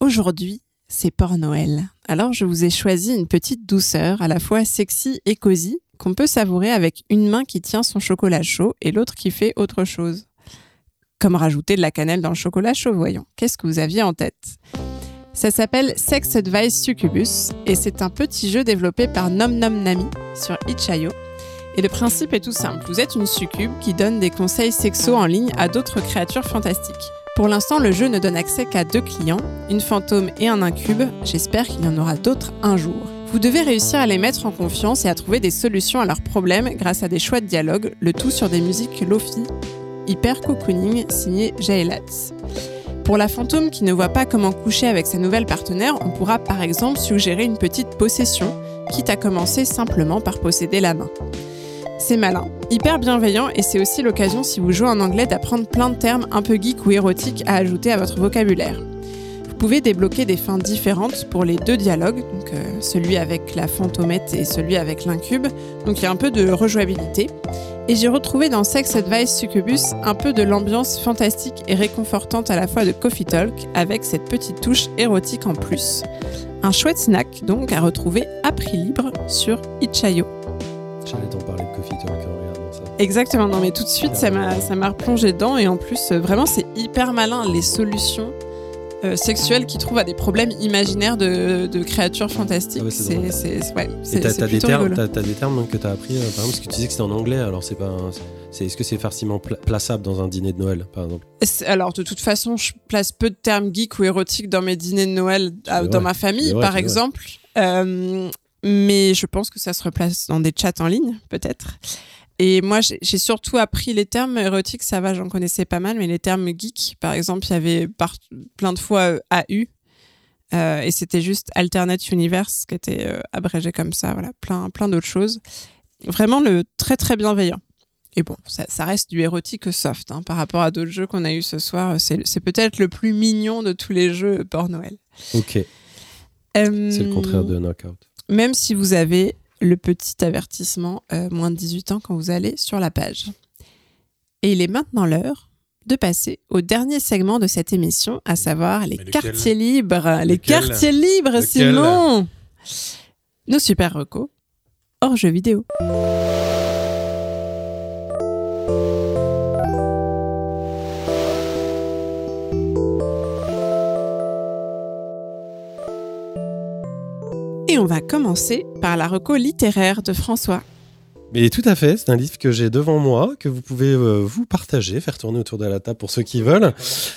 Aujourd'hui, c'est Port Noël. Alors je vous ai choisi une petite douceur, à la fois sexy et cosy, qu'on peut savourer avec une main qui tient son chocolat chaud et l'autre qui fait autre chose. Comme rajouter de la cannelle dans le chocolat chaud, voyons. Qu'est-ce que vous aviez en tête? Ça s'appelle Sex Advice Succubus et c'est un petit jeu développé par Nom Nom Nami sur itch.io. Et le principe est tout simple. Vous êtes une succube qui donne des conseils sexos en ligne à d'autres créatures fantastiques. Pour l'instant, le jeu ne donne accès qu'à deux clients, une fantôme et un incube. J'espère qu'il y en aura d'autres un jour. Vous devez réussir à les mettre en confiance et à trouver des solutions à leurs problèmes grâce à des choix de dialogue, le tout sur des musiques lofi, hyper cocooning, signé Jaelatz. Pour la fantôme qui ne voit pas comment coucher avec sa nouvelle partenaire, on pourra par exemple suggérer une petite possession, quitte à commencer simplement par posséder la main. C'est malin, hyper bienveillant et c'est aussi l'occasion si vous jouez en anglais d'apprendre plein de termes un peu geek ou érotiques à ajouter à votre vocabulaire. Vous pouvez débloquer des fins différentes pour les deux dialogues, donc euh, celui avec la fantomette et celui avec l'incube, donc il y a un peu de rejouabilité. Et j'ai retrouvé dans Sex Advice Succubus un peu de l'ambiance fantastique et réconfortante à la fois de Coffee Talk avec cette petite touche érotique en plus. Un chouette snack donc à retrouver à prix libre sur itch.io. J'allais t'en parler Coffee Talk en regardant ça. Exactement, non mais tout de suite ça m'a ça m'a replongé dedans et en plus euh, vraiment c'est hyper malin les solutions euh, sexuelles qu'ils trouvent à des problèmes imaginaires de, de créatures fantastiques. Ah ouais, c'est ouais, Et t'as des termes, des termes que t'as appris, euh, par exemple, parce que tu disais que c'était en anglais, alors c'est pas, est-ce que c'est facilement pla- plaçable dans un dîner de Noël, par exemple? Alors de toute façon, je place peu de termes geeks ou érotiques dans mes dîners de Noël à- vrai. dans ma famille par exemple. Euh, mais je pense que ça se replace dans des chats en ligne peut-être. Et moi, j'ai surtout appris les termes érotiques, ça va, j'en connaissais pas mal, mais les termes geeks, par exemple, il y avait plein de fois euh, AU, euh, et c'était juste Alternate Universe, qui était euh, abrégé comme ça, voilà, plein, plein d'autres choses. Vraiment le très très bienveillant. Et bon, ça, reste du érotique soft hein, par rapport à d'autres jeux qu'on a eu ce soir. C'est peut-être le plus mignon de tous les jeux pour Noël. Ok, c'est le contraire de Knockout. Même si vous avez le petit avertissement euh, moins de 18 ans quand vous allez sur la page. Et il est maintenant l'heure de passer au dernier segment de cette émission, à savoir les lequel quartiers libres. Les quartiers libres, Lequel Simon Nos super recos hors jeu vidéo. On va commencer par la reco littéraire de François. Mais tout à fait, c'est un livre que j'ai devant moi, que vous pouvez euh, vous partager, faire tourner autour de la table pour ceux qui veulent.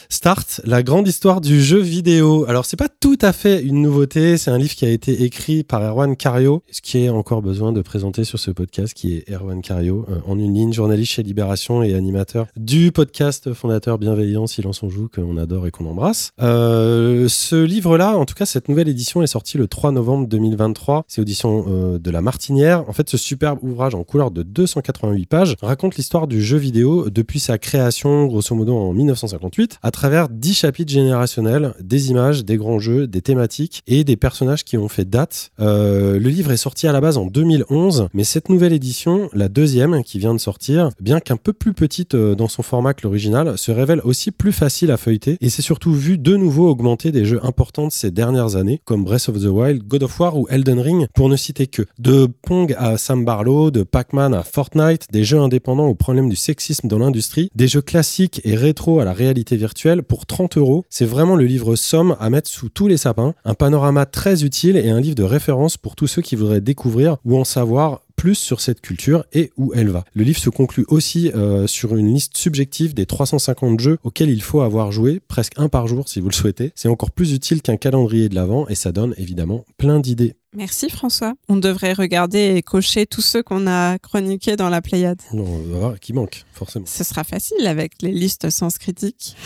Start, la grande histoire du jeu vidéo. Alors c'est pas tout à fait une nouveauté, c'est un livre qui a été écrit par Erwan Cario, ce qui est encore besoin de présenter sur ce podcast, qui est Erwan Cario, euh, en une ligne, journaliste chez Libération et animateur du podcast fondateur Bienveillant, Silence on joue, qu'on adore et qu'on embrasse. Euh, ce livre-là, en tout cas cette nouvelle édition est sortie le 3 novembre 2023, c'est audition de La Martinière. En fait, ce superbe ouvrage couleur de 288 pages raconte l'histoire du jeu vidéo depuis sa création, grosso modo en 1958, à travers 10 chapitres générationnels, des images, des grands jeux, des thématiques et des personnages qui ont fait date. Euh, le livre est sorti à la base en 2011, mais cette nouvelle édition, la deuxième qui vient de sortir, bien qu'un peu plus petite euh, dans son format que l'original, se révèle aussi plus facile à feuilleter et c'est surtout vu de nouveau augmenter des jeux importants de ces dernières années, comme Breath of the Wild, God of War ou Elden Ring, pour ne citer que. De Pong à Sam Barlow, de Pac-Man à Fortnite, des jeux indépendants au problème du sexisme dans l'industrie, des jeux classiques et rétro à la réalité virtuelle pour 30 euros. C'est vraiment le livre somme à mettre sous tous les sapins, un panorama très utile et un livre de référence pour tous ceux qui voudraient découvrir ou en savoir plus sur cette culture et où elle va. Le livre se conclut aussi euh, sur une liste subjective des 350 jeux auxquels il faut avoir joué, presque un par jour si vous le souhaitez. C'est encore plus utile qu'un calendrier de l'avant et ça donne évidemment plein d'idées. Merci François. On devrait regarder et cocher tous ceux qu'on a chroniqués dans la Pléiade. Non, on va voir qui manque, forcément. Ce sera facile avec les listes sens critique.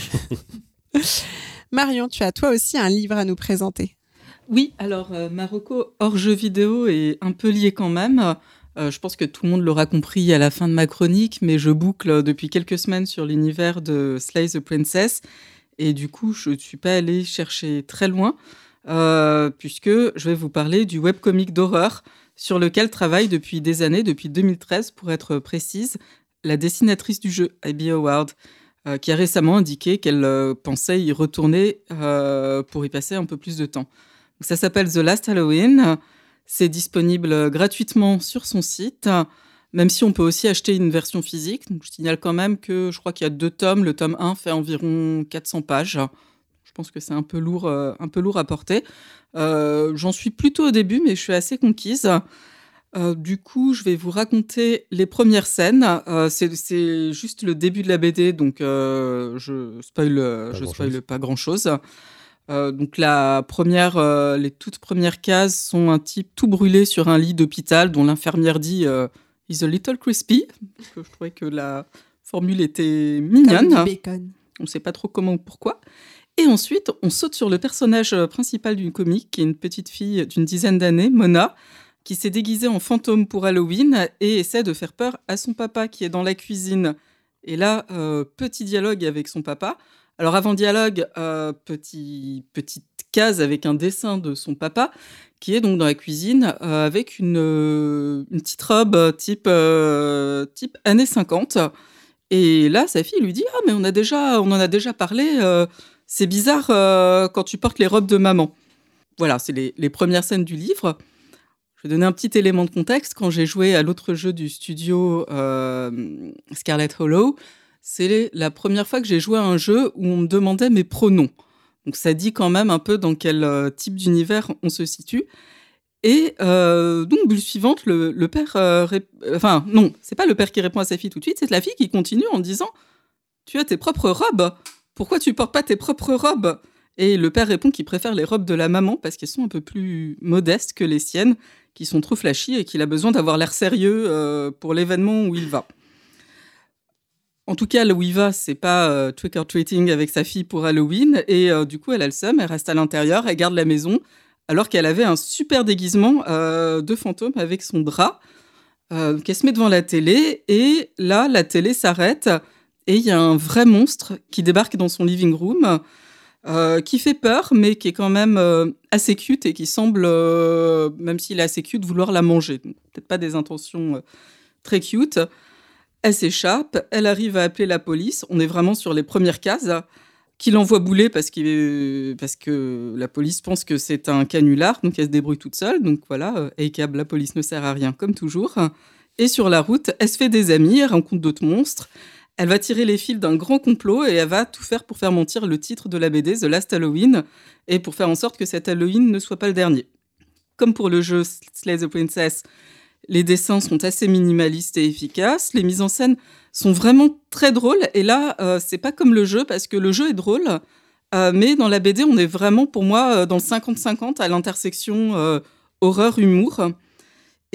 Marion, tu as toi aussi un livre à nous présenter. Oui, alors euh, Marocco hors jeu vidéo est un peu lié quand même. Euh, je pense que tout le monde l'aura compris à la fin de ma chronique, mais je boucle depuis quelques semaines sur l'univers de Slay the Princess. Et du coup, je ne suis pas allée chercher très loin, euh, puisque je vais vous parler du webcomic d'horreur sur lequel travaille depuis des années, depuis 2013 pour être précise, la dessinatrice du jeu, Abby Howard, euh, qui a récemment indiqué qu'elle euh, pensait y retourner pour y passer un peu plus de temps. Donc, ça s'appelle The Last Halloween. C'est disponible gratuitement sur son site, même si on peut aussi acheter une version physique. Je signale quand même que je crois qu'il y a deux tomes. Le tome 1 fait environ 400 pages. Je pense que c'est un peu lourd, euh, un peu lourd à porter. Euh, J'en suis plutôt au début, mais je suis assez conquise. Euh, du coup, je vais vous raconter les premières scènes. Euh, c'est juste le début de la BD, donc euh, je spoil, Pas je grand-chose. spoil pas grand chose. donc la première, euh, les toutes premières cases sont un type tout brûlé sur un lit d'hôpital dont l'infirmière dit euh, "He's a little crispy", parce que je trouvais que la formule était mignonne. Comme du bacon. On ne sait pas trop comment ou pourquoi. Et ensuite, on saute sur le personnage euh, principal d'une comique, qui est une petite fille d'une dizaine d'années, Mona, qui s'est déguisée en fantôme pour Halloween et essaie de faire peur à son papa qui est dans la cuisine. Et là, euh, petit dialogue avec son papa. Alors avant dialogue, euh, petit, petite case avec un dessin de son papa qui est donc dans la cuisine avec une, une petite robe type, type années 50. Et là, sa fille lui dit Ah, mais on, a déjà, on en a déjà parlé, c'est bizarre euh, quand tu portes les robes de maman. Voilà, c'est les, premières scènes du livre. Je vais donner un petit élément de contexte. Quand j'ai joué à l'autre jeu du studio euh, Scarlet Hollow, c'est la première fois que j'ai joué à un jeu où on me demandait mes pronoms. Donc ça dit quand même un peu dans quel euh, type d'univers on se situe. Et euh, donc, bulle suivante, le, père. Enfin, non, c'est pas le père qui répond à sa fille tout de suite, c'est la fille qui continue en disant Tu as tes propres robes. Pourquoi tu portes pas tes propres robes? Et le père répond qu'il préfère les robes de la maman parce qu'elles sont un peu plus modestes que les siennes, qui sont trop flashy et qu'il a besoin d'avoir l'air sérieux euh, pour l'événement où il va. En tout cas, là où il va, c'est pas euh, trick or treating avec sa fille pour Halloween. Et euh, du coup, elle a le seum, elle reste à l'intérieur, elle garde la maison, alors qu'elle avait un super déguisement euh, de fantôme avec son drap. Euh, donc elle se met devant la télé, et là, la télé s'arrête, et il y a un vrai monstre qui débarque dans son living room. euh, qui fait peur, mais qui est quand même euh, assez cute et qui semble, euh, même s'il est assez cute, vouloir la manger. Peut-être pas des intentions très cute. Elle s'échappe, elle arrive à appeler la police. On est vraiment sur les premières cases. Qui l'envoie bouler parce, que la police pense que c'est un canular, donc elle se débrouille toute seule. Donc voilà, ACAB, la police ne sert à rien, comme toujours. Et sur la route, elle se fait des amis, elle rencontre d'autres monstres. Elle va tirer les fils d'un grand complot et elle va tout faire pour faire mentir le titre de la BD, The Last Halloween, et pour faire en sorte que cet Halloween ne soit pas le dernier. Comme pour le jeu Slay the Princess, les dessins sont assez minimalistes et efficaces, les mises en scène sont vraiment très drôles, et là, euh, c'est pas comme le jeu, parce que le jeu est drôle, euh, mais dans la BD, on est vraiment, pour moi, euh, dans le 50-50 à l'intersection euh, horreur-humour.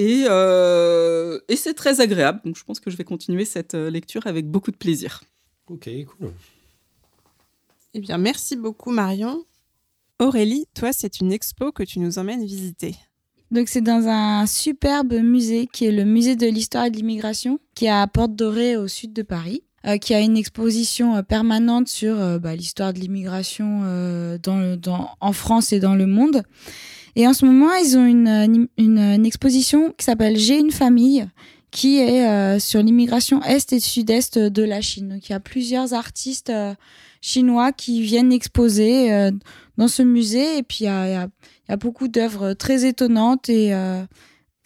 Et, euh, et c'est très agréable. Donc je pense que je vais continuer cette euh, lecture avec beaucoup de plaisir. Ok, cool. Eh bien, merci beaucoup, Marion. Aurélie, toi, c'est une expo que tu nous emmènes visiter. Donc c'est dans un superbe musée qui est le musée de l'histoire et de l'immigration, qui est à Porte Dorée au sud de Paris, euh, qui a une exposition euh, permanente sur euh, bah, l'histoire de l'immigration euh, dans le- dans- en France et dans le monde. Et en ce moment, ils ont une, euh, une, exposition qui s'appelle J'ai une famille, qui est euh, sur l'immigration est et sud-est de la Chine. Donc il y a plusieurs artistes euh, chinois qui viennent exposer dans ce musée, et puis il y a- beaucoup d'œuvres très étonnantes et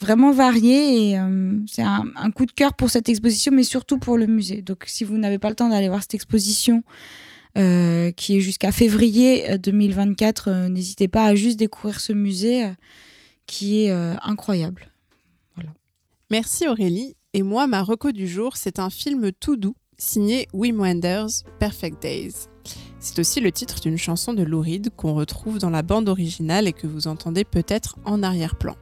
vraiment variées. Et c'est un coup de cœur pour cette exposition, mais surtout pour le musée. Donc, si vous n'avez pas le temps d'aller voir cette exposition, euh, qui est jusqu'à février euh, 2024, euh, n'hésitez pas à juste découvrir ce musée euh, qui est euh, incroyable. Merci Aurélie. Et moi, ma reco du jour, c'est un film tout doux signé Wim Wenders, Perfect Days. C'est aussi le titre d'une chanson de Lou Reed qu'on retrouve dans la bande originale et que vous entendez peut-être en arrière-plan.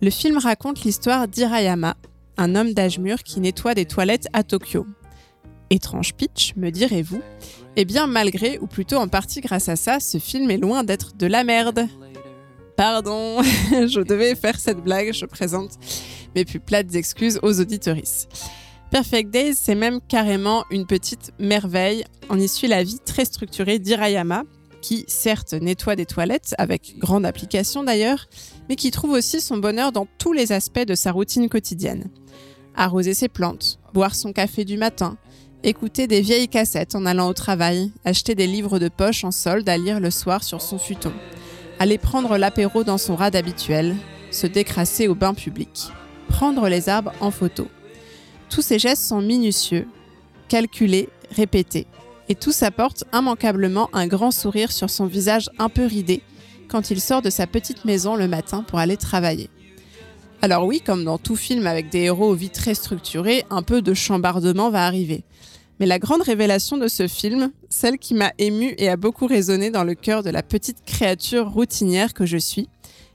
Le film raconte l'histoire d'Hirayama, un homme d'âge mûr qui nettoie des toilettes à Tokyo. Étrange pitch, me direz-vous Eh bien, malgré, ou plutôt en partie grâce à ça, ce film est loin d'être de la merde. Pardon, je devais faire cette blague, je présente mes plus plates excuses aux auditorices. Perfect Days, c'est même carrément une petite merveille. On y suit la vie très structurée d'Hirayama, qui certes nettoie des toilettes, avec grande application d'ailleurs, mais qui trouve aussi son bonheur dans tous les aspects de sa routine quotidienne. Arroser ses plantes, boire son café du matin, écouter des vieilles cassettes en allant au travail, acheter des livres de poche en solde à lire le soir sur son futon, aller prendre l'apéro dans son rad habituel, se décrasser au bain public, prendre les arbres en photo. Tous ces gestes sont minutieux, calculés, répétés, et tous apportent immanquablement un grand sourire sur son visage un peu ridé quand il sort de sa petite maison le matin pour aller travailler. Alors oui, comme dans tout film avec des héros aux vies très structurées, un peu de chambardement va arriver. Mais la grande révélation de ce film, celle qui m'a émue et a beaucoup résonné dans le cœur de la petite créature routinière que je suis,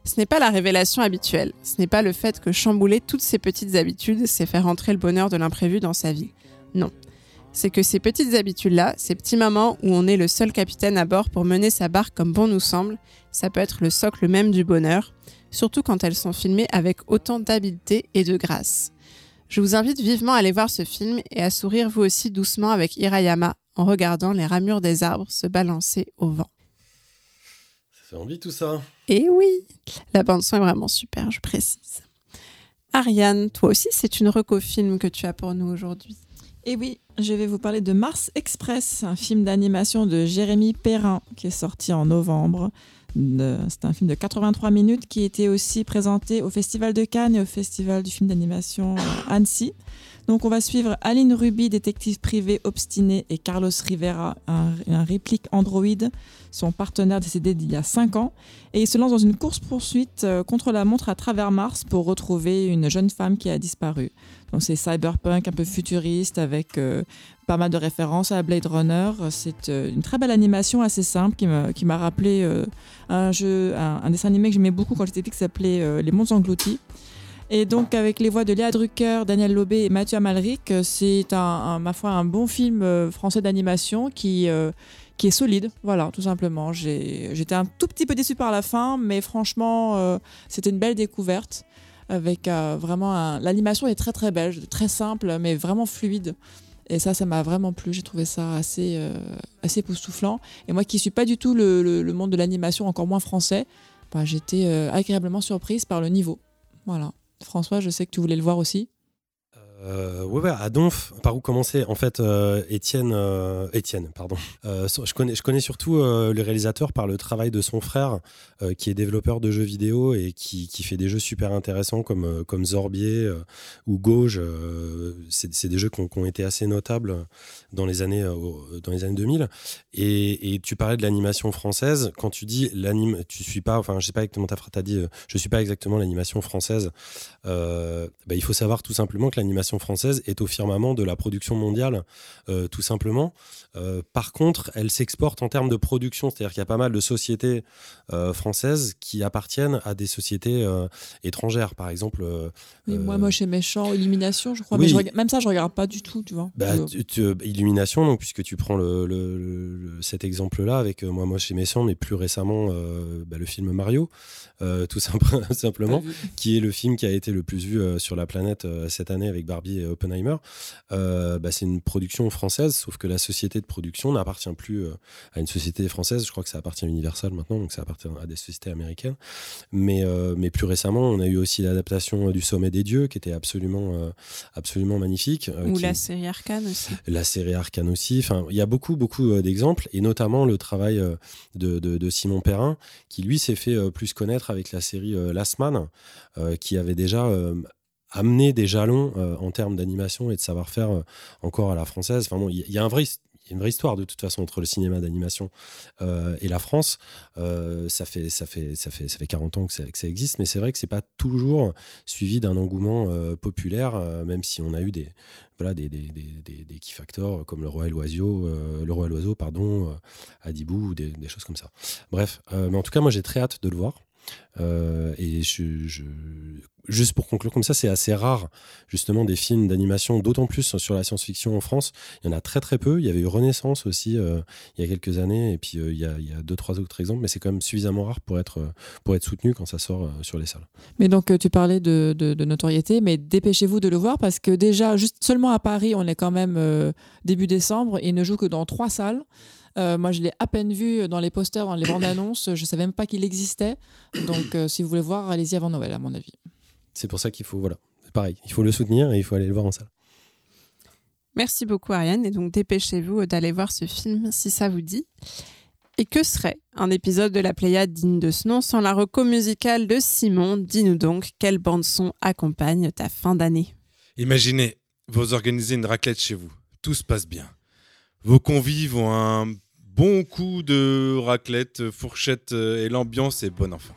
ce n'est pas la révélation habituelle, ce n'est pas le fait que chambouler toutes ces petites habitudes, c'est faire entrer le bonheur de l'imprévu dans sa vie. Non. C'est que ces petites habitudes-là, ces petits moments où on est le seul capitaine à bord pour mener sa barque comme bon nous semble, ça peut être le socle même du bonheur, surtout quand elles sont filmées avec autant d'habileté et de grâce. Je vous invite vivement à aller voir ce film et à sourire vous aussi doucement avec Hirayama en regardant les ramures des arbres se balancer au vent. Ça fait envie tout ça. Et oui, la bande son est vraiment super, je précise. Ariane, toi aussi, c'est une reco film que tu as pour nous aujourd'hui. Et oui, je vais vous parler de Mars Express, un film d'animation de Jérémy Perrin qui est sorti en novembre. C'est un film de 83 minutes qui était aussi présenté au Festival de Cannes et au Festival du film d'animation euh, Annecy. Donc on va suivre Aline Ruby, détective privé obstiné, et Carlos Rivera, un, réplique androïde, son partenaire décédé d'il y a 5 ans. Et ils se lancent dans une course-poursuite euh, contre la montre à travers Mars pour retrouver une jeune femme qui a disparu. Donc c'est cyberpunk un peu futuriste avec euh, pas mal de références à Blade Runner. C'est euh, une très belle animation assez simple qui m'a rappelé un jeu, un, dessin animé que j'aimais beaucoup quand j'étais petite qui s'appelait Les Mondes Engloutis. Et donc avec les voix de Léa Drucker, Daniel Lobé et Mathieu Amalric, euh, c'est un, ma foi un bon film euh, français d'animation qui euh, qui est solide, voilà, tout simplement. J'étais un tout petit peu déçu par la fin, mais franchement, c'était une belle découverte avec vraiment l'animation est très très belle, très simple, mais vraiment fluide. Et ça, ça m'a vraiment plu. J'ai trouvé ça assez, euh, assez époustouflant. Et moi qui suis pas du tout le, le- monde de l'animation, encore moins français, bah, j'étais agréablement surprise par le niveau. Voilà. François, je sais que tu voulais le voir aussi. Euh, ouais, à Donf, par où commencer En fait, euh, Étienne, euh, Étienne, pardon. Euh, je, connais, je connais surtout le réalisateur par le travail de son frère, qui est développeur de jeux vidéo et qui, qui fait des jeux super intéressants comme, comme Zorbier ou Gauge. c'est des jeux qui ont, été assez notables dans les années, dans les années 2000. Et, et tu parlais de l'animation française. Quand tu dis l'anime, tu suis pas, enfin, je sais pas exactement ta t'as dit, je suis pas exactement l'animation française. Bah, il faut savoir tout simplement que l'animation française est au firmament de la production mondiale, euh, tout simplement. Euh, par contre, elle s'exporte en termes de production, c'est-à-dire qu'il y a pas mal de sociétés euh, françaises qui appartiennent à des sociétés étrangères, par exemple. Oui, moi, moche et méchant, Illumination, je crois. oui. Mais je rega- même ça, je regarde pas du tout, tu vois. Bah, tu- tu- Illumination, donc, puisque tu prends le, le- le- le- cet exemple-là avec Moi, moi chez Messan, mais plus récemment bah, le film Mario, tout simple- simplement, qui est le film qui a été le plus vu sur la planète cette année avec Barbie et Oppenheimer. Euh, bah, c'est une production française, sauf que la société de production n'appartient plus euh, à une société française. Je crois que ça appartient à Universal maintenant, donc ça appartient à des sociétés américaines. Mais, euh, mais plus récemment, on a eu aussi l'adaptation du Sommet des Dieux, qui était absolument, absolument magnifique. Ou qui- la série Arcane aussi. la série Arcane aussi. Enfin, il y a beaucoup, beaucoup d'exemples, et notamment le travail de, de- de Simon Perrin, qui lui s'est fait plus connaître avec la série Last Man, qui avait déjà amené des jalons euh, en termes d'animation et de savoir-faire euh, encore à la française. Enfin, bon, il y, a une vraie histoire de toute façon entre le cinéma d'animation euh, et la France. Ça, fait, ça, fait, ça, fait, ça fait 40 ans que ça, existe, mais c'est vrai que c'est pas toujours suivi d'un engouement populaire, même si on a eu des, voilà, des, key factors comme le roi et l'oiseau, le roi l'oiseau, pardon, Adibou, ou des, choses comme ça. Bref, mais en tout cas, moi j'ai très hâte de le voir. Euh, et juste pour conclure comme ça, c'est assez rare justement des films d'animation, d'autant plus sur la science-fiction en France. Il y en a très très peu. Il y avait eu Renaissance aussi euh, il y a quelques années, et puis euh, il, y a, deux trois autres exemples, mais c'est quand même suffisamment rare pour être pour être soutenu quand ça sort sur les salles. Mais donc, tu parlais de, notoriété, mais dépêchez-vous de le voir parce que déjà, juste seulement à Paris, on est quand même début décembre il ne joue que dans trois salles. Moi, je l'ai à peine vu dans les posters, dans les bandes annonces. Je savais même pas qu'il existait. Donc, euh, si vous voulez voir, allez-y avant Noël, à mon avis. C'est pour ça qu'il faut voilà, c'est pareil, il faut le soutenir et il faut aller le voir en salle. Merci beaucoup Ariane et donc dépêchez-vous d'aller voir ce film si ça vous dit. Et que serait un épisode de la Pléiade digne de ce nom sans la reco musicale de Simon? Dis-nous donc quelle bande son accompagne ta fin d'année? Imaginez, vous organisez une raclette chez vous. Tout se passe bien. Vos convives ont un bon coup de raclette, fourchette euh, et l'ambiance est bonne enfant.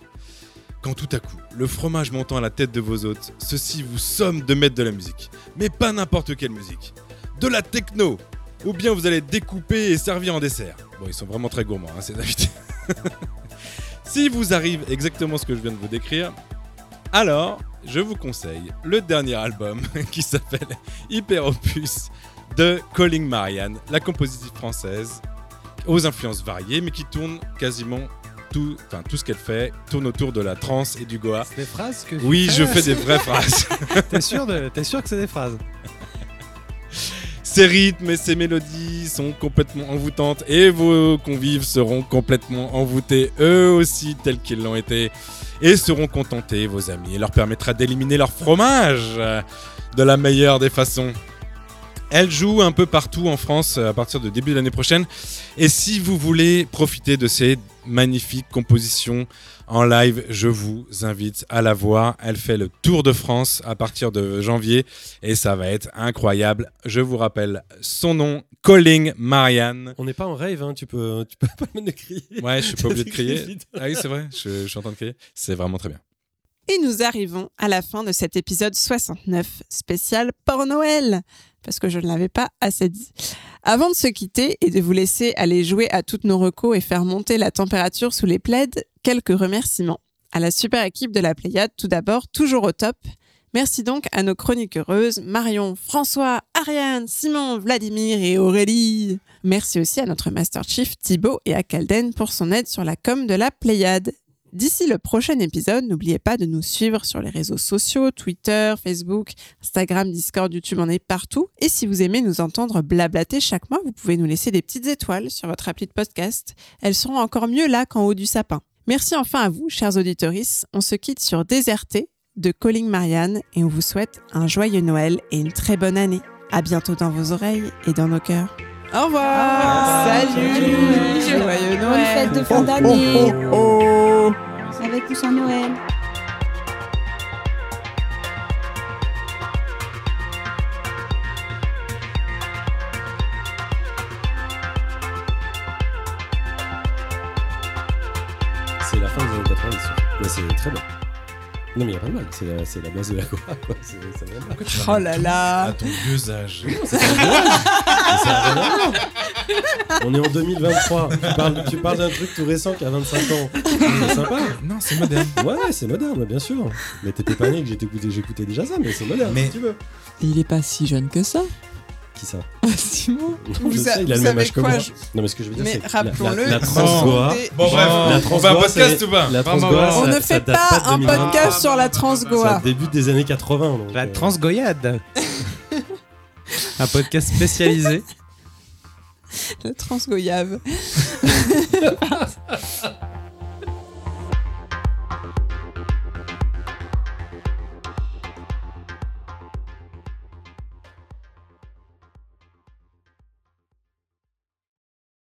Quand tout à coup, le fromage montant à la tête de vos hôtes, ceux-ci vous somment de mettre de la musique. Mais pas n'importe quelle musique. De la techno Ou bien vous allez découper et servir en dessert. Bon, ils sont vraiment très gourmands, hein, ces invités. si vous arrive exactement ce que je viens de vous décrire, alors je vous conseille le dernier album qui s'appelle Hyper Opus de Calling Marianne, la compositrice française, aux influences variées, mais qui tourne quasiment tout, enfin tout ce qu'elle fait tourne autour de la trance et du goa. C'est des phrases que Oui, fais, je fais des vraies phrases. T'es sûr, de... t'es sûr que c'est des phrases? Ces rythmes et ces mélodies sont complètement envoûtantes et vos convives seront complètement envoûtés eux aussi tels qu'ils l'ont été et seront contentés, vos amis, et leur permettra d'éliminer leur fromage de la meilleure des façons. Elle joue un peu partout en France euh, à partir de début de l'année prochaine. Et si vous voulez profiter de ces magnifiques compositions en live, je vous invite à la voir. Elle fait le tour de France à partir de janvier et ça va être incroyable. Je vous rappelle son nom, Calling Marianne. On n'est pas en rave, hein, tu peux, tu peux pas me crier. Ouais, je suis pas obligé de crier. Ah oui, c'est vrai, je, je suis en train de crier. C'est vraiment très bien. Et nous arrivons à la fin de cet épisode 69 spécial pour Noël, parce que je ne l'avais pas assez dit. Avant de se quitter et de vous laisser aller jouer à toutes nos recos et faire monter la température sous les plaides, quelques remerciements. À la super équipe de la Pléiade, tout d'abord, toujours au top. Merci donc à nos chroniques heureuses, Marion, François, Ariane, Simon, Vladimir et Aurélie. Merci aussi à notre Master Chief Thibaut et à Calden pour son aide sur la com de la Pléiade. D'ici le prochain épisode, n'oubliez pas de nous suivre sur les réseaux sociaux, Twitter, Facebook, Instagram, Discord, YouTube, on est partout. Et si vous aimez nous entendre blablater chaque mois, vous pouvez nous laisser des petites étoiles sur votre appli de podcast. Elles seront encore mieux là qu'en haut du sapin. Merci enfin à vous, chers auditeurs. On se quitte sur Déserté de Calling Marianne et on vous souhaite un joyeux Noël et une très bonne année. À bientôt dans vos oreilles et dans nos cœurs. Au revoir. Salut. Joyeux Bonne Noël. fête de fin d'année. Avec ou sans Noël. C'est la fin des années 90. Mais c'est très bien. Non, mais il n'y a pas de mal. C'est la, c'est la base de la quoi. quoi. C'est- ça vient de là. Oh là là. À ton vieux âge. C'est un bon âge. Mais ça a rien à voir. On est en 2023. Tu parles, tu parles d'un truc tout récent qui a 25 ans. C'est sympa. Non, c'est moderne. Ouais, c'est moderne, bien sûr. Mais t'étais pas né que j'étais écouté- j'écoutais déjà ça, mais c'est moderne Mais- si tu veux. Il est pas si jeune que ça. Qui ça Simon. Non, Vous je sais, il a vous le même savez âge que quoi, moi. je- Non, mais ce que je veux dire, Mais c'est que la- rappelons-le, La, la transgoa. Bon, bref, La on fait un transgoa, podcast c'est- ou pas La transgoa. On ça- ne ça fait pas de un 2020. podcast sur la Ça transgoa. débute des années 80. donc, La euh, transgoyade. Un podcast spécialisé. La transgoyave.